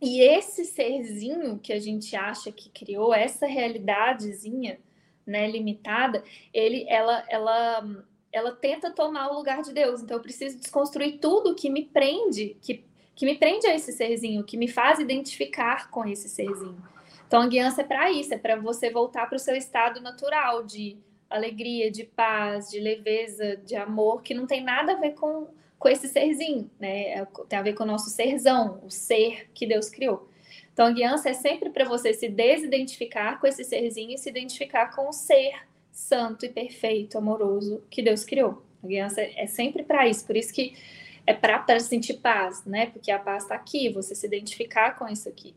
E esse serzinho que a gente acha que criou, essa realidadezinha, né, limitada, ele, ela, ela, ela tenta tomar o lugar de Deus. Então eu preciso desconstruir tudo que me prende, que, que me prende a esse serzinho, que me faz identificar com esse serzinho. Então, a guiança é para isso, é para você voltar para o seu estado natural de alegria, de paz, de leveza, de amor, que não tem nada a ver com, com esse serzinho, né? É, tem a ver com o nosso serzão, o ser que Deus criou. Então, a guiança é sempre para você se desidentificar com esse serzinho e se identificar com o ser santo e perfeito, amoroso que Deus criou. A guiança é sempre para isso, por isso que é para sentir paz, né? Porque a paz está aqui, você se identificar com isso aqui.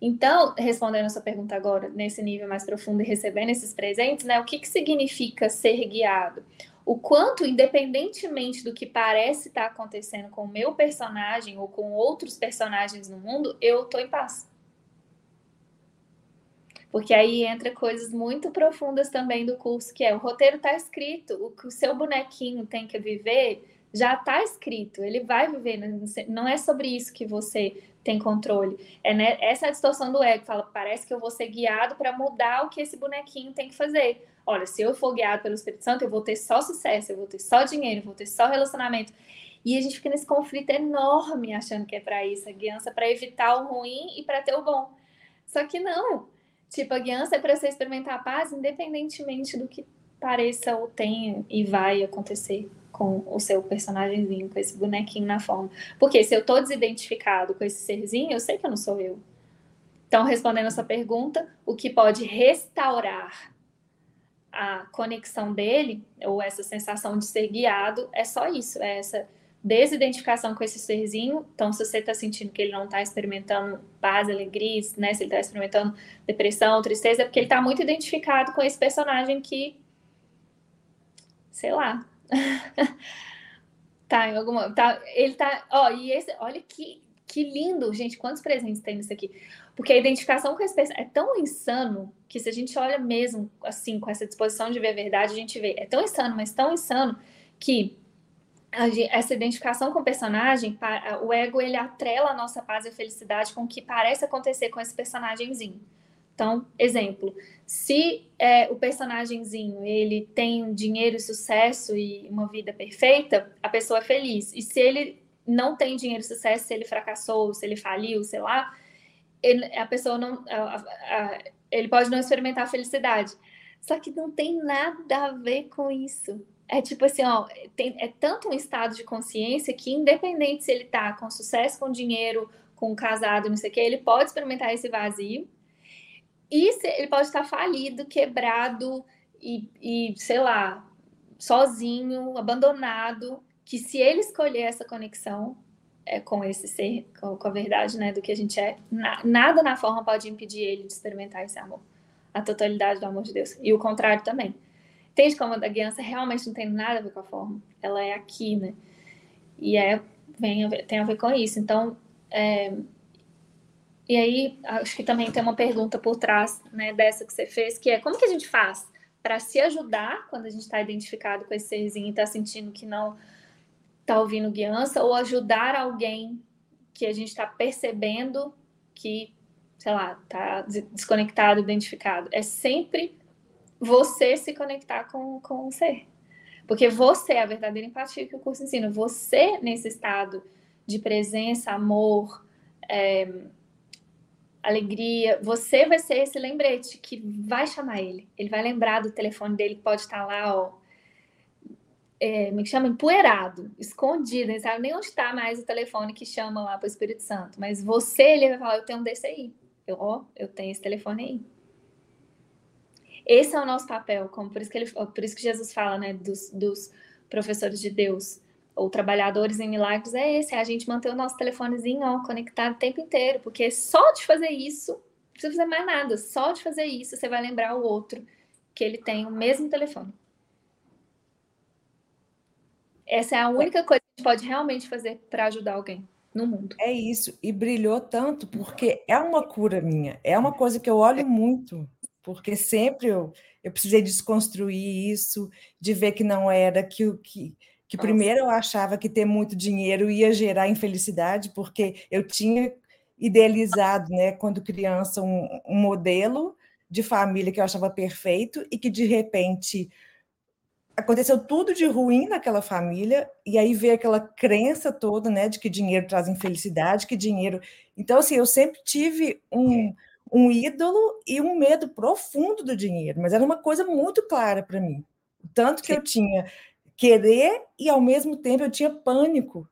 Então, respondendo a sua pergunta agora, nesse nível mais profundo e recebendo esses presentes, né? O que, que significa ser guiado? O quanto, independentemente do que parece estar acontecendo com o meu personagem ou com outros personagens no mundo, eu estou em paz. Porque aí entra coisas muito profundas também do curso, que é o roteiro está escrito, o que o seu bonequinho tem que viver já está escrito, ele vai viver, não é sobre isso que você tem controle. É né, essa é distorção do ego, fala, parece que eu vou ser guiado para mudar o que esse bonequinho tem que fazer. Olha, se eu for guiado pelo Espírito Santo, eu vou ter só sucesso, eu vou ter só dinheiro, eu vou ter só relacionamento. E a gente fica nesse conflito enorme achando que é para isso, a guiança para evitar o ruim e para ter o bom. Só que não. Tipo, a guiança é para você experimentar a paz independentemente do que pareça ou tenha e vai acontecer com o seu personagemzinho, com esse bonequinho na forma. Porque se eu tô desidentificado com esse serzinho, eu sei que eu não sou eu. Então, respondendo essa pergunta, o que pode restaurar a conexão dele, ou essa sensação de ser guiado, é só isso, é essa desidentificação com esse serzinho. Então, se você está sentindo que ele não está experimentando paz, alegria, né? Se ele está experimentando depressão, tristeza, é porque ele está muito identificado com esse personagem que, sei lá, *laughs* tá, em alguma. Tá, ele tá. Ó, e esse. Olha que, que lindo, gente. Quantos presentes tem nisso aqui? Porque a identificação com esse é tão insano que se a gente olha mesmo assim, com essa disposição de ver a verdade, a gente vê. É tão insano, mas tão insano que essa identificação com o personagem, o ego ele atrela a nossa paz e a felicidade com o que parece acontecer com esse personagemzinho. Então, exemplo, se é, o personagemzinho ele tem dinheiro, sucesso e uma vida perfeita, a pessoa é feliz. E se ele não tem dinheiro, sucesso, se ele fracassou, se ele faliu, sei lá, ele, a pessoa não, a, a, ele pode não experimentar a felicidade. Só que não tem nada a ver com isso. É tipo assim, ó, tem, é tanto um estado de consciência que, independente se ele tá com sucesso, com dinheiro, com casado, não sei o que, ele pode experimentar esse vazio. E ele pode estar falido, quebrado e, e, sei lá, sozinho, abandonado. Que se ele escolher essa conexão é, com esse ser, com, com, a verdade, né, do que a gente é, na, nada na forma pode impedir ele de experimentar esse amor, a totalidade do amor de Deus. E o contrário também. Entende como a guiança realmente não tem nada a ver com a forma? Ela é aqui, né? E é, vem tem a ver com isso. Então, é, e aí, acho que também tem uma pergunta por trás né, dessa que você fez, que é como que a gente faz para se ajudar quando a gente está identificado com esse serzinho e está sentindo que não está ouvindo guiança, ou ajudar alguém que a gente está percebendo que, sei lá, está desconectado, identificado. É sempre você se conectar com, com o ser. Porque você é a verdadeira empatia que o curso ensina. Você, nesse estado de presença, amor, é, alegria, você vai ser esse lembrete que vai chamar ele. Ele vai lembrar do telefone dele, pode estar lá, ó. É, me chama empoeirado, escondido, não sabe nem onde está mais o telefone que chama lá para o Espírito Santo. Mas você, ele vai falar: Eu tenho um desse aí. Eu, ó, eu tenho esse telefone aí. Esse é o nosso papel, como por isso que ele, por isso que Jesus fala, né, dos, dos professores de Deus ou trabalhadores em milagres é esse, é a gente manter o nosso telefonezinho ó, conectado o tempo inteiro, porque só de fazer isso, não precisa fazer mais nada, só de fazer isso você vai lembrar o outro que ele tem o mesmo telefone. Essa é a única coisa que a gente pode realmente fazer para ajudar alguém no mundo. É isso, e brilhou tanto porque é uma cura minha, é uma coisa que eu olho muito porque sempre eu, eu precisei desconstruir isso, de ver que não era que o que que primeiro eu achava que ter muito dinheiro ia gerar infelicidade, porque eu tinha idealizado, né, quando criança, um, um modelo de família que eu achava perfeito e que de repente aconteceu tudo de ruim naquela família e aí veio aquela crença toda, né, de que dinheiro traz infelicidade, que dinheiro. Então assim, eu sempre tive um um ídolo e um medo profundo do dinheiro, mas era uma coisa muito clara para mim. Tanto que Sim. eu tinha querer e ao mesmo tempo eu tinha pânico.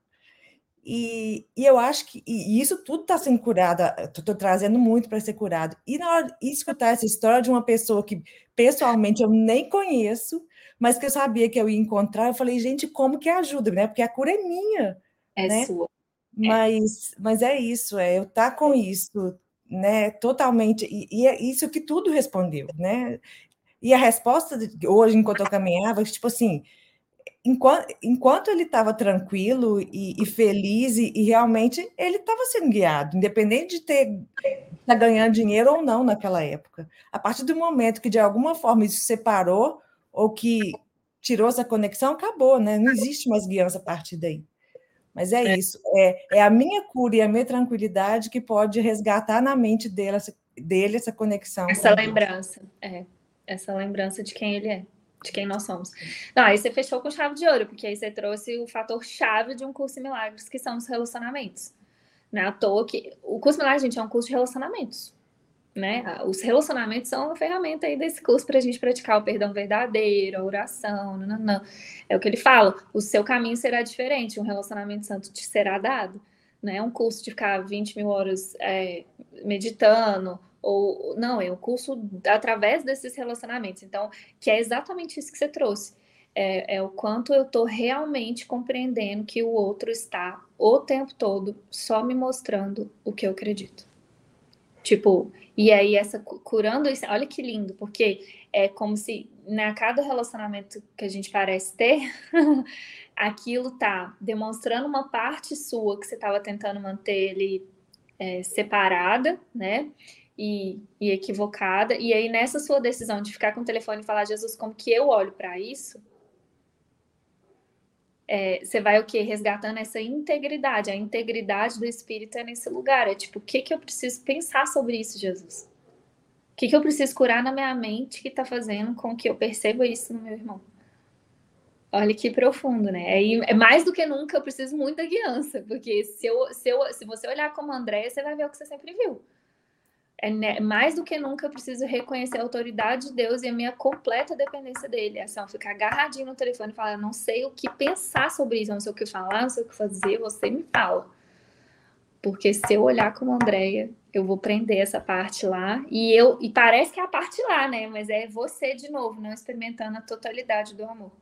E, e eu acho que e isso tudo está sendo curado, estou trazendo muito para ser curado. E na hora de escutar essa história de uma pessoa que pessoalmente eu nem conheço, mas que eu sabia que eu ia encontrar, eu falei, gente, como que ajuda, né? Porque a cura é minha. É né? sua. Mas, é. mas é isso, é eu estar tá com isso, né, totalmente, e, e, é isso que tudo respondeu, né? E a resposta de, hoje, enquanto eu caminhava, tipo assim, enquanto, enquanto ele estava tranquilo e, e feliz, e, e, realmente ele estava sendo guiado, independente de ter tá ganhando dinheiro ou não naquela época. A partir do momento que de alguma forma isso separou ou que tirou essa conexão, acabou, né? Não existe mais guiança a partir daí. Mas é, é, isso, é, é a minha cura e a minha tranquilidade que pode resgatar na mente dele, dele essa conexão. Essa lembrança, é. Essa lembrança de quem ele é, de quem nós somos. Não, aí você fechou com chave de ouro, porque aí você trouxe o fator chave de um curso de milagres, que são os relacionamentos. Não é à toa que o curso milagres, gente, é um curso de relacionamentos né? Os relacionamentos são uma ferramenta aí desse curso para a gente praticar o perdão verdadeiro, a oração, não, não, não. É o que ele fala, o seu caminho será diferente, um relacionamento santo te será dado. Não é um curso de ficar 20 mil horas é, meditando, ou não, é um curso através desses relacionamentos. Então, que é exatamente isso que você trouxe. É, é o quanto eu estou realmente compreendendo que o outro está o tempo todo só me mostrando o que eu acredito. Tipo, e aí essa curando isso, olha que lindo, porque é como se na né, cada relacionamento que a gente parece ter, *laughs* aquilo tá demonstrando uma parte sua que você estava tentando manter ele é, separada, né? E, e, equivocada. E aí, nessa sua decisão de ficar com o telefone e falar, Jesus, como que eu olho para isso? é, você vai o quê? Resgatando essa integridade. A integridade do espírito é nesse lugar. É tipo, o que, que eu preciso pensar sobre isso, Jesus? O que, que eu preciso curar na minha mente que está fazendo com que eu perceba isso no meu irmão? Olha que profundo, né? É, é mais do que nunca eu preciso muito da guiança, porque se, eu, se, eu, se você olhar como André, você vai ver o que você sempre viu. É né, mais do que nunca eu preciso reconhecer a autoridade de Deus e a minha completa dependência dele. É só ficar agarradinho no telefone e falar, não sei o que pensar sobre isso, não sei o que falar, não sei o que fazer, você me fala. Porque se eu olhar como Andréia, eu vou prender essa parte lá e eu e parece que é a parte lá, né? Mas é você de novo, não experimentando a totalidade do amor.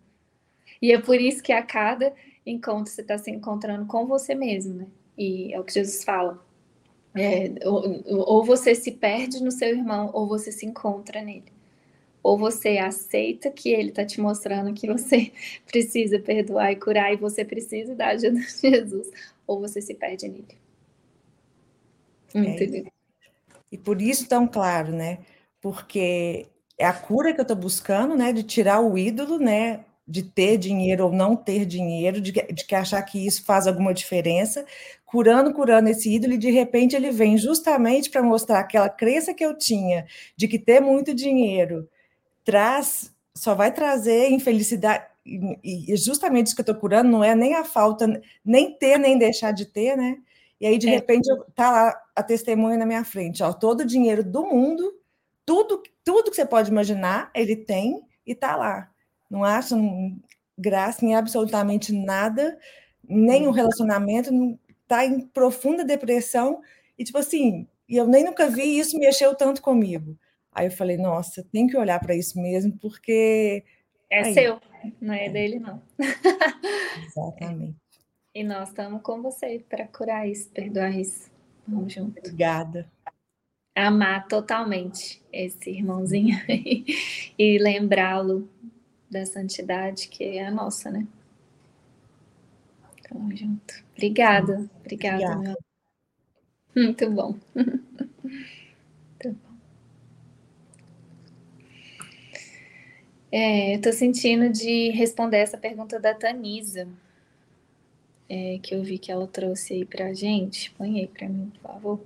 E é por isso que a cada encontro você está se encontrando com você mesmo, né? E é o que Jesus fala. É, ou, ou você se perde no seu irmão, ou você se encontra nele. Ou você aceita que ele está te mostrando que você *laughs* precisa perdoar e curar e você precisa da ajuda de Jesus, ou você se perde nele. É e por isso tão claro, né? Porque é a cura que eu estou buscando, né? De tirar o ídolo, né? De ter dinheiro ou não ter dinheiro, de, de que achar que isso faz alguma diferença, curando, curando esse ídolo, e de repente ele vem justamente para mostrar aquela crença que eu tinha de que ter muito dinheiro traz, só vai trazer infelicidade, e, e justamente isso que eu estou curando não é nem a falta, nem ter, nem deixar de ter, né? E aí, de é. repente, está lá a testemunha na minha frente, ó, todo o dinheiro do mundo, tudo, tudo que você pode imaginar, ele tem e está lá não acham graça em absolutamente nada, nem o uhum. relacionamento, está em profunda depressão, e tipo assim, e eu nem nunca vi isso mexeu tanto comigo. Aí eu falei, nossa, tem que olhar para isso mesmo, porque. É Aí, seu, não é, é dele, não. Exatamente. *laughs* E nós estamos com você para curar isso, perdoar isso. Vamos junto. Obrigada. Amar totalmente esse irmãozinho *laughs* e lembrá-lo da santidade que é a nossa, né? Tamo junto. Obrigada, obrigada, obrigada. Meu... Muito bom. Muito *laughs* bom. É, eu tô sentindo de responder essa pergunta da Tanisa, é, que eu vi que ela trouxe aí pra gente. Põe aí pra mim, por favor.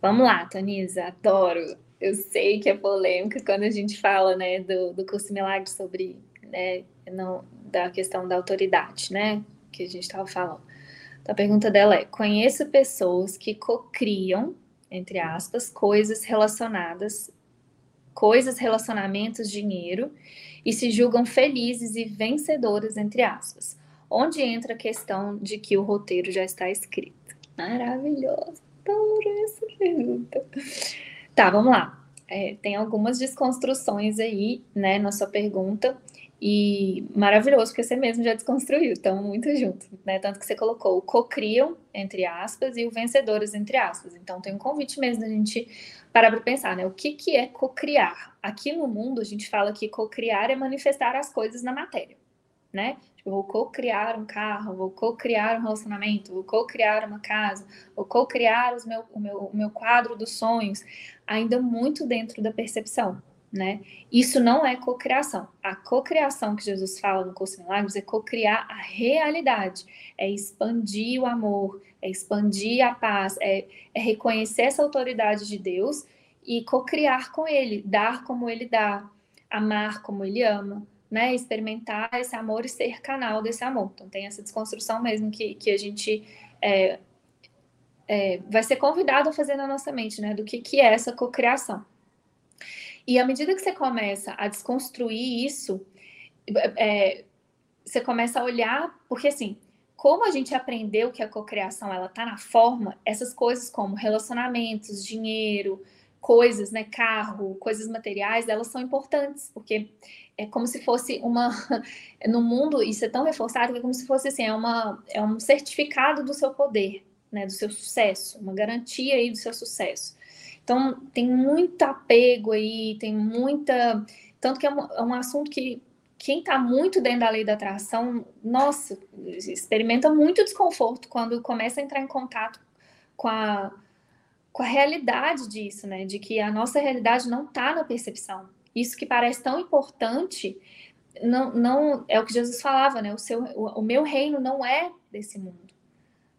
Vamos lá, Tanisa, adoro eu sei que é polêmica quando a gente fala, né, do, do curso Milagre sobre, né, não, da questão da autoridade, né, que a gente estava falando. Então, a pergunta dela é: conheço pessoas que cocriam, entre aspas, coisas relacionadas, coisas, relacionamentos, dinheiro, e se julgam felizes e vencedoras, entre aspas. Onde entra a questão de que o roteiro já está escrito? Maravilhoso! Adoro essa pergunta. Tá, vamos lá. É, tem algumas desconstruções aí, né, na sua pergunta. E maravilhoso, porque você mesmo já desconstruiu, estão muito juntos, né? Tanto que você colocou o cocriam, entre aspas, e o vencedores, entre aspas. Então tem um convite mesmo da gente parar para pensar, né? O que, que é cocriar? Aqui no mundo a gente fala que cocriar é manifestar as coisas na matéria, né? Tipo, vou co-criar um carro, vou co-criar um relacionamento, vou co-criar uma casa, vou co-criar meu, o, meu, o meu quadro dos sonhos, ainda muito dentro da percepção, né? Isso não é cocriação. A cocriação que Jesus fala no curso de milagres é cocriar a realidade, é expandir o amor, é expandir a paz, é, é reconhecer essa autoridade de Deus e cocriar com Ele, dar como Ele dá, amar como Ele ama, né, experimentar esse amor e ser canal desse amor. Então tem essa desconstrução mesmo que, que a gente é, é, vai ser convidado a fazer na nossa mente, né, do que, que é essa cocriação. E à medida que você começa a desconstruir isso, é, você começa a olhar, porque assim, como a gente aprendeu que a cocriação ela tá na forma, essas coisas como relacionamentos, dinheiro, coisas, né, carro, coisas materiais, elas são importantes, porque é como se fosse uma *laughs* no mundo isso é tão reforçado que é como se fosse assim é uma é um certificado do seu poder né do seu sucesso uma garantia aí do seu sucesso então tem muito apego aí tem muita tanto que é um, é um assunto que quem está muito dentro da lei da atração nossa experimenta muito desconforto quando começa a entrar em contato com a com a realidade disso né de que a nossa realidade não está na percepção isso que parece tão importante não, não é o que Jesus falava, né? O, seu, o, o meu reino não é desse mundo.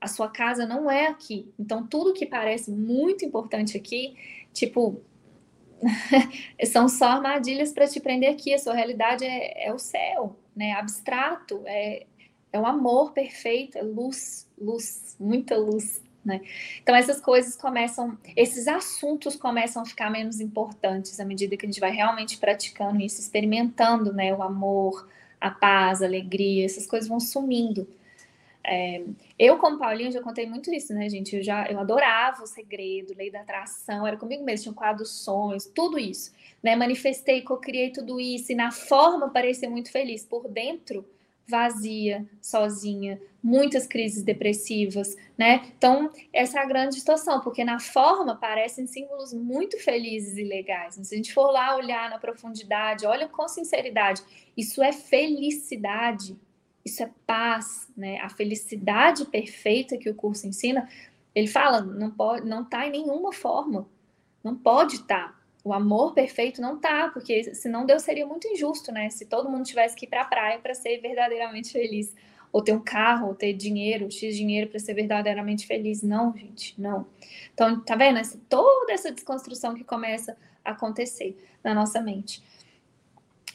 A sua casa não é aqui. Então, tudo que parece muito importante aqui, tipo, *laughs* são só armadilhas para te prender aqui. A sua realidade é, é o céu, né? Abstrato, é, é o amor perfeito, é luz, luz, muita luz. Né? Então essas coisas começam, esses assuntos começam a ficar menos importantes à medida que a gente vai realmente praticando isso, experimentando, né, o amor, a paz, a alegria, essas coisas vão sumindo. É, eu, como Paulinho, já contei muito isso, né, gente? Eu já eu adorava o segredo, lei da atração, era comigo mesmo, tinha um quadro sonhos, tudo isso. Né? Manifestei, co-criei tudo isso, e na forma parecia muito feliz. Por dentro, vazia, sozinha, muitas crises depressivas, né? Então, essa é a grande situação, porque na forma parecem símbolos muito felizes e legais. Se a gente for lá olhar na profundidade, olha com sinceridade, isso é felicidade, isso é paz, né? A felicidade perfeita que o curso ensina, ele fala, não pode, não tá em nenhuma forma, não pode estar. Tá. O amor perfeito não tá, porque senão Deus seria muito injusto, né? Se todo mundo tivesse que ir para a praia para ser verdadeiramente feliz, ou ter um carro, ou ter dinheiro, X dinheiro para ser verdadeiramente feliz. Não, gente, não. Então, tá vendo? Essa, toda essa desconstrução que começa a acontecer na nossa mente.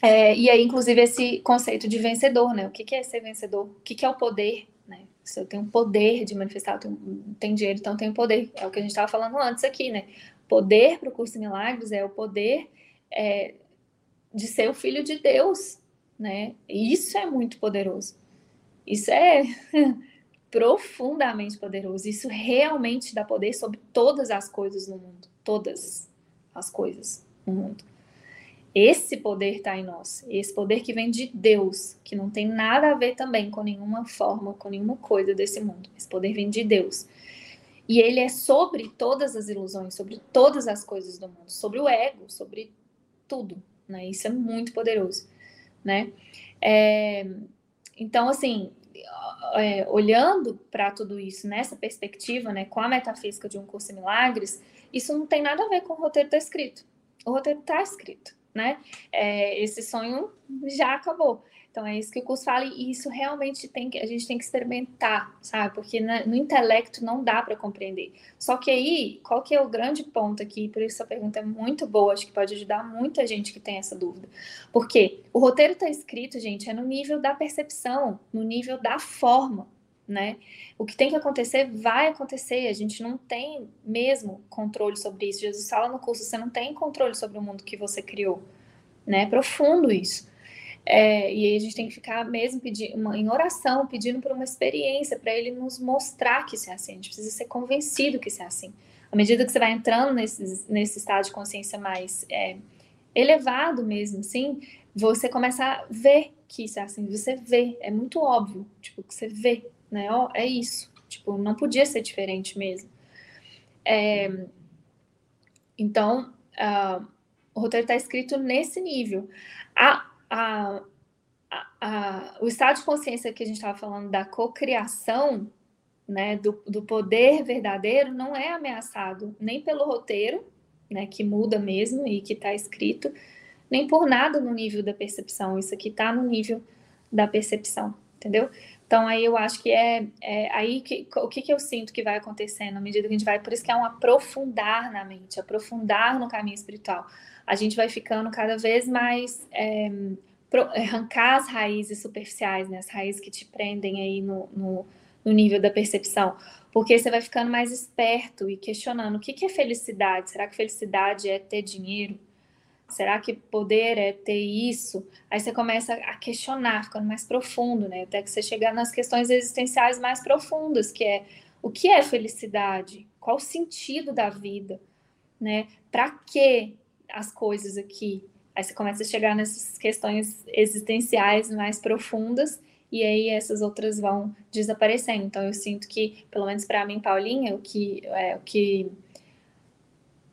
É, e aí, inclusive, esse conceito de vencedor, né? O que, que é ser vencedor? O que, que é o poder? Né? Se eu tenho poder de manifestar, eu tenho, tenho dinheiro, então eu tenho poder. É o que a gente estava falando antes aqui, né? poder para o curso de milagres é o poder é, de ser o filho de Deus, né? E isso é muito poderoso. Isso é *laughs* profundamente poderoso. Isso realmente dá poder sobre todas as coisas no mundo, todas as coisas no mundo. Esse poder está em nós, esse poder que vem de Deus, que não tem nada a ver também com nenhuma forma, com nenhuma coisa desse mundo. Esse poder vem de Deus. E ele é sobre todas as ilusões, sobre todas as coisas do mundo, sobre o ego, sobre tudo, né? Isso é muito poderoso, né? É, então, assim, é, olhando para tudo isso nessa perspectiva, né, com a metafísica de um curso em milagres, isso não tem nada a ver com o roteiro tá escrito. O roteiro está escrito, né? É, esse sonho já acabou. Então é isso que o curso fala e isso realmente tem que a gente tem que experimentar, sabe? Porque no intelecto não dá para compreender. Só que aí, qual que é o grande ponto aqui? Por isso essa pergunta é muito boa, acho que pode ajudar muita gente que tem essa dúvida. Porque o roteiro está escrito, gente, é no nível da percepção, no nível da forma, né? O que tem que acontecer vai acontecer. A gente não tem mesmo controle sobre isso. Jesus fala no curso, você não tem controle sobre o mundo que você criou, né? É profundo isso. É, e aí a gente tem que ficar mesmo pedindo, uma, em oração, pedindo por uma experiência, para ele nos mostrar que isso é assim. A gente precisa ser convencido que isso é assim. À medida que você vai entrando nesse, nesse estado de consciência mais é, elevado mesmo, sim, você começa a ver que isso é assim. Você vê, é muito óbvio, tipo, que você vê, né? Ó, é isso. Tipo, não podia ser diferente mesmo. É, então, uh, o roteiro está escrito nesse nível. A, a, a, o estado de consciência que a gente estava falando da cocriação, né, do, do poder verdadeiro, não é ameaçado nem pelo roteiro, né, que muda mesmo e que está escrito, nem por nada no nível da percepção. Isso aqui está no nível da percepção, entendeu? Então aí eu acho que é, é aí que o que, que eu sinto que vai acontecendo à medida que a gente vai, por isso que é um aprofundar na mente, aprofundar no caminho espiritual a gente vai ficando cada vez mais é, pro, arrancar as raízes superficiais, né? As raízes que te prendem aí no, no, no, nível da percepção. Porque você vai ficando mais esperto e questionando o que, que é felicidade? Será que felicidade é ter dinheiro? Será que poder é ter isso? Aí você começa a questionar, ficando mais profundo, né? Até que você chegar nas questões existenciais mais profundas, que é o que é felicidade? Qual o sentido da vida? Né? Para que as coisas aqui. Aí você começa a chegar nessas questões existenciais mais profundas e aí essas outras vão desaparecendo. Então eu sinto que, pelo menos para mim, Paulinha, o que é, o que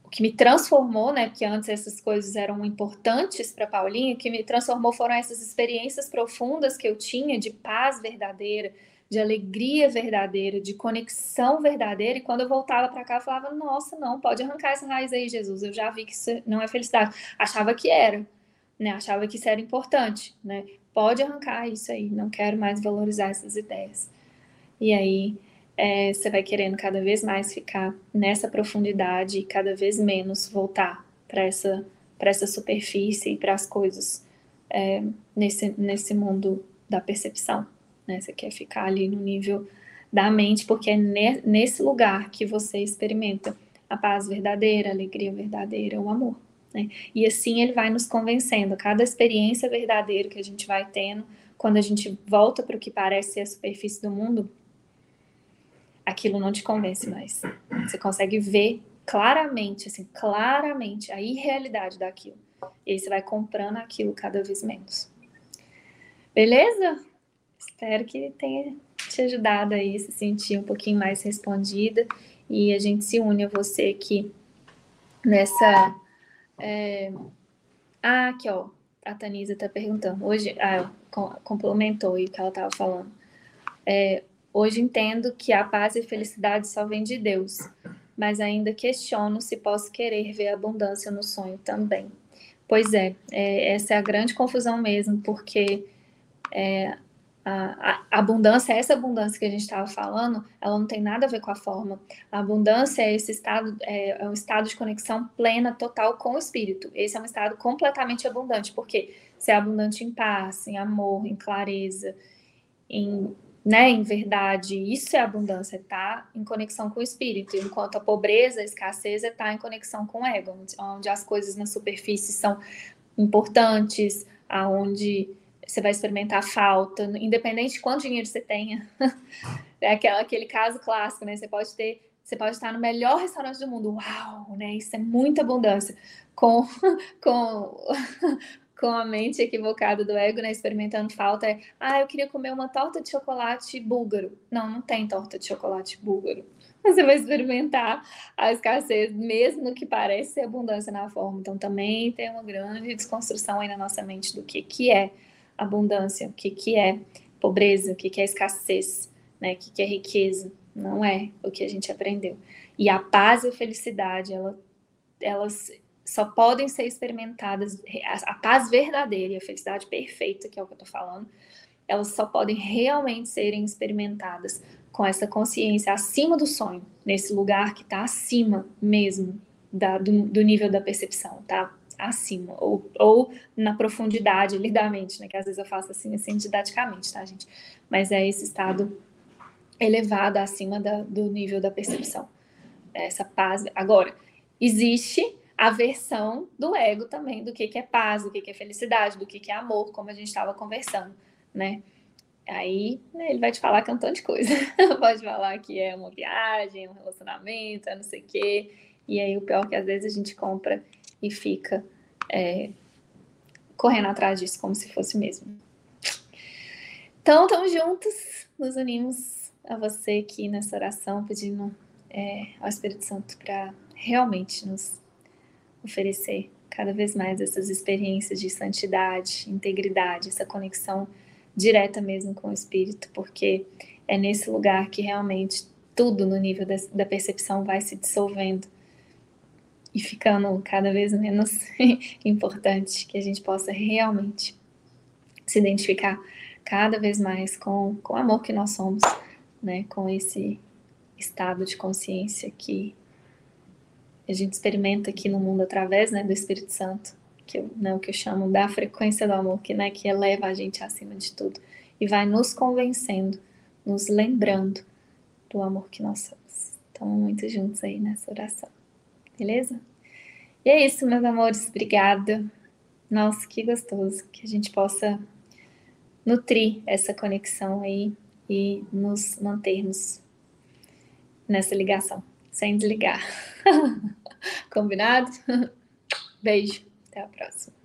o que me transformou, né? Porque antes essas coisas eram importantes para Paulinha, o que me transformou foram essas experiências profundas que eu tinha de paz verdadeira, de alegria verdadeira, de conexão verdadeira. E quando eu voltava para cá, eu falava: Nossa, não, pode arrancar essa raiz aí, Jesus. Eu já vi que isso não é felicidade. Achava que era, né? Achava que isso era importante, né? Pode arrancar isso aí, não quero mais valorizar essas ideias. E aí é, você vai querendo cada vez mais ficar nessa profundidade e cada vez menos voltar para essa, essa superfície e para as coisas é, nesse, nesse mundo da percepção. Né? Você quer ficar ali no nível da mente, porque é ne, nesse lugar que você experimenta a paz verdadeira, a alegria verdadeira, o amor. Né? E assim ele vai nos convencendo. Cada experiência verdadeira que a gente vai tendo, quando a gente volta para o que parece ser a superfície do mundo, aquilo não te convence mais. Você consegue ver claramente, assim, claramente a irrealidade daquilo. E aí você vai comprando aquilo cada vez menos. Beleza? Espero que tenha te ajudado aí se sentir um pouquinho mais respondida e a gente se une a você aqui nessa. É... Ah, aqui ó, a Tanisa está perguntando. Hoje, ah, complementou aí o que ela estava falando. É, hoje entendo que a paz e felicidade só vem de Deus, mas ainda questiono se posso querer ver abundância no sonho também. Pois é, é essa é a grande confusão mesmo, porque é, a, a, abundância, essa abundância que a gente estava falando, ela não tem nada a ver com a forma. A abundância é esse estado, é, é um estado de conexão plena, total com o espírito. Esse é um estado completamente abundante, porque você é abundante em paz, em amor, em clareza, em, né, em verdade. Isso é abundância, tá em conexão com o espírito. Enquanto a pobreza, a escassez está em conexão com o ego, onde as coisas na superfície são importantes, aonde você vai experimentar falta, independente de quanto dinheiro você tenha. *laughs* é aquela, aquele caso clássico, né? Você pode ter, você pode estar no melhor restaurante do mundo. Uau, né? Isso é muita abundância. Com, *laughs* com, com a mente equivocada do ego, né? Experimentando falta. É, ah, eu queria comer uma torta de chocolate búlgaro. Não, não tem torta de chocolate búlgaro. *laughs* Você vai experimentar a escassez, mesmo que parece ser abundância na forma. Então, também tem uma grande desconstrução aí na nossa mente do que, que é abundância, o que, que é pobreza, o que, que é escassez, né? o que, que é riqueza. Não é o que a gente aprendeu. E a paz e a felicidade, ela, elas só podem ser experimentadas, a, paz verdadeira e a felicidade perfeita, que é o que eu estou falando, elas só podem realmente serem experimentadas com essa consciência acima do sonho, nesse lugar que está acima mesmo da, do, do nível da percepção, tá? acima, ou, ou na profundidade ali da mente, né? Que às vezes eu faço assim, assim, didaticamente, tá, gente? Mas é esse estado elevado acima da, do nível da percepção. Essa paz. Agora, existe a versão do ego também, do que, que é paz, do que, que é felicidade, do que, que é amor, como a gente estava conversando, né? Aí né, ele vai te falar que é de coisa. *laughs* Pode falar que é uma viagem, um relacionamento, é não sei o quê. E aí o pior é que às vezes a gente compra e fica é, correndo atrás disso como se fosse mesmo. Então, estamos juntos, nos unimos a você aqui nessa oração, pedindo é, ao Espírito Santo para realmente nos oferecer cada vez mais essas experiências de santidade, integridade, essa conexão direta mesmo com o Espírito, porque é nesse lugar que realmente tudo no nível da, da percepção vai se dissolvendo e ficando cada vez menos *laughs* importante, que a gente possa realmente se identificar cada vez mais com, com o amor que nós somos, né? com esse estado de consciência que a gente experimenta aqui no mundo através né, do Espírito Santo, que eu, né, o que eu chamo da frequência do amor, que, né, que eleva a gente acima de tudo e vai nos convencendo, nos lembrando do amor que nós somos. Estamos muito juntos aí nessa oração. Beleza? E é isso, meus amores. Obrigada. Nossa, que gostoso que a gente possa nutrir essa conexão aí e nos mantermos nessa ligação, sem desligar. *laughs* Combinado? *laughs* Beijo. Até a próxima.